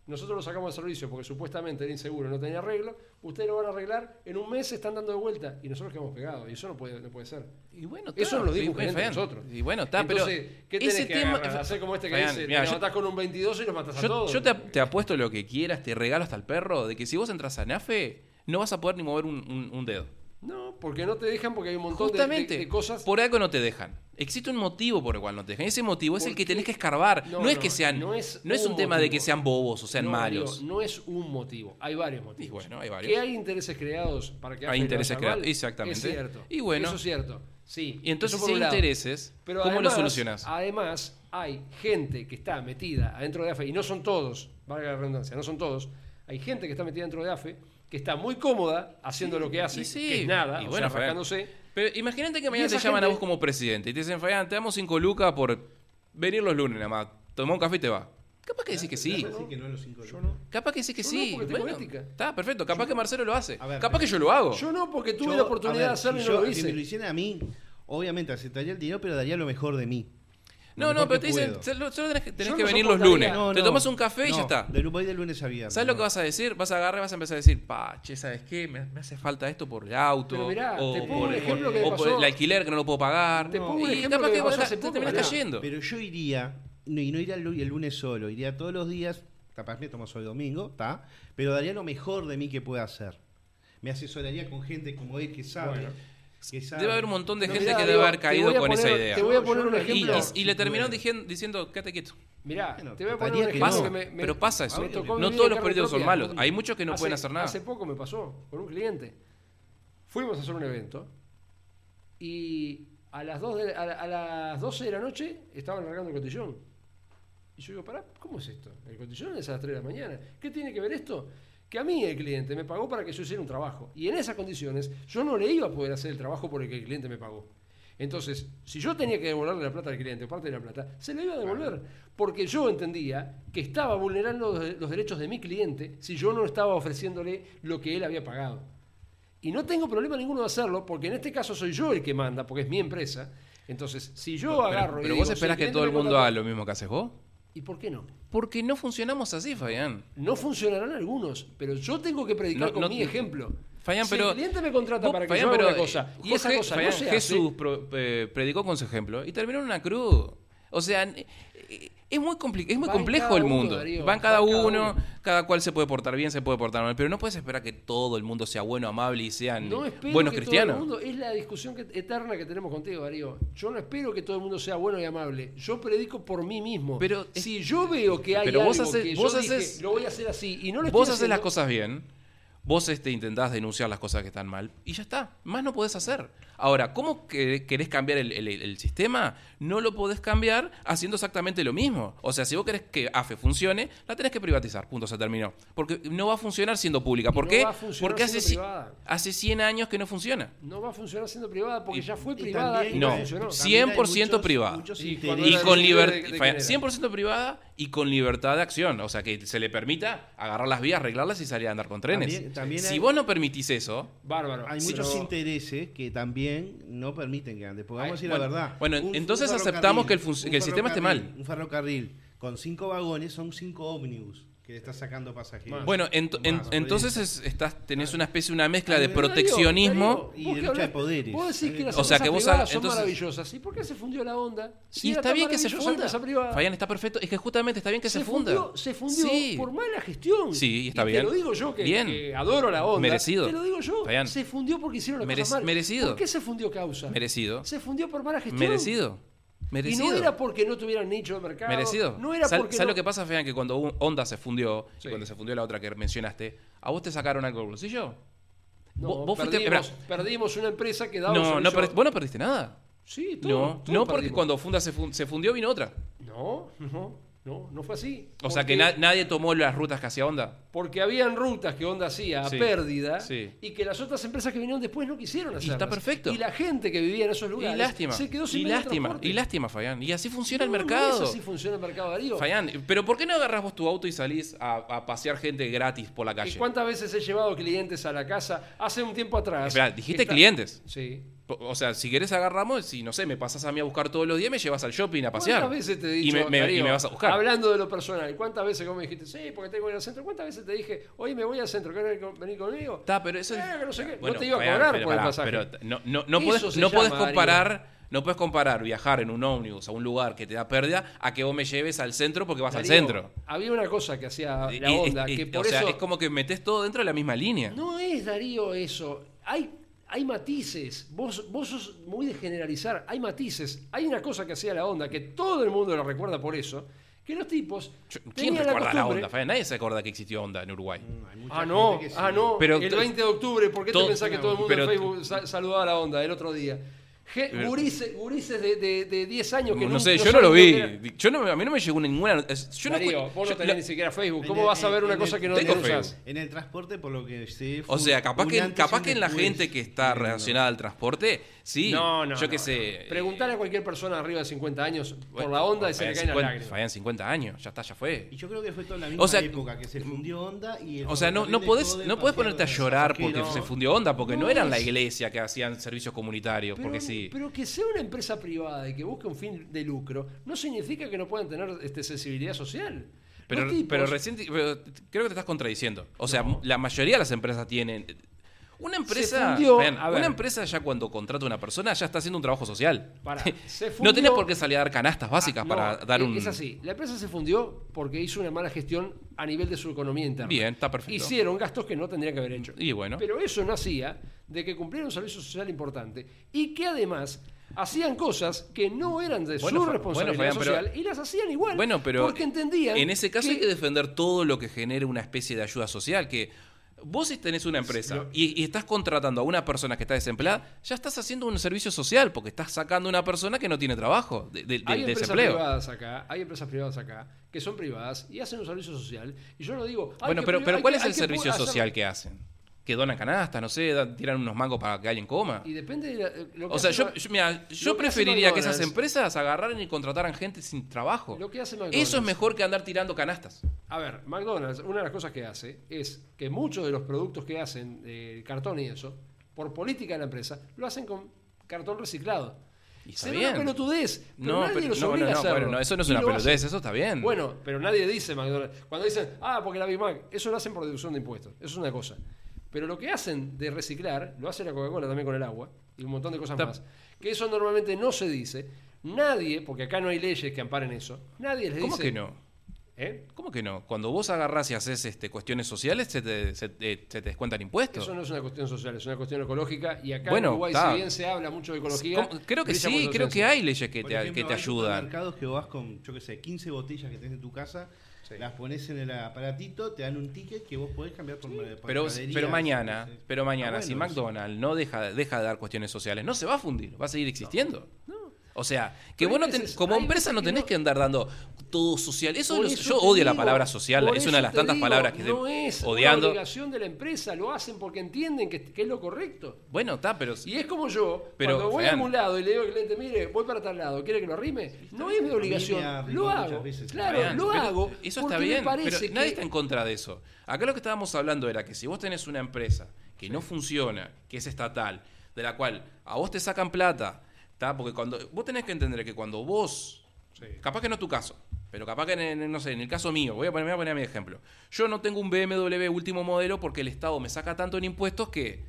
Nosotros lo sacamos de servicio porque supuestamente era inseguro, no tenía arreglo. Ustedes lo van a arreglar, en un mes se están dando de vuelta y nosotros quedamos pegados. Y eso no puede, no puede ser. Y bueno, Eso nos lo dijo un nosotros. Y bueno, está, pero Entonces, ¿qué tenés ese que tema agarrar? hacer como este que Fabián, dice, mira, te yo- matás con un 22 y los matás a todos? yo te, te apuesto lo que quieras, te regalo hasta el perro, de que si vos entras a NAFE, no vas a poder ni mover un, un- un dedo. No, porque no te dejan porque hay un montón de- de, Justamente, de cosas. por algo no te dejan. Existe un motivo por el cual no te dejan. Ese motivo es el ¿Por que tenés que escarbar. No, No, es que sean. no No es un, un tema de que sean bobos o sean No, malos. digo, no es un motivo, hay varios motivos. Y bueno, hay varios. Que hay intereses creados para que Hay lo intereses creados, mal, exactamente. Es cierto. Y bueno. Eso es cierto. Sí. Y entonces, si hay intereses, Pero ¿cómo lo además- solucionás? Además, hay gente que está metida adentro de AFE, y no son todos, valga la redundancia, no son todos. Hay gente que está metida dentro de AFE que está muy cómoda haciendo lo que hace, y sí. que es nada, Y o bueno, sea, rascándose. Pero imagínate que mañana te llaman a vos como presidente y te dicen, Fabián, te damos 5 lucas por venir los lunes nada más. Toma un café y te va. Capaz que decís que sí. Así que no a los cinco Yo lucas. no. Capaz que sí que Yo no, sí. porque tengo Bueno, ética. está perfecto. Capaz que Marcelo lo hace. Ver, Capaz que yo lo hago. Yo no, porque tuve Yo, la oportunidad ver, de hacerlo si y no yo- lo Si me lo hice. hicieran a mí, obviamente aceptaría el dinero, pero daría lo mejor de mí. No, no, pero te dicen, solo solo tenés que, tenés Yo que no venir los lunes. No, te no, tomas un café y no, ya está. De, voy de lunes a viernes. ¿Sabes lo no. que vas a decir? Vas a agarrar y vas a empezar a decir, pa, che, ¿sabes qué? Me, me hace falta esto por el auto. Pero mirá, o te pongo por, un el- me o por el alquiler que no lo puedo pagar. Te pongo y capaz que vos te terminás cayendo. Pero yo iría, no, y no iría el, lu- el lunes solo, iría todos los días, capaz me tomo hoy domingo, ¿está? Pero daría lo mejor de mí que pueda hacer. Me asesoraría con gente como él que sabe. Bueno. Debe haber un montón de No, gente mirá, que debe haber caído con esa idea. Te voy a poner un Y, ejemplo. y- le terminaron dijen- diciendo, quédate quieto. Mirá, Bueno, te voy a poner un que ejemplo no. que me, me- Pero pasa eso. No todos los políticos son malos. Hay muchos que no Hace- pueden hacer nada. Hace poco me pasó con un cliente. Fuimos a hacer un evento y a las, 2 de- a, a las 12 de la noche estaban largando el cotillón. Y yo digo, pará, ¿cómo es esto? El cotillón es a las 3 de la mañana. ¿Qué tiene que ver esto? Que a mí el cliente me pagó para que yo hiciera un trabajo. Y en esas condiciones yo no le iba a poder hacer el trabajo por el que el cliente me pagó. Entonces, si yo tenía que devolverle la plata al cliente o parte de la plata, se la iba a devolver. Porque yo entendía que estaba vulnerando los, derechos de mi cliente si yo no estaba ofreciéndole lo que él había pagado. Y no tengo problema ninguno de hacerlo, porque en este caso soy yo el que manda, porque es mi empresa. Entonces, si yo agarro Pero, y pero digo, vos si esperás que todo el mundo haga lo mismo que haces vos. ¿Y por qué no? Porque no funcionamos así, Fabián. No funcionarán algunos, pero yo tengo que predicar No, con no- mi ejemplo. Fabián, si pero. el cliente me contrata vos, para que Fabián, yo haga pero, una cosa y esa cosa Fabián, no se Jesús pro- eh, predicó con su ejemplo y terminó en una cruz. O sea, eh, es muy, es muy complejo el uno, mundo. Darío, Van cada cada uno, uno. cada cual se puede portar bien, se puede portar mal, pero no puedes esperar que todo el mundo sea bueno, amable y sean No buenos que cristianos. todo el mundo, es la discusión que- eterna que tenemos contigo, Darío. Yo no espero que todo el mundo sea bueno y amable. Yo predico por mí mismo. Pero si yo veo que hay Pero algo vos haces- que vos yo dije, haces- lo voy a hacer así y no lo Vos haces las cosas bien, vos este, intentás denunciar las cosas que están mal y ya está. Más no podés hacer. Ahora, ¿cómo que- querés cambiar el, el- el sistema? No lo podés cambiar haciendo exactamente lo mismo. O sea, si vos querés que AFE funcione, la tenés que privatizar. Punto, se terminó. Porque no va a funcionar siendo pública. ¿Por no qué? va a funcionar Porque hace, hace 100 años que no funciona. No va a funcionar siendo privada porque Y- ya fue y privada también- y No, funcionó. sí. También hay 100% muchos- privada. muchos Y Y con libertad, de quién era. 100% privada y con libertad de acción. O sea, que se le permita agarrar las vías, arreglarlas y salir a andar con trenes. También- también si hay- vos no permitís eso, Bárbaro. Hay muchos pero- intereses que también no permiten que ande. Porque vamos a decir bueno, la verdad. bueno, Un- entonces un aceptamos que el que el sistema esté mal. Un ferrocarril con cinco vagones son cinco ómnibus que le está sacando pasajeros. Bueno, ent- en- entonces es- estás, tenés una especie, una mezcla de Pero, Darío, proteccionismo. y de lucha de poderes. Vos decís que las O sea, que vos privadas son entonces- maravillosas. ¿Y por qué se fundió la onda? Si y está bien que se funda. Fabián, está perfecto. Es que justamente está bien que se, funda. Fundió, se fundió Sí. por mala gestión. Sí, está Y bien. Te lo digo yo que, Bien. que adoro la onda. Merecido. Te lo digo yo. Fabián. Se fundió porque hicieron la Merec- cosa mal. merecido. ¿Por qué se fundió causa? Merecido. Se fundió por mala gestión. Merecido. Y no era porque no tuvieran nicho de mercado. Merecido. No era Sal- porque. ¿Sabes no- lo que pasa, Fabián? Que cuando Honda se fundió, Sí. y cuando se fundió la otra que mencionaste, ¿a vos te sacaron algo del bolsillo? No, Vos- vos fuiste- perdimos, perdimos una empresa que daba. No, no vos no perdiste nada. Sí, todo, no, todo no porque perdimos. cuando Funda se, fun- se fundió vino otra. No, no, no, no fue así. O sea que na- nadie tomó las rutas que hacía Honda. Porque habían rutas que Honda hacía a Sí, pérdida sí. y que las otras empresas que vinieron después no quisieron hacerlas. está perfecto. Y la gente que vivía en esos lugares Y lástima. se quedó sin y lástima. transporte. Y lástima, Fabián. Y así funciona el mercado. No es así funciona el mercado, Darío. Fabián, pero ¿por qué no agarras vos tu auto y salís a, a pasear gente gratis por la ¿Y calle? cuántas veces he llevado clientes a la casa hace un tiempo atrás? Espera, dijiste Está- clientes. Sí. O sea, si querés agarramos, si no sé, me pasás a mí a buscar todos los días, me llevas al shopping a pasear. ¿Cuántas veces te he y dicho, me, me- y Darío, me vas a buscar. Hablando de lo personal, ¿cuántas veces como me dijiste, sí, porque tengo que ir al centro? ¿Cuántas veces te dije, oye, me voy al centro, ¿querés venir conmigo? Está, pero eso es- Eh, que no sé qué. Bueno, no te iba a cobrar pero por el pasaje. pero no, no, podés, se no podés llama, comparar, no puedes comparar viajar en un ómnibus a un lugar que te da pérdida a que vos me lleves al centro porque vas al centro. Había una cosa que hacía la onda, que o por sea, eso... es como que metes todo dentro de la misma línea. No es Darío eso. Hay, hay matices. Vos, vos sos muy de generalizar. Hay matices. Hay una cosa que hacía la onda, que todo el mundo la recuerda por eso, que los tipos... ¿Quién recuerda la onda? Nadie se acuerda que existió onda en Uruguay. Mm, Ah, no, ah, no. Pero el to- 20 de octubre, ¿por qué te pensás que todo el mundo en Facebook sa- saludaba a la onda el otro día? Gurises, gurises de, de, de 10 años que no no sé, yo no lo vi. Yo no, a mí no me llegó ninguna. Yo no Darío, escu- vos yo- no tenés la- ni siquiera Facebook. En ¿Cómo el- vas a ver en una el- cosa que no, Tengo? Facebook. En el transporte, por lo que sé. O sea, capaz que, capaz que en la gente que está relacionada al transporte, sí. No, no. Yo no, qué no. sé. Preguntale a cualquier persona arriba de 50 años por bueno, la onda y se le caen las 50 lágrimas. Fabián 50 años, ya está, ya fue. Y yo creo que fue toda la misma O sea, época que se fundió onda y el O sea, no, no podés, no podés ponerte a llorar porque se fundió onda, porque no, No eran la es- iglesia que hacían servicios comunitarios, Pero, porque sí. pero que sea una empresa privada y que busque un fin de lucro no significa que no puedan tener este, sensibilidad social. Pero, pero recién pero creo que te estás contradiciendo. O sea, la mayoría de las empresas tienen. Una empresa. fundió, una empresa ya cuando contrata a una persona ya está haciendo un trabajo social. Pará, se no fundió- tenés por qué salir a dar canastas básicas Ah, no, para dar eh, un. Es así. La empresa se fundió porque hizo una mala gestión a nivel de su economía interna. Bien, está perfecto. Hicieron gastos que no tendrían que haber hecho. Y bueno. Pero eso no hacía de que cumpliera un servicio social importante y que además hacían cosas que no eran de Bueno, su responsabilidad bueno, Fabián, pero- social y las hacían igual. Bueno, pero porque entendían. en ese caso hay que defender todo lo que genere una especie de ayuda social. Que vos si tenés una empresa y, y estás contratando a una persona que está desempleada, ya estás haciendo un servicio social porque estás sacando a una persona que no tiene trabajo de- de- hay empresas desempleo. privadas acá, hay empresas privadas acá que son privadas y hacen un servicio social. Y yo no digo. hay Bueno, pero, pero ¿cuál que- es el servicio hacer- social que hacen? Que donan canastas, no sé, dan- tiran unos mangos para que alguien coma. Y depende de la- eh, lo que O sea, hace yo, yo- mira, yo preferiría que esas empresas agarraran y contrataran gente sin trabajo. Lo que hace McDonald's. Eso es mejor que andar tirando canastas. A ver, McDonald's, una de las cosas que hace es que muchos de los productos que hacen, de cartón y eso, por política de la empresa, lo hacen con cartón reciclado. Y está Será bien. una pelotudez, pero No, nadie pero los no, obliga no, a no, hacerlo. bueno, no, eso no es una lo pelotudez, hacen. eso está bien. Bueno, pero nadie dice McDonald's. Cuando dicen, ah, porque la Big Mac, eso lo hacen por deducción de impuestos. Eso es una cosa. Pero lo que hacen de reciclar, lo hace la Coca-Cola también con el agua y un montón de cosas Está- más. Que eso normalmente no se dice. Nadie, porque acá no hay leyes que amparen eso, nadie les ¿Cómo dice. que no? ¿Eh? ¿Cómo que no? Cuando vos agarrás y haces este, cuestiones sociales, se te, se te- se te descuentan impuestos. Eso no es una cuestión social, es una cuestión ecológica. Y acá Bueno, en Uruguay, está. si bien se habla mucho de ecología. ¿Cómo? Creo que sí, creo que hay leyes que Por te, ejemplo, que te hay ayudan. supermercados que vas con, yo qué sé, 15 botellas que tenés en tu casa, Sí. las pones en el aparatito, te dan un ticket que vos podés cambiar por, por Pero, pero mañana, no pero mañana, Ah, si bueno. McDonald's no deja, deja de dar cuestiones sociales, no se va a fundir, va a seguir existiendo. O sea, que Pero vos no ten- como hay empresa no tenés no- que andar dando todo social. Eso, yo odio la palabra social, es una de las tantas digo, palabras que no estoy es odiando. obligación de la empresa, lo hacen porque entienden que, que es lo correcto. Bueno, está, pero Y es como yo, Pero, cuando voy a algún lado y le digo al cliente, mire, voy para tal lado, ¿quiere que lo arrime? No es mi obligación, lo hago. muchas veces. Claro, lo hago. Eso está me bien, parece pero que- nadie está en contra de eso. Acá lo que estábamos hablando era que si vos tenés una empresa que no funciona, que es estatal, de la cual a vos te sacan plata, ¿tá? porque cuando vos tenés que entender que cuando vos, Sí. capaz que no es tu caso, pero capaz que en, en- no sé, en el caso mío, voy a poner, voy a poner mi ejemplo. Yo no tengo un BMW último modelo porque el Estado me saca tanto en impuestos que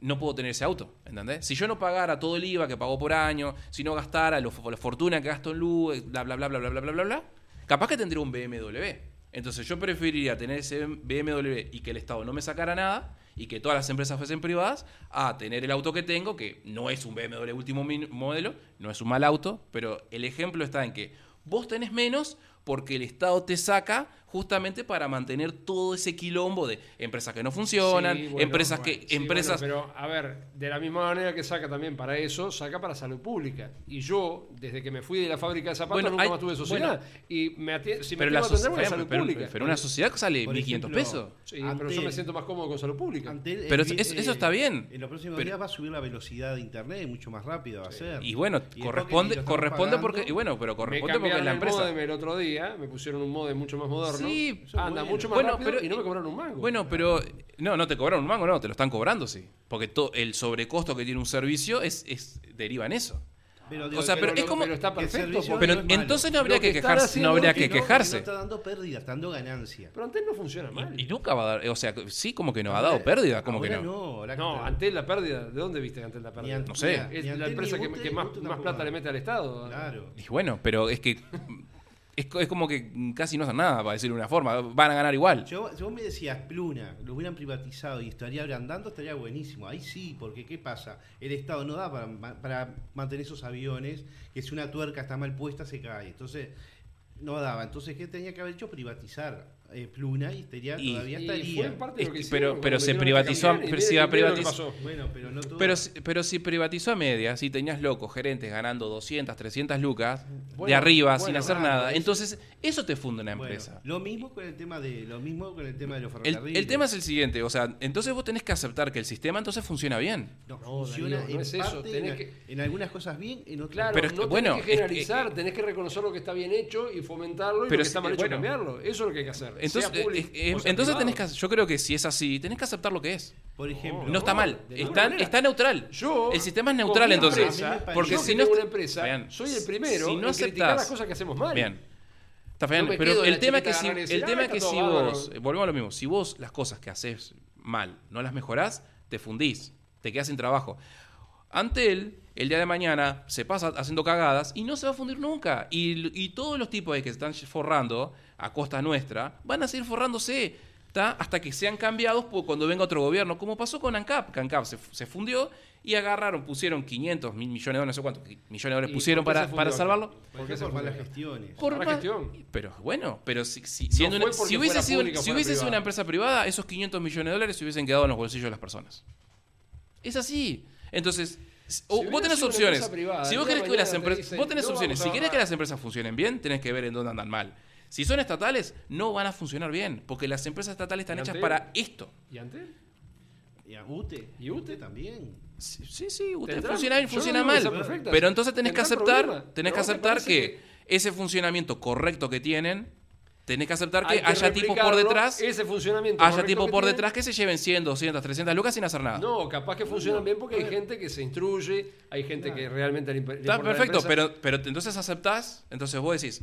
no puedo tener ese auto, ¿entendés? Si yo no pagara todo el IVA que pagó por año, si no gastara lo- la fortuna que gasto en luz, bla, bla, bla, bla, bla, bla, bla, bla, bla, capaz que tendría un BMW. Entonces yo preferiría tener ese BMW y que el Estado no me sacara nada y que todas las empresas fuesen privadas a tener el auto que tengo, que no es un BMW último modelo, no es un mal auto, pero el ejemplo está en que vos tenés menos porque el Estado te saca justamente para mantener todo ese quilombo de empresas que no funcionan, Sí, bueno, empresas bueno, que sí, empresas bueno, pero, a ver, de la misma manera que saca también para eso, saca para salud pública. Y yo, desde que me fui de la fábrica de zapatos, Bueno, nunca hay- más tuve sociedad. y me atiende, si me pero la tengo que atender, socie- voy a salud pero, pública. pero una sociedad sale Por 1.500 ejemplo, pesos. Sí, pero yo me siento más cómodo con salud pública. Antel, Pero eh, eso- eh, eso está bien. En los próximos Pero- días va a subir la velocidad de internet, mucho más rápido va a ser. Y bueno, Y corresponde, corresponde pagando, porque, y bueno, pero me corresponde porque la empresa. modem el otro día, me pusieron un modem mucho más moderno. Sí, eso es anda bueno. mucho más Bueno, rápido pero- y no me cobraron un mango. Bueno, pero no, no te cobraron un mango, no, te lo están cobrando, sí. Porque to- el sobrecosto que tiene un servicio es, es deriva en eso. Pero, O sea, pero es como- pero está que perfecto. servicio porque- Pero no es malo. entonces no habría Lo que que están quejarse, haciendo no habría es que no, quejarse. No está dando pérdida, está dando ganancia. Pero Antel no funciona mal. Y, y nunca va a dar, o sea, sí, como que no ha dado pérdida, como que Ahora no. ahora no, está- Antel la pérdida, ¿de dónde viste Antel la pérdida? Ni No sé. Es la empresa que, que más, Gute más tampoco plata le mete al Estado. Claro. Y bueno, pero es que es, es como que casi no hacen nada, para decirlo de una forma. Van a ganar igual. Yo, si vos me decías Pluna, lo hubieran privatizado y estaría andando, estaría buenísimo. Ahí sí, porque ¿qué pasa? El Estado no da para, para mantener esos aviones, que si una tuerca está mal puesta se cae. Entonces, no daba. Entonces, ¿qué tenía que haber hecho? Privatizar eh, Pluna y todavía Y estaría. fue parte de lo Es que que- hicieron pero- se privatizó a- pero se pasó. Bueno, pero no todo. Pero, si- pero si privatizó a media, si tenías locos, gerentes ganando 200, 300 lucas de arriba bueno, sin hacer nada, eso- entonces eso te funde una Bueno, empresa. lo mismo con el tema de lo mismo con el tema de los El, ferrocarriles. el tema es el siguiente, o sea, entonces vos tenés que aceptar que el sistema entonces funciona bien. no, No, funciona no en es eso, parte, tenés en, que- en algunas cosas bien, en otras Claro, Pero no que, bueno, tenés que es generalizar, tenés que reconocer lo que está bien hecho y fomentarlo y Pero lo que es- está mal hecho bueno. cambiarlo. Eso es lo que hay que hacer. Entonces, público eh, eh, entonces tenés que, yo creo que si es así, tenés que aceptar lo que es. Por ejemplo, No está mal, de está, está neutral. Yo, el sistema es neutral entonces. empresa, porque yo si no una empresa, Bien, soy el primero si no en criticar aceptás- las cosas que hacemos mal. Bien. Está bien, No pero de el tema chiquita que si, decir, el tema "Ah, que si vos, bárbaro". volvemos a lo mismo, si vos las cosas que haces mal no las mejorás, te fundís, te quedas sin trabajo. Antel, el día de mañana, se pasa haciendo cagadas y no se va a fundir nunca. Y, y todos los tipos ahí que se están forrando a costa nuestra van a seguir forrándose ¿tá? hasta que sean cambiados por cuando venga otro gobierno, como pasó con ANCAP. que ANCAP se, se fundió y agarraron, pusieron 500 mil millones de dólares, no sé cuántos millones de dólares ¿Y pusieron para, para salvarlo. por, ¿Por qué por malas gestiones. Por Mala ma- gestión. Pero bueno, pero si, si- una- si hubiese, sido, pública, si hubiese sido una empresa privada, esos 500 millones de dólares se hubiesen quedado en los bolsillos de las personas. Es así. Entonces, s- o- Si vos tenés opciones. privada, si vos querés que las empresas, vos tenés "No opciones. Si querés que bajar". las empresas funcionen bien, tenés que ver en dónde andan mal. Si son estatales, no van a funcionar bien, porque las empresas estatales están ¿Y hechas para esto. ¿Y antes? Y a UTE. ¿Y UTE? también. Sí, sí, Tendrán- funciona bien, no funciona que mal. Pero entonces tenés que aceptar, tenés que aceptar que, ese funcionamiento correcto que tienen, tenés que aceptar que Hay que haya tipos por detrás, Ese funcionamiento. haya tipos por tienen. detrás que se lleven 100, 200, 300 lucas sin hacer nada. No, capaz que funcionan bien porque hay gente que se instruye, hay gente que realmente le Está perfecto, pero, pero entonces aceptás, entonces vos decís,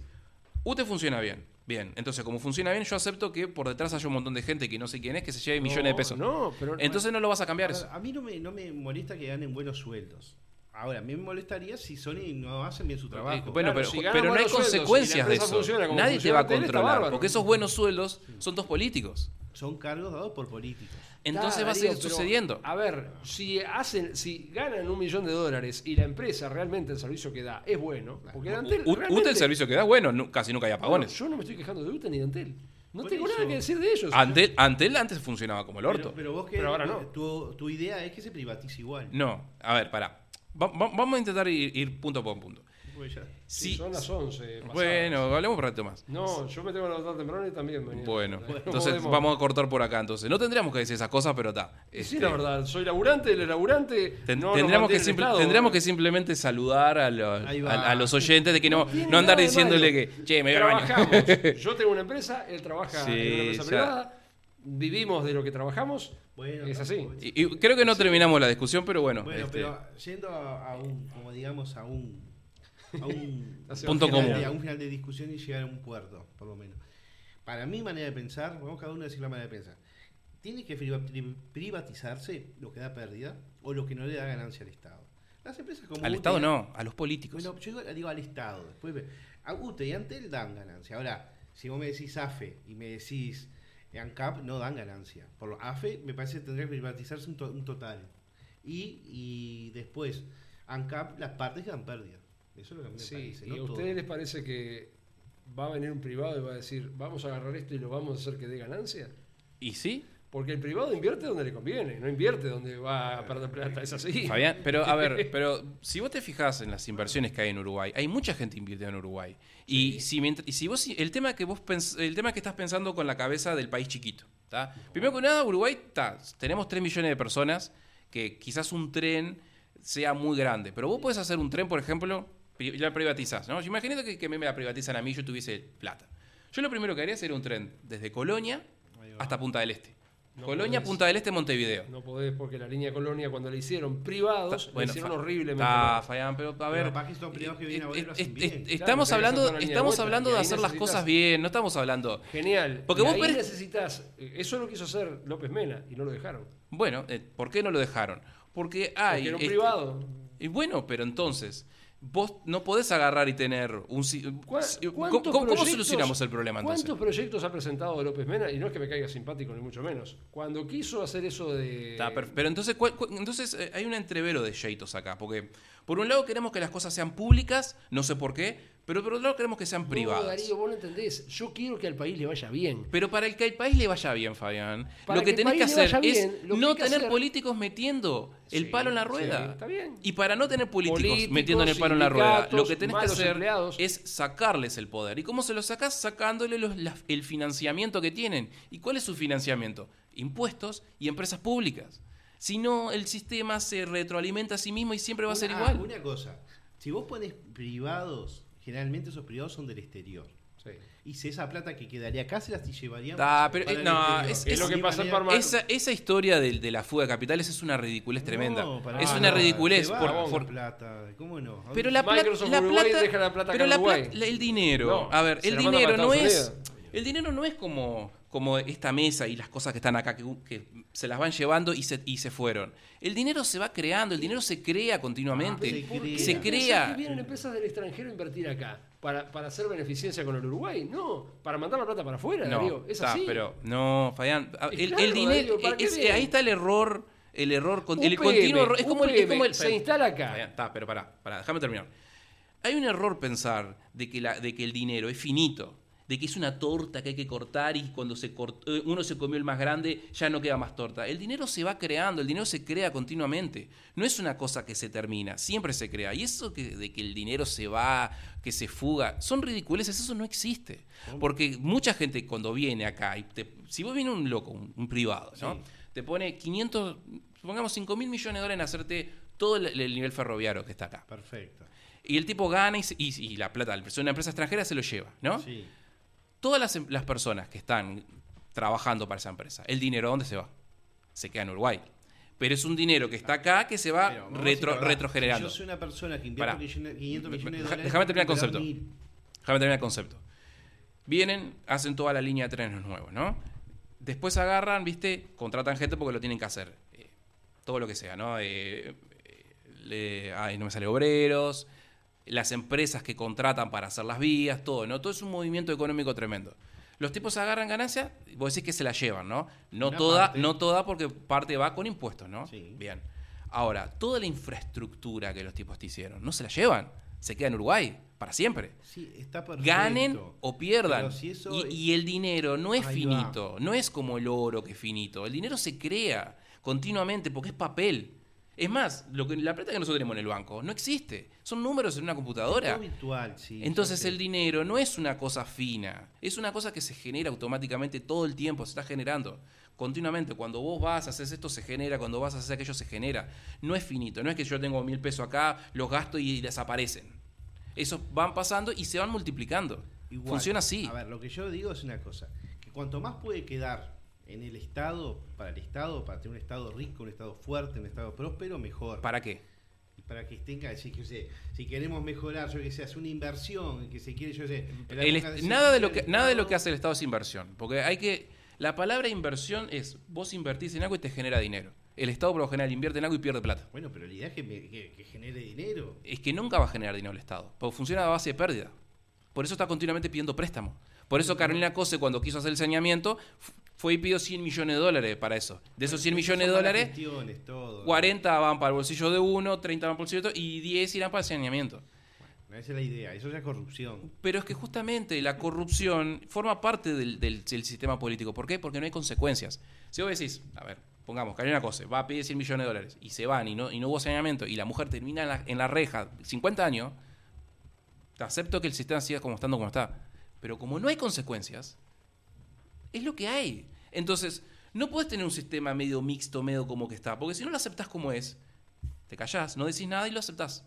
UTE funciona bien, bien. Entonces, como funciona bien, yo acepto que por detrás haya un montón de gente que no sé quién es, que se lleve millones de pesos. No, pero Entonces no lo vas a cambiar A, eso. a mí no me, no me molesta que ganen buenos sueldos. Ahora, a mí me molestaría si Sony no hacen bien su trabajo. Eh, Bueno, Claro, pero, si pero no hay sueldos consecuencias de eso. funciona Nadie te va a controlar, porque esos buenos sueldos son todos políticos. Son cargos dados por políticos. Entonces va a seguir sucediendo. A ver, si hacen, si ganan un millón de dólares y la empresa realmente el servicio que da es bueno, porque Antel U- UTE el servicio que da, bueno, nu- casi nunca hay apagones. Yo no me estoy quejando de UTE ni de Antel. No Por tengo eso. nada que decir de ellos. Antel, Antel antes funcionaba como el orto. Pero, pero vos que Pero ahora no. tu, tu idea es que se privatice igual. No, a ver, pará. Va- va- vamos a intentar ir, ir punto por punto. Porque ya- Sí, Sí, son las 11. pasadas. bueno, hablemos un rato más. No, yo me tengo que levantar temprano y también venía. Bueno, No entonces podemos- vamos a cortar por acá. Entonces, no tendríamos que decir esas cosas, pero está. Sí, Este, la verdad, soy laburante, el laburante. ten- no nos tendríamos, que simple- tendríamos simplemente saludar a, a- a los oyentes de que no, no andar diciéndole que, che, me voy. Trabajamos. Yo tengo una empresa, él trabaja Sí, en una empresa ya. privada. Vivimos de lo que trabajamos. Bueno, es así. y creo que no terminamos la discusión, pero bueno. Bueno, este, pero yendo a, a un, como digamos, a un, a un Punto final común. de- a un final de discusión y llegar a un puerto, por lo menos. Para mi manera de pensar, vamos cada uno a decir la manera de pensar. ¿Tiene que priva- pri- privatizarse lo que da pérdida o lo que no le da ganancia al Estado? Las empresas como al UTE Estado no, a los políticos. Bueno, yo digo, digo al Estado. Después, a UTE y Antel dan ganancia. Ahora, si vos me decís AFE y me decís ANCAP, no dan ganancia. Por lo AFE me parece que tendría que privatizarse un, to- un total. Y, y después, ANCAP, las partes que dan pérdida. Eso es lo que a mí me Sí, parece. y no a ustedes les parece que va a venir un privado y va a decir, vamos a agarrar esto y lo vamos a hacer que dé ganancia. ¿Y sí? Porque el privado invierte donde le conviene, no invierte donde va a perder plata. Es así. Fabián, pero a ver, pero si vos te fijas en las inversiones que hay en Uruguay, hay mucha gente invirtiendo en Uruguay. Y si mientras- y si vos el tema que vos pens- el tema que estás pensando con la cabeza del país chiquito, ¿tá? Primero que nada, Uruguay está, tenemos 3 millones de personas que quizás un tren sea muy grande, pero vos podés hacer un tren, por ejemplo, pri- la privatizás, ¿no? Imagínate que, que me la privatizan a mí y yo tuviese plata. Yo lo primero que haría sería un tren desde Colonia hasta Punta del Este. No Colonia, podés. Punta del Este, Montevideo. No podés porque la línea Colonia cuando la hicieron privados, la hicieron fa- horriblemente. Ah. Fabián, pero a ver. eh, eh, eh, Estamos hablando, estamos hablando y de hacer las cosas bien, no estamos hablando. Genial. Porque y vos ahí per- necesitas, eso lo quiso hacer López Mena y no lo dejaron. Bueno, eh, ¿por qué no lo dejaron? Porque hay. porque era un este, privado. Y bueno, pero entonces, vos no podés agarrar y tener un. si- ¿Cuá- si- ¿Cómo, solucionamos el problema entonces? ¿Cuántos proyectos ha presentado López Mena? Y no es que me caiga simpático, ni mucho menos. Cuando quiso hacer eso de. Pero entonces, ¿cuál- cuál- entonces eh, hay un entrevero de jeitos acá, porque por un lado queremos que las cosas sean públicas, no sé por qué, Pero por otro lado queremos que sean No, privadas. Darío, vos no entendés. Yo quiero que al país le vaya bien. Pero para el que al país le vaya bien, Fabián, Para lo que tenés que hacer es no tener hacer- políticos metiendo el Sí, palo en la sí, rueda. está bien. Y para no tener políticos, Políticos, metiendo en el palo en la rueda, lo que tenés que hacer empleados. es sacarles el poder. ¿Y cómo se lo sacás? Sacándole los- la- el financiamiento que tienen. ¿Y cuál es su financiamiento? Impuestos y empresas públicas. Si no, el sistema se retroalimenta a sí mismo y siempre va a ser Una- igual. Una cosa, si vos pones privados, generalmente esos privados son del exterior. Sí. Y si esa plata que quedaría acá se las llevaríamos. Ta, pero, para eh, el no, exterior. es- De es lo que pasa en manera- Parma- Esa, esa historia de, de la fuga de capitales es una ridiculez tremenda. No, para es nada. una ridiculez. Va por- por- plata, ¿cómo no? Pero la la Uruguay plata- deja la plata pero la plata- la- el dinero, No, a ver, el dinero no es, el dinero no es como, como esta mesa y las cosas que están acá que, que se las van llevando y se, y se fueron. El dinero se va creando, el dinero se crea continuamente, se ¿Por qué crea. se pensás crea. que vienen empresas del extranjero a invertir acá? ¿Para, para hacer beneficencia con el Uruguay? No, para mandar la plata para afuera, Darío. No, Es está, así. pero no, Fabián, a- Y el, claro, el dinero, Darío, ¿para qué es- ahí está el error, el error, con- el UPM, continuo error, es como el, es como el- se instala acá. Fabián, está, pero pará, pará, déjame terminar. Hay un error pensar de que, la, de que el dinero es finito, de que es una torta que hay que cortar y cuando se cort- eh, uno se comió el más grande ya no queda más torta. El dinero se va creando, el dinero se crea continuamente. No es una cosa que se termina, siempre se crea. Y eso que, de que el dinero se va, que se fuga, son ridiculeces, eso no existe. Porque mucha gente cuando viene acá, y te- si vos viene un loco, un, un privado, ¿no? Sí. te pone 500, pongamos 5 mil millones de dólares en hacerte todo el, el nivel ferroviario que está acá. Perfecto. Y el tipo gana y, y- y la plata, de una empresa extranjera se lo lleva, ¿no? Sí. Todas las, em- las personas que están trabajando para esa empresa, ¿el dinero dónde se va? Se queda en Uruguay. Pero es un dinero que está acá que se va retro, retrogenerando. Si yo soy una persona que invierte Pará. 500 millones de dólares. déjame terminar el concepto. Déjame terminar el concepto. Vienen, hacen toda la línea de trenes nuevos, ¿no? Después agarran, ¿viste? Contratan gente porque lo tienen que hacer. Eh, todo lo que sea, ¿no? Eh, eh, le- ay, no me sale obreros, las empresas que contratan para hacer las vías, todo, ¿no? Todo es un movimiento económico tremendo. Los tipos agarran ganancia, vos decís que se la llevan, ¿no? No Una toda, parte. no toda porque parte va con impuestos, ¿no? Sí. Bien. Ahora, toda la infraestructura que los tipos te hicieron, no se la llevan. Se queda en Uruguay, para siempre Sí, está perfecto. ganen o pierdan. Si y, es- y el dinero no es Ahí va. finito, no es como el oro que es finito. El dinero se crea continuamente porque es papel. Es más, lo que, la plata que nosotros tenemos en el banco no existe. Son números en una computadora. Todo virtual, sí. Entonces el dinero no es una cosa fina, es una cosa que se genera automáticamente todo el tiempo, se está generando continuamente. Cuando vos vas, haces esto, se genera, cuando vas a hacer aquello, se genera. No es finito, no es que yo tengo mil pesos acá, los gasto y desaparecen. Esos van pasando y se van multiplicando. Igual. Funciona así. A ver, lo que yo digo es una cosa, que cuanto más puede quedar en el Estado, para el Estado, para tener un Estado rico, un Estado fuerte, un Estado próspero, mejor. ¿Para qué? Para que tenga, si, si queremos mejorar, yo que sé, hacer una inversión, que se quiere, yo sé... El nada, de lo que, nada de lo que hace el Estado es inversión. Porque hay que. La palabra inversión es vos invertís en algo y te genera dinero. El Estado por lo general invierte en algo y pierde plata. Bueno, pero la idea es que, me- que- que genere dinero. es que nunca va a generar dinero el Estado, porque funciona a base de pérdida. Por eso está continuamente pidiendo préstamo. Por eso Carolina Cose, cuando quiso hacer el saneamiento, fue y pidió 100 millones de dólares para eso. De esos 100 millones de dólares, gestiones, todo. 40 van para el bolsillo de uno, 30 van para el bolsillo de otro y 10 irán para el saneamiento. Bueno, esa es la idea, eso ya es corrupción. Pero es que justamente la corrupción forma parte del, del- del sistema político. ¿Por qué? Porque no hay consecuencias. Si vos decís, a ver, pongamos, Carolina Cose va a pedir 100 millones de dólares y se van y no, y no hubo saneamiento y la mujer termina en la, en la reja 50 años, te acepto que el sistema siga como estando como está. Pero como no hay consecuencias, es lo que hay. Entonces, no puedes tener un sistema medio mixto, medio como que está. Porque si no lo aceptás como es, te callás, no decís nada y lo aceptás.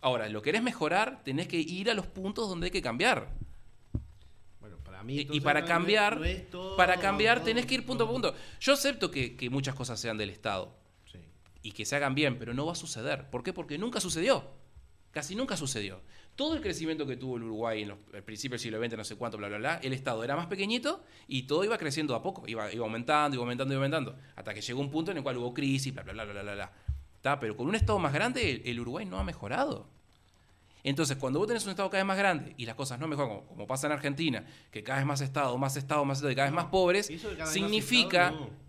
Ahora, lo querés mejorar, tenés que ir a los puntos donde hay que cambiar. Bueno, para mí Y- para no- cambiar, no es todo- para cambiar tenés que ir punto a punto. Yo acepto que, que muchas cosas sean del Estado Sí. y que se hagan bien, pero no va a suceder. ¿Por qué? Porque nunca sucedió. Casi nunca sucedió. Todo el crecimiento que tuvo el Uruguay en los, al principio del siglo XX, no sé cuánto, bla, bla, bla, el Estado era más pequeñito y todo iba creciendo a poco. Iba, iba aumentando, iba aumentando, iba aumentando. Hasta que llegó un punto en el cual hubo crisis, bla, bla, bla, bla, bla, bla. ¿Tá? Pero con un Estado más grande, el, el Uruguay no ha mejorado. Entonces, cuando vos tenés un Estado cada vez más grande y las cosas no mejoran, como, como pasa en Argentina, que cada vez más Estado, más Estado, más Estado y cada vez más pobres, significa... Estado, no.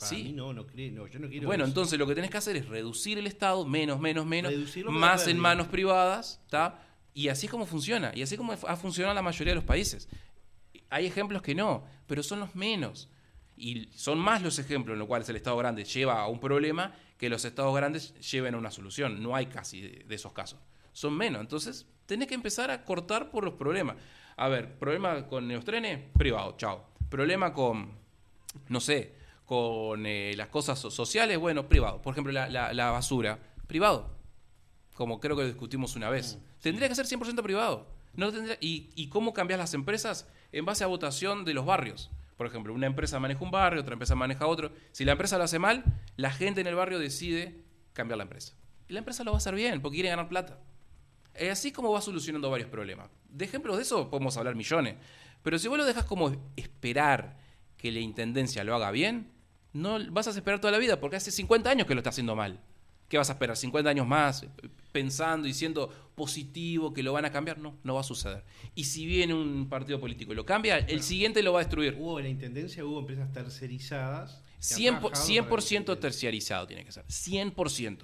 Para Sí. mí no, no creo, no, yo no quiero Bueno, entonces lo que tenés que hacer es reducir el Estado, menos, menos, menos, Reducirlo más en manos privadas, ¿está? Y así es como funciona, y así es como ha funcionado la mayoría de los países. Hay ejemplos que no, pero son los menos. Y son más los ejemplos en los cuales el Estado grande lleva a un problema que los Estados grandes lleven a una solución. No hay casi de esos casos. Son menos. Entonces, tenés que empezar a cortar por los problemas. A ver, problema con los trenes, privado, chao. Problema con, no sé, con eh, las cosas sociales, bueno, privado. Por ejemplo, la, basura, privado. Como creo que lo discutimos una vez. Mm, tendría que ser 100% privado. No tendría, y, ¿Y cómo cambias las empresas? En base a votación de los barrios. Por ejemplo, una empresa maneja un barrio, otra empresa maneja otro. Si la empresa lo hace mal, la gente en el barrio decide cambiar la empresa. Y la empresa lo va a hacer bien, porque quiere ganar plata. Es así como va solucionando varios problemas. De ejemplos de eso podemos hablar millones. Pero si vos lo dejas como esperar que la intendencia lo haga bien, no vas a esperar toda la vida, porque hace 50 años que lo está haciendo mal. ¿Qué vas a esperar? ¿50 años más? Pensando y siendo positivo que lo van a cambiar. No, no va a suceder. Y si viene un partido político y lo cambia, el siguiente lo va a destruir. Hubo en la intendencia, hubo empresas tercerizadas. 100%, 100 terciarizado tiene que ser. 100%.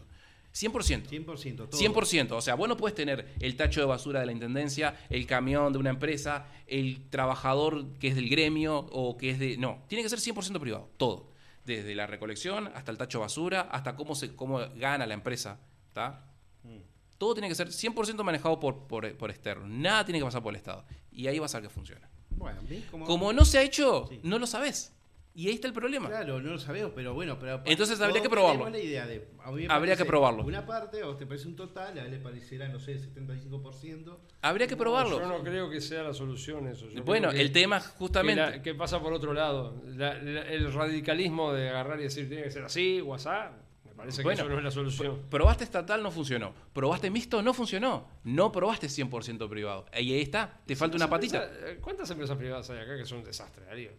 100%. 100%. Todo. 100%. O sea, vos no puedes tener el tacho de basura de la intendencia, el camión de una empresa, el trabajador que es del gremio o que es de. No, tiene que ser 100% privado. Todo. Desde la recolección hasta el tacho basura, hasta cómo, se, cómo gana la empresa. Mm. Todo tiene que ser 100% manejado por, por, por, externo. Nada tiene que pasar por el Estado. Y ahí vas a ver que funciona. Bueno, como... no se ha hecho, no lo sabes. Y ahí está el problema. Claro, no lo sabemos, pero bueno. Pero Entonces habría que probarlo. La idea de, habría que probarlo. Una parte, o te parece un total, a él le parecerá, no sé, 75%. Habría que probarlo. yo no creo que sea la solución eso. bueno, el tema justamente. Que, pasa por otro lado. el radicalismo de agarrar y decir tiene que ser así, WhatsApp. Me parece que eso no es la solución. Probaste estatal, no funcionó. Probaste mixto, no funcionó. No probaste 100% privado. Y ahí está, te falta una patita. ¿Cuántas empresas privadas hay acá que son un desastre, Darío?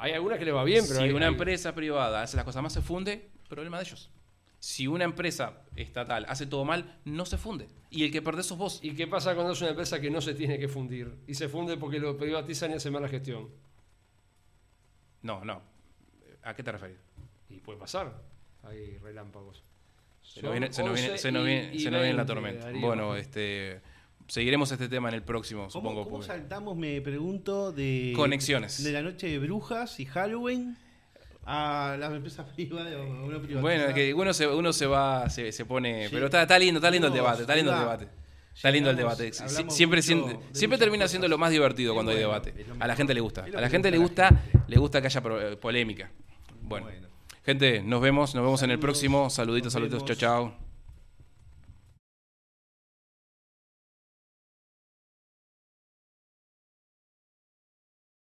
Hay algunas que le va bien, pero. Si una empresa privada hace las cosas más, se funde, problema de ellos. Si una empresa estatal hace todo mal, no se funde. Y el que perdés sos vos. ¿Y qué pasa cuando es una empresa que no se tiene que fundir? Y se funde porque lo privatizan y hacen mala gestión. No, no. ¿A qué te refieres? Y puede pasar. Hay relámpagos. Se nos viene, se nos viene, la tormenta. Bueno, este seguiremos este tema en el próximo, supongo. ¿Cómo saltamos, me pregunto, de... Conexiones. De la noche de brujas y Halloween a las empresas privadas o una Bueno, que uno se, uno se va, se, se pone... Pero está, está, lindo, está lindo el debate, está lindo el debate. Está lindo el debate. Siempre, siempre, termina siendo lo más divertido cuando hay debate. A la gente le gusta. A la gente le gusta, le gusta que haya polémica. Bueno. Gente, nos vemos, nos vemos en el próximo. Saluditos, saluditos, chao, chao.